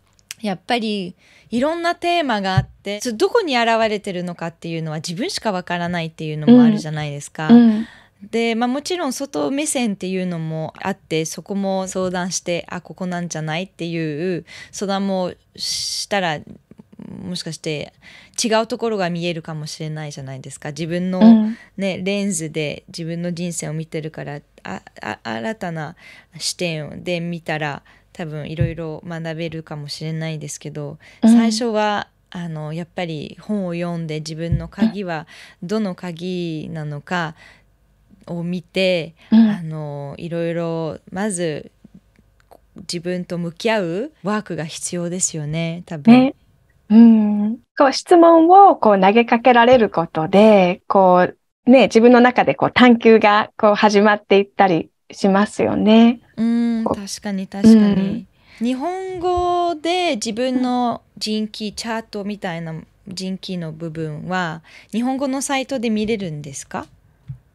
[SPEAKER 1] やっぱり、いろんなテーマがあってどこに現れてるのかっていうのは自分しかわからないっていうのもあるじゃないですか。
[SPEAKER 2] うん。うん
[SPEAKER 1] で、まあ、もちろん外目線っていうのもあってそこも相談してあここなんじゃないっていう相談もしたらもしかして違うところが見えるかもしれないじゃないですか。自分のね、うん、レンズで自分の人生を見てるからああ新たな視点で見たら多分いろいろ学べるかもしれないですけど、うん、最初はあのやっぱり本を読んで自分の鍵はどの鍵なのかを見て、うん、あのいろいろまず自分と向き合うワークが必要ですよね多分。ね
[SPEAKER 2] うんこう質問をこう投げかけられることでこう、ね、自分の中でこう探求がこう始まっていったりしますよね。
[SPEAKER 1] うん確かに確かに、うん、日本語で自分の人気チャートみたいな人気の部分は日本語のサイトで見れるんですか？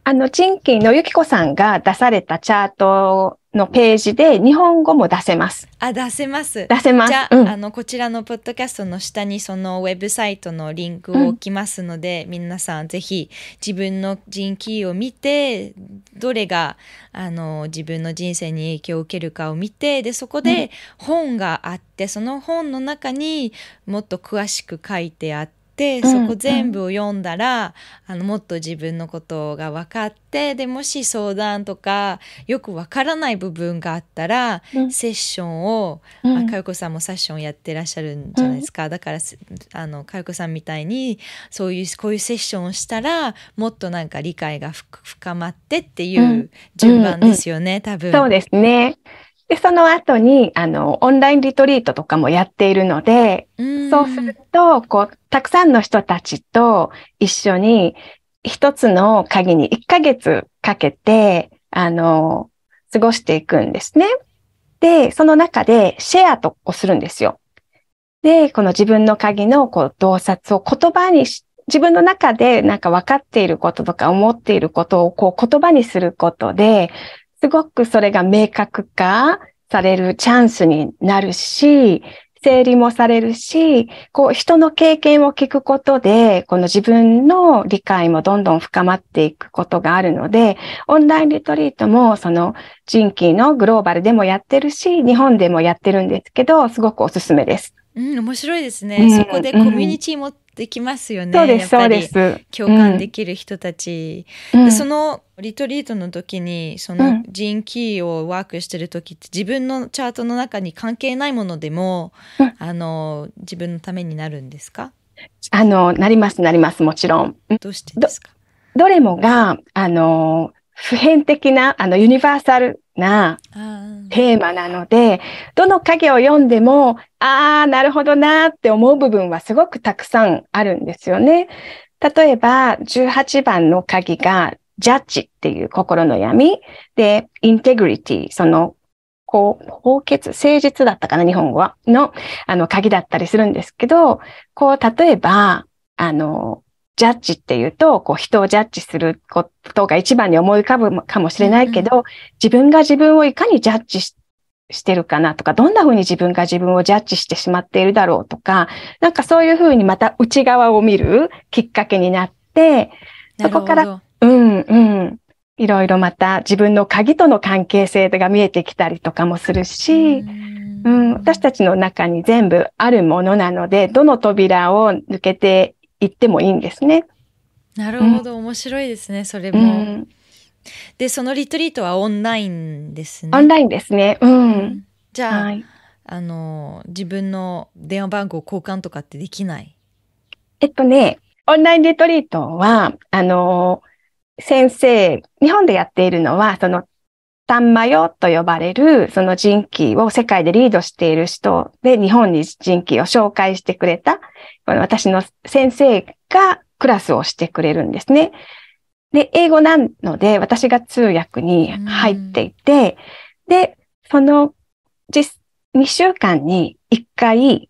[SPEAKER 2] あの、人気のゆきこさんが出されたチャートのページで日本語も出せます。
[SPEAKER 1] あ、出せます。
[SPEAKER 2] 出せます。
[SPEAKER 1] じゃあ、うん、あの、こちらのポッドキャストの下にそのウェブサイトのリンクを置きますので、うん、皆さんぜひ自分の人気を見て、どれが、あの、自分の人生に影響を受けるかを見て、で、そこで本があって、その本の中にもっと詳しく書いてあって、でそこ全部を読んだら、うん、あのもっと自分のことが分かってでもし相談とかよく分からない部分があったら、うん、セッションを、うん、かよこさんもセッションやってらっしゃるんじゃないですか、だからあのかよこさんみたいにそういうこういうセッションをしたらもっとなんか理解が深まってっていう順番ですよね、多分。
[SPEAKER 2] そうですね。で、その後に、あの、オンラインリトリートとかもやっているので、うそうすると、こう、たくさんの人たちと一緒に、一つの鍵に1ヶ月かけて、あの、過ごしていくんですね。で、その中でシェアとをするんですよ。で、この自分の鍵のこう洞察を言葉にし、自分の中でなんか分かっていることとか思っていることをこう言葉にすることで、すごくそれが明確化されるチャンスになるし、整理もされるし、こう人の経験を聞くことで、この自分の理解もどんどん深まっていくことがあるので、オンラインリトリートもその人気のグローバルでもやってるし、日本でもやってるんですけど、すごくおすすめです。
[SPEAKER 1] うん、面白いですね。うん、そこでコミュニティもできますよね。
[SPEAKER 2] そうです、そうです。
[SPEAKER 1] 共感できる人たち。うん、でそのリトリートの時に、その人気をワークしてる時って自分のチャートの中に関係ないものでも、うん、あの、自分のためになるんですか？
[SPEAKER 2] あの、なります、なります、もちろん。
[SPEAKER 1] どうしてですか？
[SPEAKER 2] どれもが、あの、普遍的な、あの、ユニバーサルなテーマなので、どの影を読んでも、ああ、なるほどなって思う部分はすごくたくさんあるんですよね。例えば、18番の鍵が、ジャッジっていう心の闇。で、インテグリティ、その、こう、法決、誠実だったかな、日本語は、の、あの、鍵だったりするんですけど、こう、例えば、あの、ジャッジっていうと、こう人をジャッジすることが一番に思い浮かぶかもしれないけど、うん、自分が自分をいかにジャッジしてるかなとか、どんな風に自分が自分をジャッジしてしまっているだろうとか、なんかそういう風にまた内側を見るきっかけになって、そこから、うんうん、いろいろまた自分の鍵との関係性が見えてきたりとかもするし、うん、私たちの中に全部あるものなので、どの扉を抜けていってもいいんですね。
[SPEAKER 1] なるほど、うん、面白いですね、それも。うん、で、そのリトリートはオンラインですね。
[SPEAKER 2] オンラインですね。うん。
[SPEAKER 1] じゃあ、はい、あの、自分の電話番号交換とかってできない？
[SPEAKER 2] えっとね、オンラインリトリートは、あの、先生、日本でやっているのは、その、タンマヨと呼ばれる、その人気を世界でリードしている人で、日本に人気を紹介してくれた、この私の先生がクラスをしてくれるんですね。で、英語なので、私が通訳に入っていて、で、その、実、2週間に1回、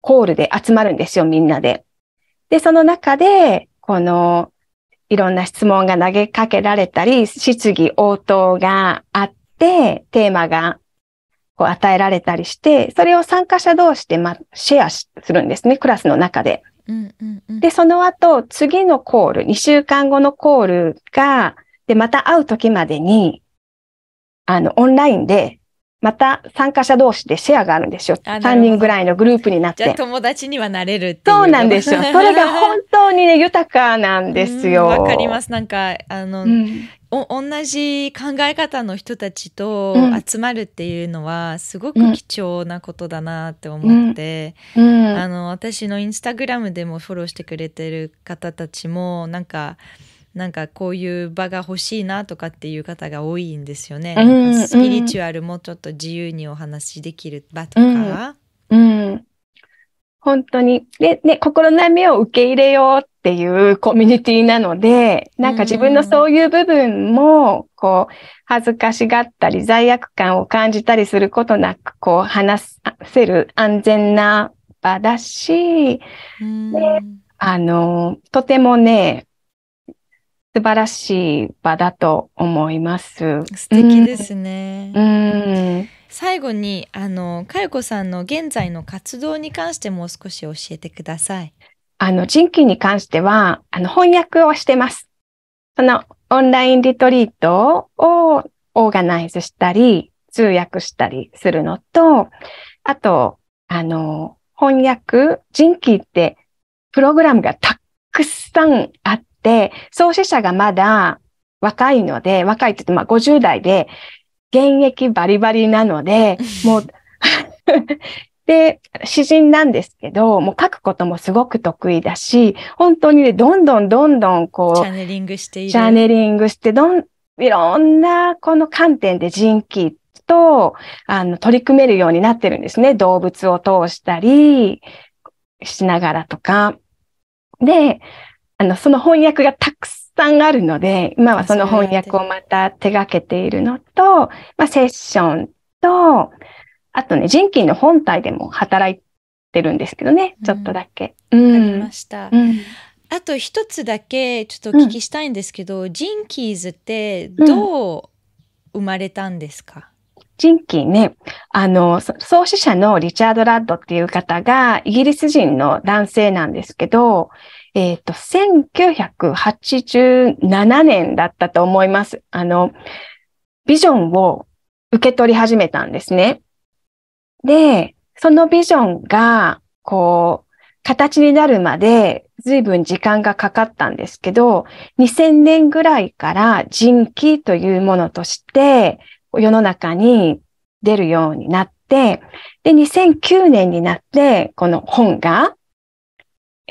[SPEAKER 2] コールで集まるんですよ、みんなで。で、その中で、この、いろんな質問が投げかけられたり、質疑応答があって、テーマがこう与えられたりして、それを参加者同士で、ま、シェアするんですね、クラスの中で。
[SPEAKER 1] うんうんうん、
[SPEAKER 2] で、その後、次のコール、2週間後のコールが、で、また会う時までに、あの、オンラインでまた参加者同士でシェアがあるんですよ。3人ぐらいのグループになって。
[SPEAKER 1] じゃあ友達にはなれるっていう。
[SPEAKER 2] そうなんですよ。*laughs* それが本当にね、豊かなんですよ。
[SPEAKER 1] わかります。なんか、あの、うん、お同じ考え方の人たちと集まるっていうのは、すごく貴重なことだなって思って、うんうん、あの、私のインスタグラムでもフォローしてくれてる方たちも、なんか、なんかこういう場が欲しいなとかっていう方が多いんですよね。うん、スピリチュアルもちょっと自由にお話しできる場とか。
[SPEAKER 2] うん、うん、本当に。で、ね、心の悩みを受け入れようっていうコミュニティなので、なんか自分のそういう部分も、こう、恥ずかしがったり、罪悪感を感じたりすることなく、こう、話せる安全な場だし、
[SPEAKER 1] うん、
[SPEAKER 2] あの、とてもね、素晴らしい場だと思います。
[SPEAKER 1] 素敵ですね。
[SPEAKER 2] うん、
[SPEAKER 1] 最後に、あの、かよこさんの現在の活動に関してもう少し教えてください。
[SPEAKER 2] あの、人気に関しては、あの、翻訳をしてます。その、オンラインリトリートをオーガナイズしたり、通訳したりするのと、あと、あの、翻訳、人気ってプログラムがたくさんあっ、創始者がまだ若いので、若いって言ってまあ50代で、現役バリバリなので、もう *laughs* で、詩人なんですけど、もう書くこともすごく得意だし、本当にね、どんどんどんどんこう、チ
[SPEAKER 1] ャネリングしている。
[SPEAKER 2] チャネリングして、どん、いろんなこの観点で人気と、あの、取り組めるようになってるんですね。動物を通したりしながらとか。で、あの、その翻訳がたくさんあるので、今はその翻訳をまた手掛けているのと、まあ、セッションと、あとね、人気の本体でも働いてるんですけどね、ちょっとだけ。
[SPEAKER 1] わ、うん、かりました。うん、あと一つだけちょっとお聞きしたいんですけど、うん、ジンキーズってどう生まれたんですか、
[SPEAKER 2] ジンキーね、あの、創始者のリチャード・ラッドっていう方がイギリス人の男性なんですけど、えっ、ー、と、1987年だったと思います。あの、ビジョンを受け取り始めたんですね。で、そのビジョンが、こう、形になるまで随分時間がかかったんですけど、2000年ぐらいから人気というものとして世の中に出るようになって、で、2009年になってこの本が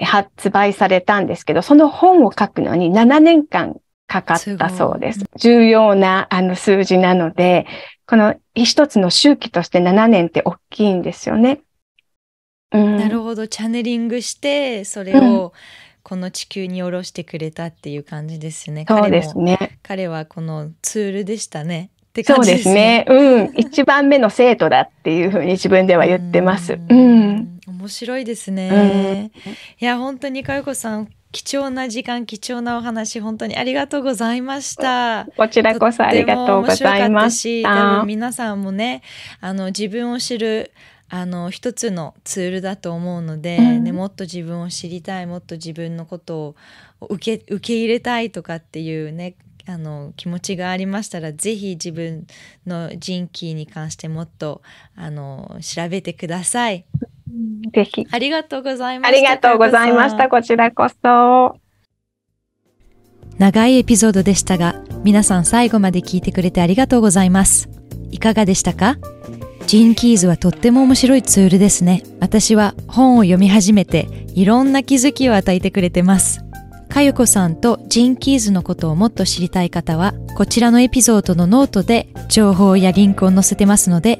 [SPEAKER 2] 発売されたんですけど、その本を書くのに7年間かかったそうです。重要なあの数字なので、この一つの周期として7年って大きいんですよね。
[SPEAKER 1] うん、なるほど。チャネリングして、それをこの地球に下ろしてくれたっていう感じですね。
[SPEAKER 2] そうですね。
[SPEAKER 1] 彼はこのツールでしたね。
[SPEAKER 2] って感じですね。そうですね。うん。一番目の生徒だっていうふうに自分では言ってます。*laughs* うん。
[SPEAKER 1] 面白いですね。うん、いや、本当にかよこさん、貴重な時間、貴重なお話、本当にありがとうございました。
[SPEAKER 2] こちらこそありがとうございまし。
[SPEAKER 1] たし、多分皆さんもね、あの、自分を知る、あの、一つのツールだと思うので、
[SPEAKER 2] うん
[SPEAKER 1] ね、もっと自分を知りたい、もっと自分のことを受け、受け入れたいとかっていうね、あの気持ちがありましたらぜひ自分の人気に関してもっとあの調べてください。
[SPEAKER 2] ぜひ。
[SPEAKER 1] ありがとうございま
[SPEAKER 2] した。ありがとうございました。こちらこそ。
[SPEAKER 1] 長いエピソードでしたが、皆さん最後まで聞いてくれてありがとうございます。いかがでしたか？ Gene Keys はとっても面白いツールですね。私は本を読み始めていろんな気づきを与えてくれてます。かよこさんと Gene Keys のことをもっと知りたい方は、こちらのエピソードのノートで情報やリンクを載せてますので、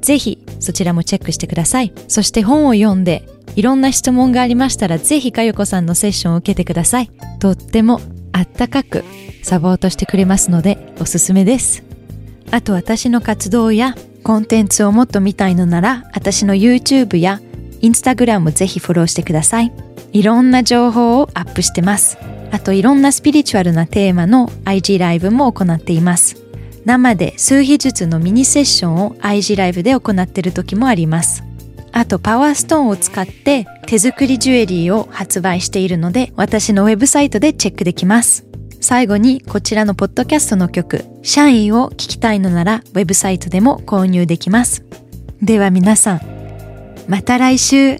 [SPEAKER 1] ぜひそちらもチェックしてください。そして本を読んで、いろんな質問がありましたら、ぜひかゆこさんのセッションを受けてください。とってもあったかくサポートしてくれますので、おすすめです。あと私の活動やコンテンツをもっと見たいのなら、私の YouTube や Instagram もぜひフォローしてください。いろんな情報をアップしてます。あといろんなスピリチュアルなテーマの IG ライブも行っています。生で数日ずつのミニセッションを IG ライブで行っている時もあります。あとパワーストーンを使って手作りジュエリーを発売しているので私のウェブサイトでチェックできます。最後にこちらのポッドキャストの曲、シャインを聴きたいのならウェブサイトでも購入できます。では皆さん、また来週